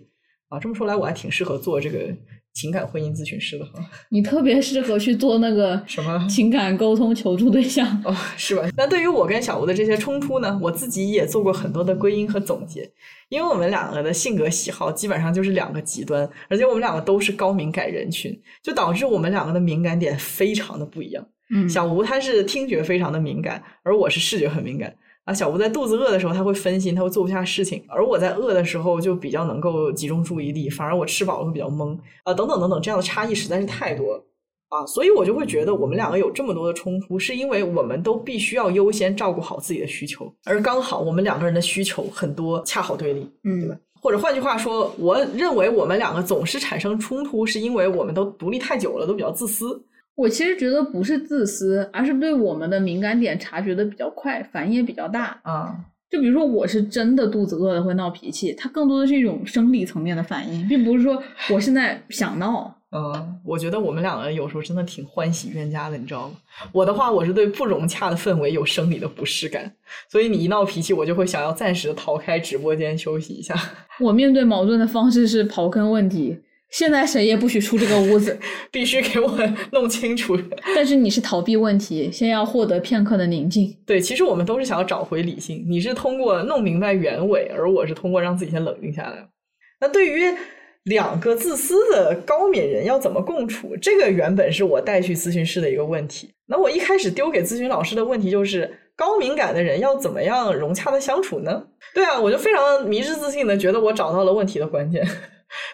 Speaker 1: 啊，这么说来，我还挺适合做这个情感婚姻咨询师的哈。
Speaker 2: 你特别适合去做那个
Speaker 1: 什么
Speaker 2: 情感沟通求助对象
Speaker 1: 哦，是吧？那对于我跟小吴的这些冲突呢，我自己也做过很多的归因和总结。因为我们两个的性格喜好基本上就是两个极端，而且我们两个都是高敏感人群，就导致我们两个的敏感点非常的不一样。
Speaker 2: 嗯，
Speaker 1: 小吴他是听觉非常的敏感，而我是视觉很敏感。啊，小吴在肚子饿的时候他会分心，他会做不下事情；而我在饿的时候就比较能够集中注意力，反而我吃饱了会比较懵啊，等等等等，这样的差异实在是太多啊，所以我就会觉得我们两个有这么多的冲突，是因为我们都必须要优先照顾好自己的需求，而刚好我们两个人的需求很多恰好对立，
Speaker 2: 嗯，
Speaker 1: 对吧？或者换句话说，我认为我们两个总是产生冲突，是因为我们都独立太久了，都比较自私。
Speaker 2: 我其实觉得不是自私，而是对我们的敏感点察觉的比较快，反应也比较大
Speaker 1: 啊。
Speaker 2: 就比如说，我是真的肚子饿了会闹脾气，它更多的是一种生理层面的反应，并不是说我现在想闹。
Speaker 1: 嗯，我觉得我们两个有时候真的挺欢喜冤家的，你知道吗？我的话，我是对不融洽的氛围有生理的不适感，所以你一闹脾气，我就会想要暂时的逃开直播间休息一下。
Speaker 2: 我面对矛盾的方式是刨根问底。现在谁也不许出这个屋子，
Speaker 1: 必须给我弄清楚。
Speaker 2: 但是你是逃避问题，先要获得片刻的宁静。
Speaker 1: 对，其实我们都是想要找回理性。你是通过弄明白原委，而我是通过让自己先冷静下来。那对于两个自私的高敏人要怎么共处，这个原本是我带去咨询室的一个问题。那我一开始丢给咨询老师的问题就是：高敏感的人要怎么样融洽的相处呢？对啊，我就非常迷之自信的觉得我找到了问题的关键。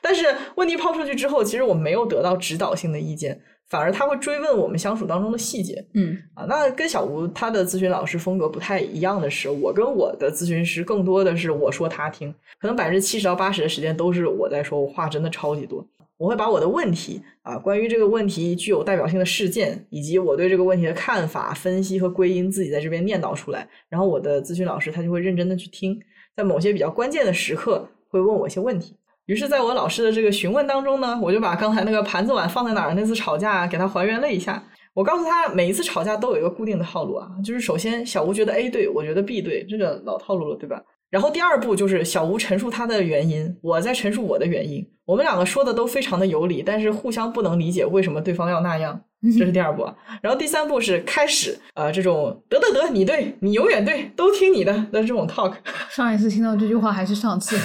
Speaker 1: 但是问题抛出去之后，其实我没有得到指导性的意见，反而他会追问我们相处当中的细节。
Speaker 2: 嗯
Speaker 1: 啊，那跟小吴他的咨询老师风格不太一样的是，我跟我的咨询师更多的是我说他听，可能百分之七十到八十的时间都是我在说，我话真的超级多。我会把我的问题啊，关于这个问题具有代表性的事件，以及我对这个问题的看法、分析和归因，自己在这边念叨出来，然后我的咨询老师他就会认真的去听，在某些比较关键的时刻会问我一些问题。于是，在我老师的这个询问当中呢，我就把刚才那个盘子碗放在哪儿那次吵架给他还原了一下。我告诉他，每一次吵架都有一个固定的套路啊，就是首先小吴觉得 A 对，我觉得 B 对，这个老套路了，对吧？然后第二步就是小吴陈述他的原因，我在陈述我的原因，我们两个说的都非常的有理，但是互相不能理解为什么对方要那样，这是第二步。然后第三步是开始，呃，这种得得得，你对你永远对，都听你的的这种 talk。
Speaker 2: 上一次听到这句话还是上次。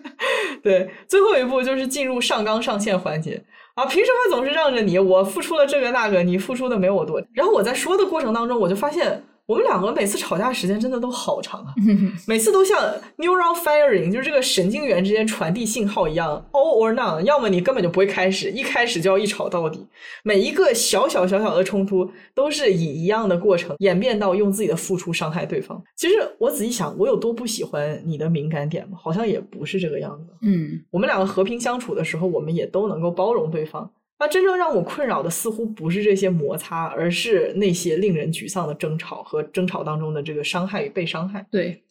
Speaker 1: 对，最后一步就是进入上纲上线环节啊！凭什么总是让着你？我付出了这个那个，你付出的没我多。然后我在说的过程当中，我就发现。我们两个每次吵架时间真的都好长啊，每次都像 neural firing，就是这个神经元之间传递信号一样，all or none，要么你根本就不会开始，一开始就要一吵到底。每一个小小小小的冲突都是以一样的过程演变到用自己的付出伤害对方。其实我仔细想，我有多不喜欢你的敏感点吗？好像也不是这个样子。
Speaker 2: 嗯，
Speaker 1: 我们两个和平相处的时候，我们也都能够包容对方。那真正让我困扰的似乎不是这些摩擦，而是那些令人沮丧的争吵和争吵当中的这个伤害与被伤害。
Speaker 2: 对，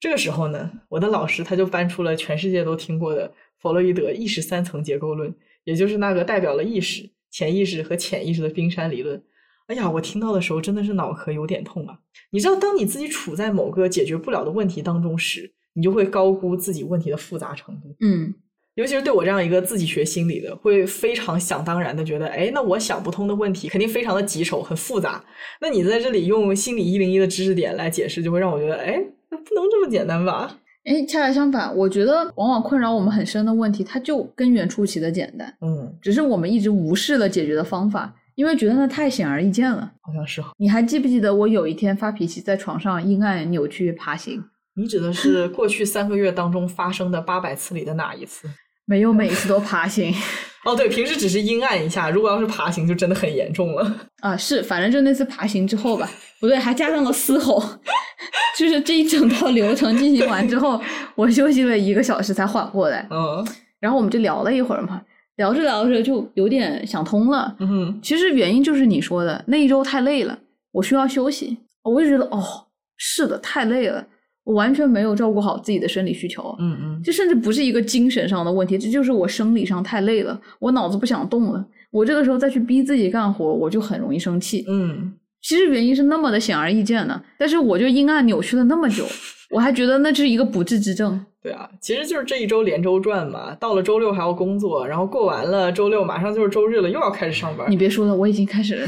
Speaker 1: 这个时候呢，我的老师他就搬出了全世界都听过的弗洛伊德意识三层结构论，也就是那个代表了意识、潜意识和潜意识的冰山理论。哎呀，我听到的时候真的是脑壳有点痛啊！你知道，当你自己处在某个解决不了的问题当中时，你就会高估自己问题的复杂程度。
Speaker 2: 嗯。
Speaker 1: 尤其是对我这样一个自己学心理的，会非常想当然的觉得，哎，那我想不通的问题肯定非常的棘手，很复杂。那你在这里用心理一零一的知识点来解释，就会让我觉得，哎，那不能这么简单吧？
Speaker 2: 哎，恰恰相反，我觉得往往困扰我们很深的问题，它就根源出奇的简单，
Speaker 1: 嗯，
Speaker 2: 只是我们一直无视了解决的方法，因为觉得那太显而易见了。
Speaker 1: 好像是。
Speaker 2: 你还记不记得我有一天发脾气，在床上阴暗扭曲爬行？
Speaker 1: 你指的是过去三个月当中发生的八百次里的哪一次？
Speaker 2: 没有每一次都爬行，
Speaker 1: 哦，对，平时只是阴暗一下，如果要是爬行，就真的很严重了。
Speaker 2: 啊，是，反正就那次爬行之后吧，不对，还加上了嘶吼，就是这一整套流程进行完之后，我休息了一个小时才缓过来。
Speaker 1: 嗯，
Speaker 2: 然后我们就聊了一会儿嘛，聊着聊着就有点想通了。
Speaker 1: 嗯，
Speaker 2: 其实原因就是你说的那一周太累了，我需要休息。我就觉得，哦，是的，太累了。我完全没有照顾好自己的生理需求，
Speaker 1: 嗯嗯，
Speaker 2: 这甚至不是一个精神上的问题，这就是我生理上太累了，我脑子不想动了。我这个时候再去逼自己干活，我就很容易生气。
Speaker 1: 嗯，
Speaker 2: 其实原因是那么的显而易见的，但是我就阴暗扭曲了那么久，我还觉得那是一个不治之症。
Speaker 1: 对啊，其实就是这一周连周转嘛。到了周六还要工作，然后过完了周六，马上就是周日了，又要开始上班。
Speaker 2: 你 别说了，我已经开始，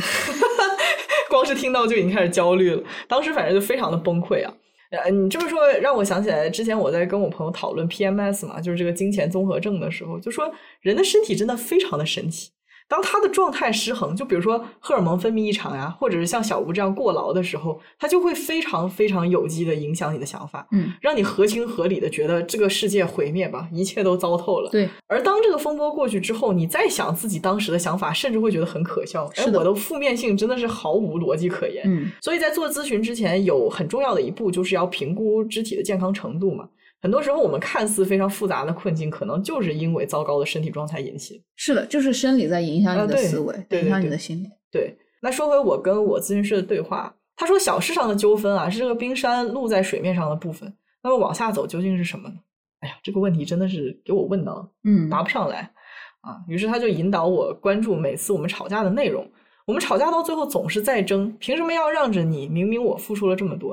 Speaker 1: 光是听到就已经开始焦虑了。当时反正就非常的崩溃啊。呃，你这么说让我想起来，之前我在跟我朋友讨论 PMS 嘛，就是这个金钱综合症的时候，就说人的身体真的非常的神奇。当他的状态失衡，就比如说荷尔蒙分泌异常呀，或者是像小吴这样过劳的时候，他就会非常非常有机的影响你的想法，
Speaker 2: 嗯，
Speaker 1: 让你合情合理的觉得这个世界毁灭吧，一切都糟透了。
Speaker 2: 对。
Speaker 1: 而当这个风波过去之后，你再想自己当时的想法，甚至会觉得很可笑。
Speaker 2: 是的。
Speaker 1: 我的负面性真的是毫无逻辑可言。
Speaker 2: 嗯。
Speaker 1: 所以在做咨询之前，有很重要的一步就是要评估肢体的健康程度嘛。很多时候，我们看似非常复杂的困境，可能就是因为糟糕的身体状态引起。
Speaker 2: 是的，就是生理在影响你的思维，影响你的心理。
Speaker 1: 对，那说回我跟我咨询师的对话，他说小事上的纠纷啊，是这个冰山露在水面上的部分。那么往下走究竟是什么呢？哎呀，这个问题真的是给我问到，
Speaker 2: 嗯，
Speaker 1: 答不上来啊。于是他就引导我关注每次我们吵架的内容。我们吵架到最后总是在争，凭什么要让着你？明明我付出了这么多。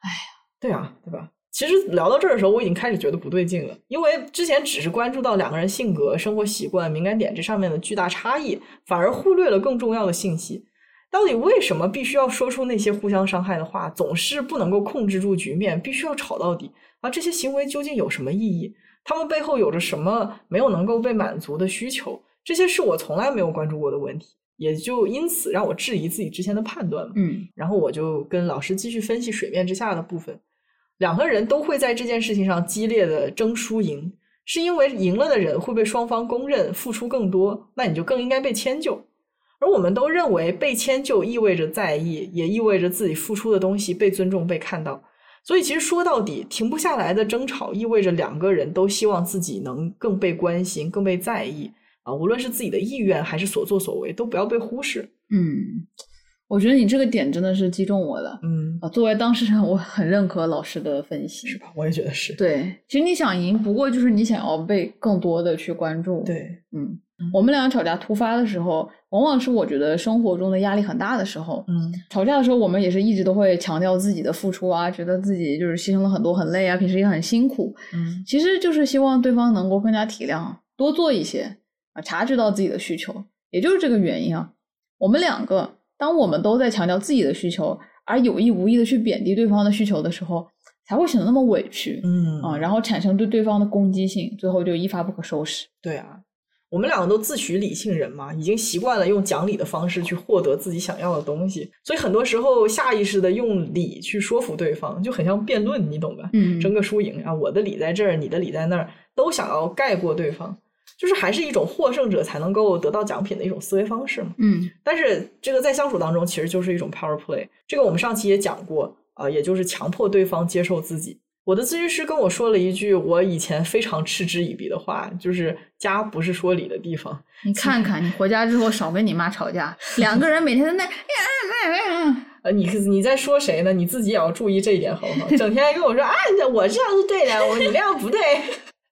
Speaker 2: 哎呀，
Speaker 1: 对啊，对吧？其实聊到这儿的时候，我已经开始觉得不对劲了，因为之前只是关注到两个人性格、生活习惯、敏感点这上面的巨大差异，反而忽略了更重要的信息。到底为什么必须要说出那些互相伤害的话，总是不能够控制住局面，必须要吵到底？而这些行为究竟有什么意义？他们背后有着什么没有能够被满足的需求？这些是我从来没有关注过的问题，也就因此让我质疑自己之前的判断。
Speaker 2: 嗯，
Speaker 1: 然后我就跟老师继续分析水面之下的部分。两个人都会在这件事情上激烈的争输赢，是因为赢了的人会被双方公认付出更多，那你就更应该被迁就。而我们都认为被迁就意味着在意，也意味着自己付出的东西被尊重、被看到。所以其实说到底，停不下来的争吵意味着两个人都希望自己能更被关心、更被在意啊，无论是自己的意愿还是所作所为，都不要被忽视。
Speaker 2: 嗯。我觉得你这个点真的是击中我了，
Speaker 1: 嗯
Speaker 2: 啊，作为当事人，我很认可老师的分析，
Speaker 1: 是吧？我也觉得是。
Speaker 2: 对，其实你想赢，不过就是你想要被更多的去关注。
Speaker 1: 对，
Speaker 2: 嗯，我们两个吵架突发的时候，往往是我觉得生活中的压力很大的时候。
Speaker 1: 嗯，
Speaker 2: 吵架的时候，我们也是一直都会强调自己的付出啊，觉得自己就是牺牲了很多，很累啊，平时也很辛苦。
Speaker 1: 嗯，
Speaker 2: 其实就是希望对方能够更加体谅，多做一些啊，察觉到自己的需求，也就是这个原因啊，我们两个。当我们都在强调自己的需求，而有意无意的去贬低对方的需求的时候，才会显得那么委屈，
Speaker 1: 嗯
Speaker 2: 啊，然后产生对对方的攻击性，最后就一发不可收拾。
Speaker 1: 对啊，我们两个都自诩理性人嘛，已经习惯了用讲理的方式去获得自己想要的东西，所以很多时候下意识的用理去说服对方，就很像辩论，你懂吧？
Speaker 2: 嗯，
Speaker 1: 争个输赢啊，我的理在这儿，你的理在那儿，都想要盖过对方。就是还是一种获胜者才能够得到奖品的一种思维方式嘛。
Speaker 2: 嗯，
Speaker 1: 但是这个在相处当中其实就是一种 power play。这个我们上期也讲过啊，也就是强迫对方接受自己。我的咨询师跟我说了一句我以前非常嗤之以鼻的话，就是家不是说理的地方。
Speaker 2: 你看看，你回家之后少跟你妈吵架，两个人每天在那，
Speaker 1: 呃，你你在说谁呢？你自己也要注意这一点，好不好？整天跟我说啊，我这样是对的，我你那样不对。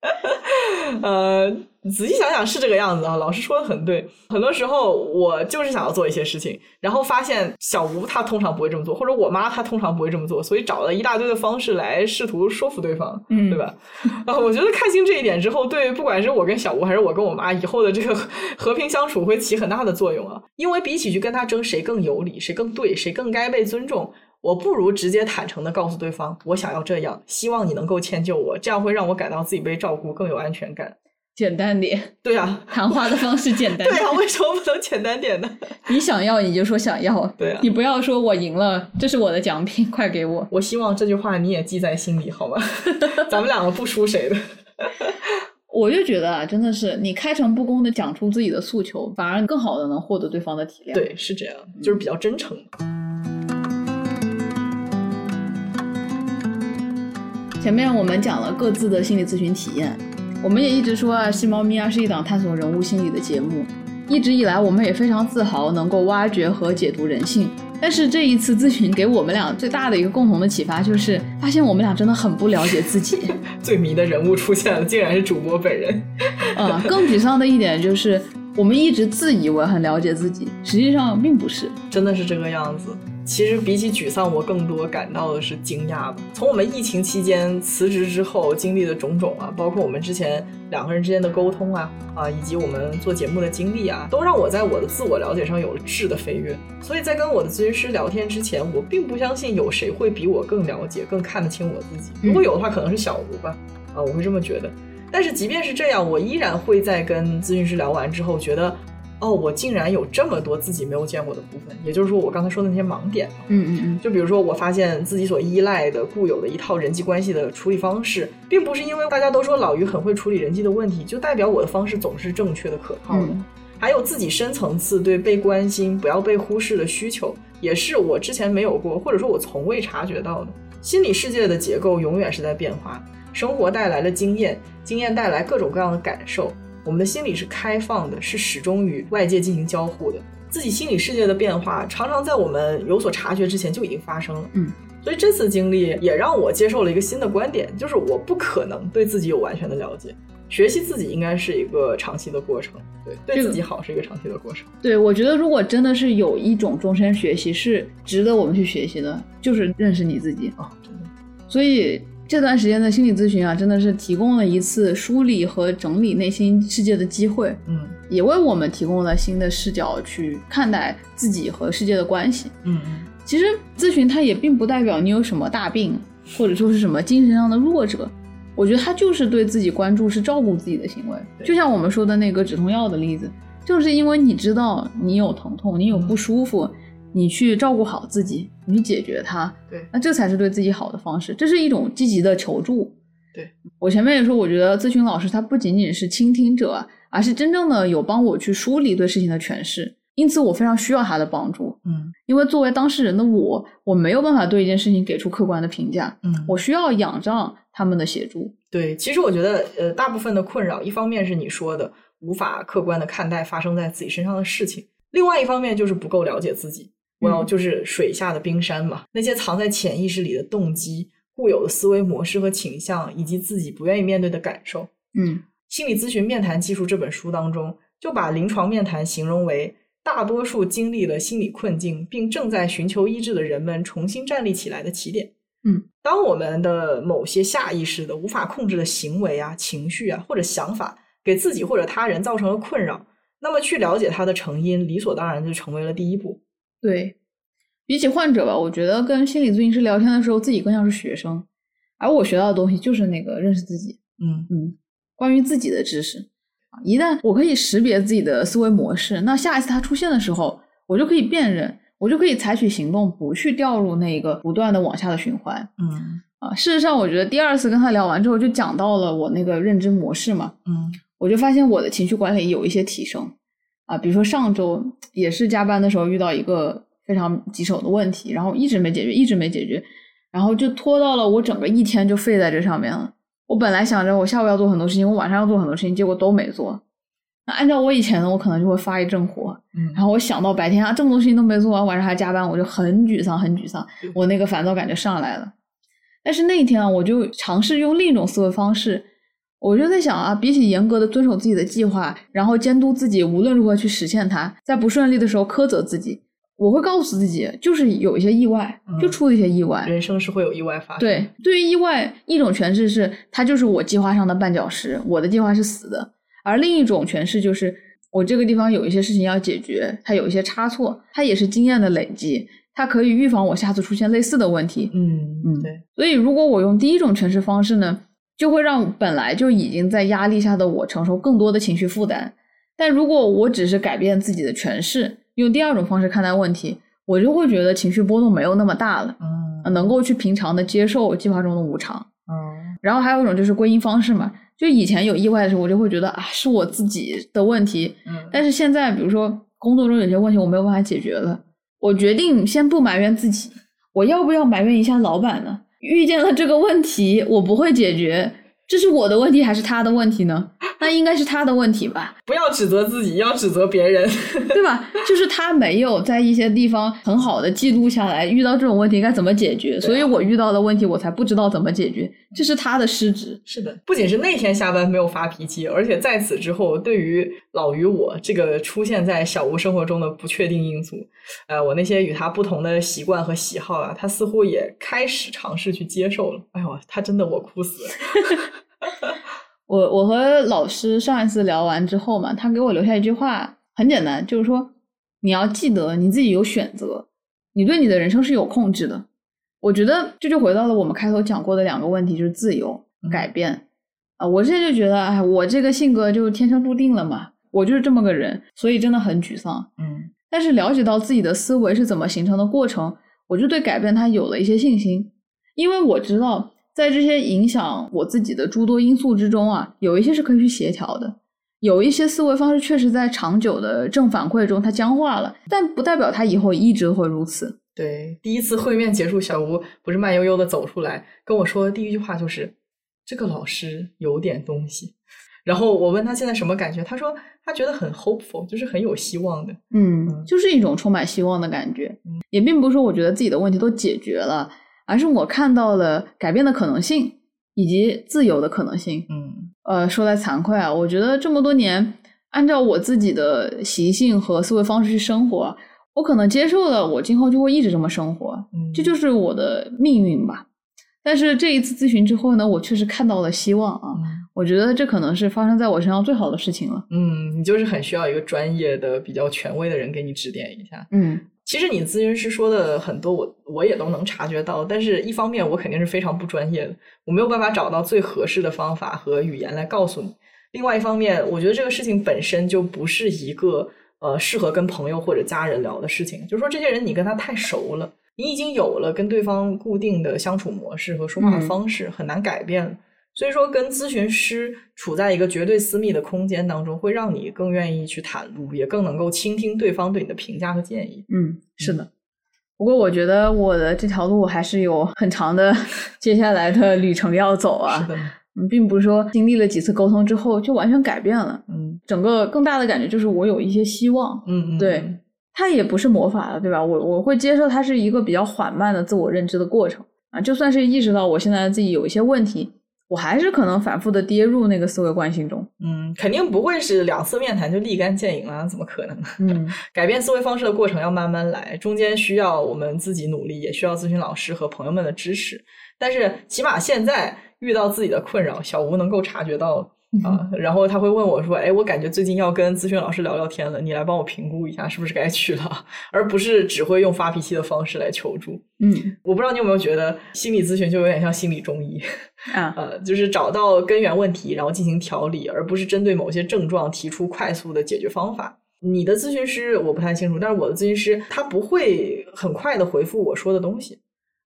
Speaker 1: 呃，仔细想想是这个样子啊。老师说的很对，很多时候我就是想要做一些事情，然后发现小吴他通常不会这么做，或者我妈她通常不会这么做，所以找了一大堆的方式来试图说服对方，
Speaker 2: 嗯，
Speaker 1: 对吧？啊，我觉得看清这一点之后，对不管是我跟小吴，还是我跟我妈以后的这个 和平相处会起很大的作用啊。因为比起去跟他争谁更有理、谁更对、谁更该被尊重。我不如直接坦诚的告诉对方，我想要这样，希望你能够迁就我，这样会让我感到自己被照顾，更有安全感。
Speaker 2: 简单点，
Speaker 1: 对啊，
Speaker 2: 谈话的方式简单。
Speaker 1: 对啊，为什么不能简单点呢？
Speaker 2: 你想要你就说想要，
Speaker 1: 对啊，
Speaker 2: 你不要说我赢了，这是我的奖品，快给我。
Speaker 1: 我希望这句话你也记在心里，好吗？咱们两个不输谁的。
Speaker 2: 我就觉得啊，真的是你开诚布公的讲出自己的诉求，反而更好的能获得对方的体谅。
Speaker 1: 对，是这样，就是比较真诚。
Speaker 2: 前面我们讲了各自的心理咨询体验，我们也一直说啊，《新猫咪啊》是一档探索人物心理的节目。一直以来，我们也非常自豪能够挖掘和解读人性。但是这一次咨询给我们俩最大的一个共同的启发，就是发现我们俩真的很不了解自己。
Speaker 1: 最迷的人物出现了，竟然是主播本人。
Speaker 2: 啊，更沮丧的一点就是，我们一直自以为很了解自己，实际上并不是。
Speaker 1: 真的是这个样子。其实比起沮丧，我更多感到的是惊讶吧。从我们疫情期间辞职之后经历的种种啊，包括我们之前两个人之间的沟通啊啊，以及我们做节目的经历啊，都让我在我的自我了解上有了质的飞跃。所以在跟我的咨询师聊天之前，我并不相信有谁会比我更了解、更看得清我自己。如果有的话，可能是小吴吧。啊，我会这么觉得。但是即便是这样，我依然会在跟咨询师聊完之后觉得。哦，我竟然有这么多自己没有见过的部分，也就是说，我刚才说的那些盲点。
Speaker 2: 嗯嗯嗯。
Speaker 1: 就比如说，我发现自己所依赖的固有的一套人际关系的处理方式，并不是因为大家都说老于很会处理人际的问题，就代表我的方式总是正确的、可靠的。还有自己深层次对被关心、不要被忽视的需求，也是我之前没有过，或者说我从未察觉到的。心理世界的结构永远是在变化，生活带来了经验，经验带来各种各样的感受。我们的心理是开放的，是始终与外界进行交互的。自己心理世界的变化，常常在我们有所察觉之前就已经发生了。
Speaker 2: 嗯，
Speaker 1: 所以这次经历也让我接受了一个新的观点，就是我不可能对自己有完全的了解。学习自己应该是一个长期的过程。对，对自己好是一个长期的过程。
Speaker 2: 对，我觉得如果真的是有一种终身学习是值得我们去学习的，就是认识你自己
Speaker 1: 啊，真的。
Speaker 2: 所以。这段时间的心理咨询啊，真的是提供了一次梳理和整理内心世界的机会，
Speaker 1: 嗯，
Speaker 2: 也为我们提供了新的视角去看待自己和世界的关系，
Speaker 1: 嗯
Speaker 2: 其实咨询它也并不代表你有什么大病，或者说是什么精神上的弱者，我觉得它就是对自己关注，是照顾自己的行为。就像我们说的那个止痛药的例子，就是因为你知道你有疼痛，你有不舒服。你去照顾好自己，你去解决它，
Speaker 1: 对，
Speaker 2: 那这才是对自己好的方式，这是一种积极的求助。
Speaker 1: 对
Speaker 2: 我前面也说，我觉得咨询老师他不仅仅是倾听者，而是真正的有帮我去梳理对事情的诠释，因此我非常需要他的帮助。
Speaker 1: 嗯，
Speaker 2: 因为作为当事人的我，我没有办法对一件事情给出客观的评价。
Speaker 1: 嗯，
Speaker 2: 我需要仰仗他们的协助。
Speaker 1: 对，其实我觉得，呃，大部分的困扰，一方面是你说的无法客观的看待发生在自己身上的事情，另外一方面就是不够了解自己。我要就是水下的冰山嘛，那些藏在潜意识里的动机、固有的思维模式和倾向，以及自己不愿意面对的感受。
Speaker 2: 嗯，
Speaker 1: 心理咨询面谈技术这本书当中，就把临床面谈形容为大多数经历了心理困境并正在寻求医治的人们重新站立起来的起点。
Speaker 2: 嗯，
Speaker 1: 当我们的某些下意识的、无法控制的行为啊、情绪啊或者想法，给自己或者他人造成了困扰，那么去了解它的成因，理所当然就成为了第一步。
Speaker 2: 对，比起患者吧，我觉得跟心理咨询师聊天的时候，自己更像是学生，而我学到的东西就是那个认识自己，
Speaker 1: 嗯
Speaker 2: 嗯，关于自己的知识啊。一旦我可以识别自己的思维模式，那下一次它出现的时候，我就可以辨认，我就可以采取行动，不去掉入那个不断的往下的循环。
Speaker 1: 嗯
Speaker 2: 啊，事实上，我觉得第二次跟他聊完之后，就讲到了我那个认知模式嘛，
Speaker 1: 嗯，
Speaker 2: 我就发现我的情绪管理有一些提升。啊，比如说上周也是加班的时候遇到一个非常棘手的问题，然后一直没解决，一直没解决，然后就拖到了我整个一天就废在这上面了。我本来想着我下午要做很多事情，我晚上要做很多事情，结果都没做。那按照我以前的，我可能就会发一阵火，
Speaker 1: 嗯，
Speaker 2: 然后我想到白天啊这么多事情都没做完，晚上还加班，我就很沮丧，很沮丧，我那个烦躁感就上来了。但是那一天啊，我就尝试用另一种思维方式。我就在想啊，比起严格的遵守自己的计划，然后监督自己无论如何去实现它，在不顺利的时候苛责自己，我会告诉自己，就是有一些意外，就出了一些意外。
Speaker 1: 人生是会有意外发生。
Speaker 2: 对，对于意外，一种诠释是它就是我计划上的绊脚石，我的计划是死的；而另一种诠释就是我这个地方有一些事情要解决，它有一些差错，它也是经验的累积，它可以预防我下次出现类似的问题。
Speaker 1: 嗯
Speaker 2: 嗯，
Speaker 1: 对。
Speaker 2: 所以如果我用第一种诠释方式呢？就会让本来就已经在压力下的我承受更多的情绪负担。但如果我只是改变自己的诠释，用第二种方式看待问题，我就会觉得情绪波动没有那么大了，
Speaker 1: 嗯，
Speaker 2: 能够去平常的接受计划中的无常，
Speaker 1: 嗯。
Speaker 2: 然后还有一种就是归因方式嘛，就以前有意外的时候，我就会觉得啊是我自己的问题，
Speaker 1: 嗯。
Speaker 2: 但是现在，比如说工作中有些问题我没有办法解决了，我决定先不埋怨自己，我要不要埋怨一下老板呢？遇见了这个问题，我不会解决，这是我的问题还是他的问题呢？那应该是他的问题吧？
Speaker 1: 不要指责自己，要指责别人，
Speaker 2: 对吧？就是他没有在一些地方很好的记录下来，遇到这种问题该怎么解决，所以我遇到的问题我才不知道怎么解决，这是他的失职。
Speaker 1: 是的，不仅是那天下班没有发脾气，而且在此之后，对于老于我这个出现在小吴生活中的不确定因素，呃，我那些与他不同的习惯和喜好啊，他似乎也开始尝试去接受了。哎呦，他真的我哭死了。
Speaker 2: 我我和老师上一次聊完之后嘛，他给我留下一句话，很简单，就是说你要记得你自己有选择，你对你的人生是有控制的。我觉得这就回到了我们开头讲过的两个问题，就是自由、改变。啊，我现在就觉得，哎，我这个性格就天生注定了嘛，我就是这么个人，所以真的很沮丧。
Speaker 1: 嗯，
Speaker 2: 但是了解到自己的思维是怎么形成的过程，我就对改变它有了一些信心，因为我知道。在这些影响我自己的诸多因素之中啊，有一些是可以去协调的，有一些思维方式确实在长久的正反馈中它僵化了，但不代表它以后一直会如此。
Speaker 1: 对，第一次会面结束，小吴不是慢悠悠的走出来跟我说的第一句话就是：“这个老师有点东西。”然后我问他现在什么感觉，他说他觉得很 hopeful，就是很有希望的。
Speaker 2: 嗯，就是一种充满希望的感觉。也并不是说我觉得自己的问题都解决了。而是我看到了改变的可能性，以及自由的可能性。
Speaker 1: 嗯，
Speaker 2: 呃，说来惭愧啊，我觉得这么多年，按照我自己的习性和思维方式去生活，我可能接受了，我今后就会一直这么生活。
Speaker 1: 嗯，
Speaker 2: 这就是我的命运吧。但是这一次咨询之后呢，我确实看到了希望啊。我觉得这可能是发生在我身上最好的事情了。
Speaker 1: 嗯，你就是很需要一个专业的、比较权威的人给你指点一下。
Speaker 2: 嗯。
Speaker 1: 其实你咨询师说的很多，我我也都能察觉到。但是，一方面我肯定是非常不专业的，我没有办法找到最合适的方法和语言来告诉你。另外一方面，我觉得这个事情本身就不是一个呃适合跟朋友或者家人聊的事情。就是说，这些人你跟他太熟了，你已经有了跟对方固定的相处模式和说话的方式，很难改变。所以说，跟咨询师处在一个绝对私密的空间当中，会让你更愿意去袒露，也更能够倾听对方对你的评价和建议。
Speaker 2: 嗯，是的。不过，我觉得我的这条路还是有很长的 接下来的旅程要走啊。
Speaker 1: 是的。
Speaker 2: 嗯，并不是说经历了几次沟通之后就完全改变了。
Speaker 1: 嗯。
Speaker 2: 整个更大的感觉就是我有一些希望。
Speaker 1: 嗯嗯。
Speaker 2: 对，它也不是魔法了，对吧？我我会接受它是一个比较缓慢的自我认知的过程啊。就算是意识到我现在自己有一些问题。我还是可能反复的跌入那个思维惯性中，
Speaker 1: 嗯，肯定不会是两次面谈就立竿见影了，怎么可能？
Speaker 2: 嗯，
Speaker 1: 改变思维方式的过程要慢慢来，中间需要我们自己努力，也需要咨询老师和朋友们的支持。但是起码现在遇到自己的困扰，小吴能够察觉到。啊，然后他会问我说：“哎，我感觉最近要跟咨询老师聊聊天了，你来帮我评估一下，是不是该去了？而不是只会用发脾气的方式来求助。”
Speaker 2: 嗯，
Speaker 1: 我不知道你有没有觉得心理咨询就有点像心理中医
Speaker 2: 啊？
Speaker 1: 呃，就是找到根源问题，然后进行调理，而不是针对某些症状提出快速的解决方法。你的咨询师我不太清楚，但是我的咨询师他不会很快的回复我说的东西。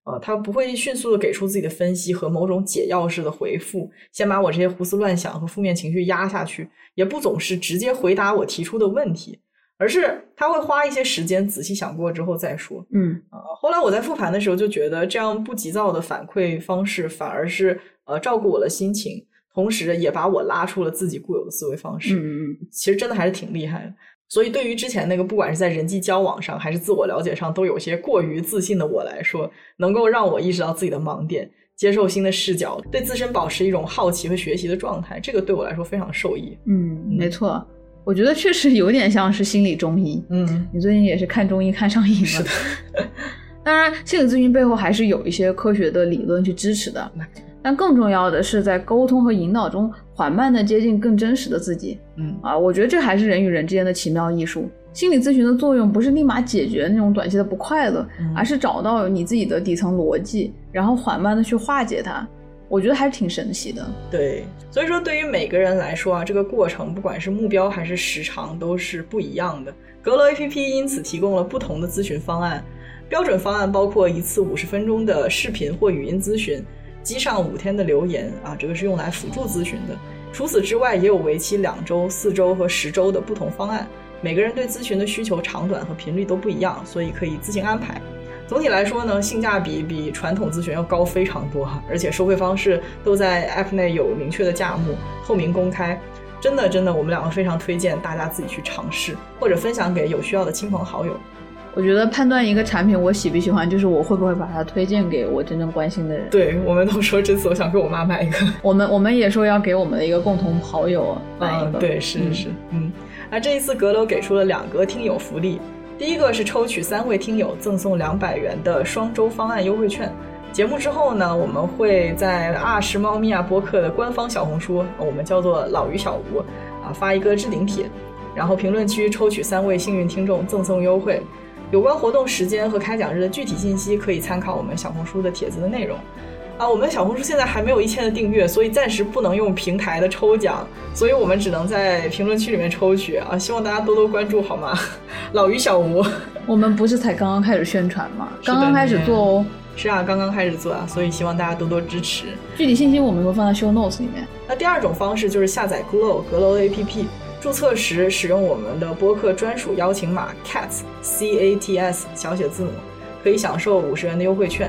Speaker 1: 啊，他不会迅速的给出自己的分析和某种解药式的回复，先把我这些胡思乱想和负面情绪压下去，也不总是直接回答我提出的问题，而是他会花一些时间仔细想过之后再说。
Speaker 2: 嗯，
Speaker 1: 啊，后来我在复盘的时候就觉得，这样不急躁的反馈方式反而是呃照顾我的心情，同时也把我拉出了自己固有的思维方式。
Speaker 2: 嗯嗯，
Speaker 1: 其实真的还是挺厉害的。所以，对于之前那个不管是在人际交往上还是自我了解上都有些过于自信的我来说，能够让我意识到自己的盲点，接受新的视角，对自身保持一种好奇和学习的状态，这个对我来说非常受益。
Speaker 2: 嗯，没错，我觉得确实有点像是心理中医。
Speaker 1: 嗯，
Speaker 2: 你最近也是看中医看上瘾了。
Speaker 1: 是的。
Speaker 2: 当然，心理咨询背后还是有一些科学的理论去支持的。但更重要的是，在沟通和引导中，缓慢的接近更真实的自己。
Speaker 1: 嗯
Speaker 2: 啊，我觉得这还是人与人之间的奇妙艺术。心理咨询的作用不是立马解决那种短期的不快乐，而是找到你自己的底层逻辑，然后缓慢的去化解它。我觉得还是挺神奇的。
Speaker 1: 对，所以说对于每个人来说啊，这个过程不管是目标还是时长都是不一样的。阁楼 APP 因此提供了不同的咨询方案，标准方案包括一次五十分钟的视频或语音咨询。机上五天的留言啊，这个是用来辅助咨询的。除此之外，也有为期两周、四周和十周的不同方案。每个人对咨询的需求长短和频率都不一样，所以可以自行安排。总体来说呢，性价比比传统咨询要高非常多，而且收费方式都在 App 内有明确的价目，透明公开。真的真的，我们两个非常推荐大家自己去尝试，或者分享给有需要的亲朋好友。
Speaker 2: 我觉得判断一个产品我喜不喜欢，就是我会不会把它推荐给我真正关心的人。
Speaker 1: 对，我们都说这次我想给我妈买一个，
Speaker 2: 我们我们也说要给我们的一个共同好友买一个。
Speaker 1: 对，是是是，嗯。那这一次阁楼给出了两个听友福利，第一个是抽取三位听友赠送两百元的双周方案优惠券。节目之后呢，我们会在阿是猫咪啊播客的官方小红书，我们叫做老于小吴啊，发一个置顶帖，然后评论区抽取三位幸运听众赠送优惠。有关活动时间和开奖日的具体信息，可以参考我们小红书的帖子的内容。啊，我们小红书现在还没有一千的订阅，所以暂时不能用平台的抽奖，所以我们只能在评论区里面抽取啊，希望大家多多关注好吗？老于小吴，
Speaker 2: 我们不是才刚刚开始宣传吗？刚刚开始做哦。
Speaker 1: 是啊，刚刚开始做啊，所以希望大家多多支持。
Speaker 2: 具体信息我们会放在 show notes 里面。
Speaker 1: 那第二种方式就是下载 Glow 阁楼的 APP，注册时使用我们的播客专属邀请码 cats c a t s 小写字母，可以享受五十元的优惠券。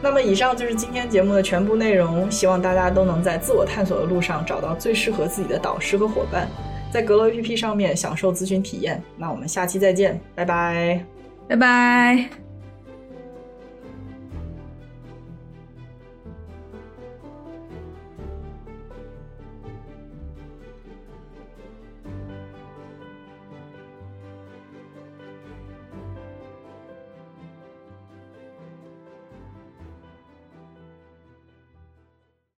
Speaker 1: 那么以上就是今天节目的全部内容，希望大家都能在自我探索的路上找到最适合自己的导师和伙伴，在阁楼 APP 上面享受咨询体验。那我们下期再见，拜拜，
Speaker 2: 拜拜。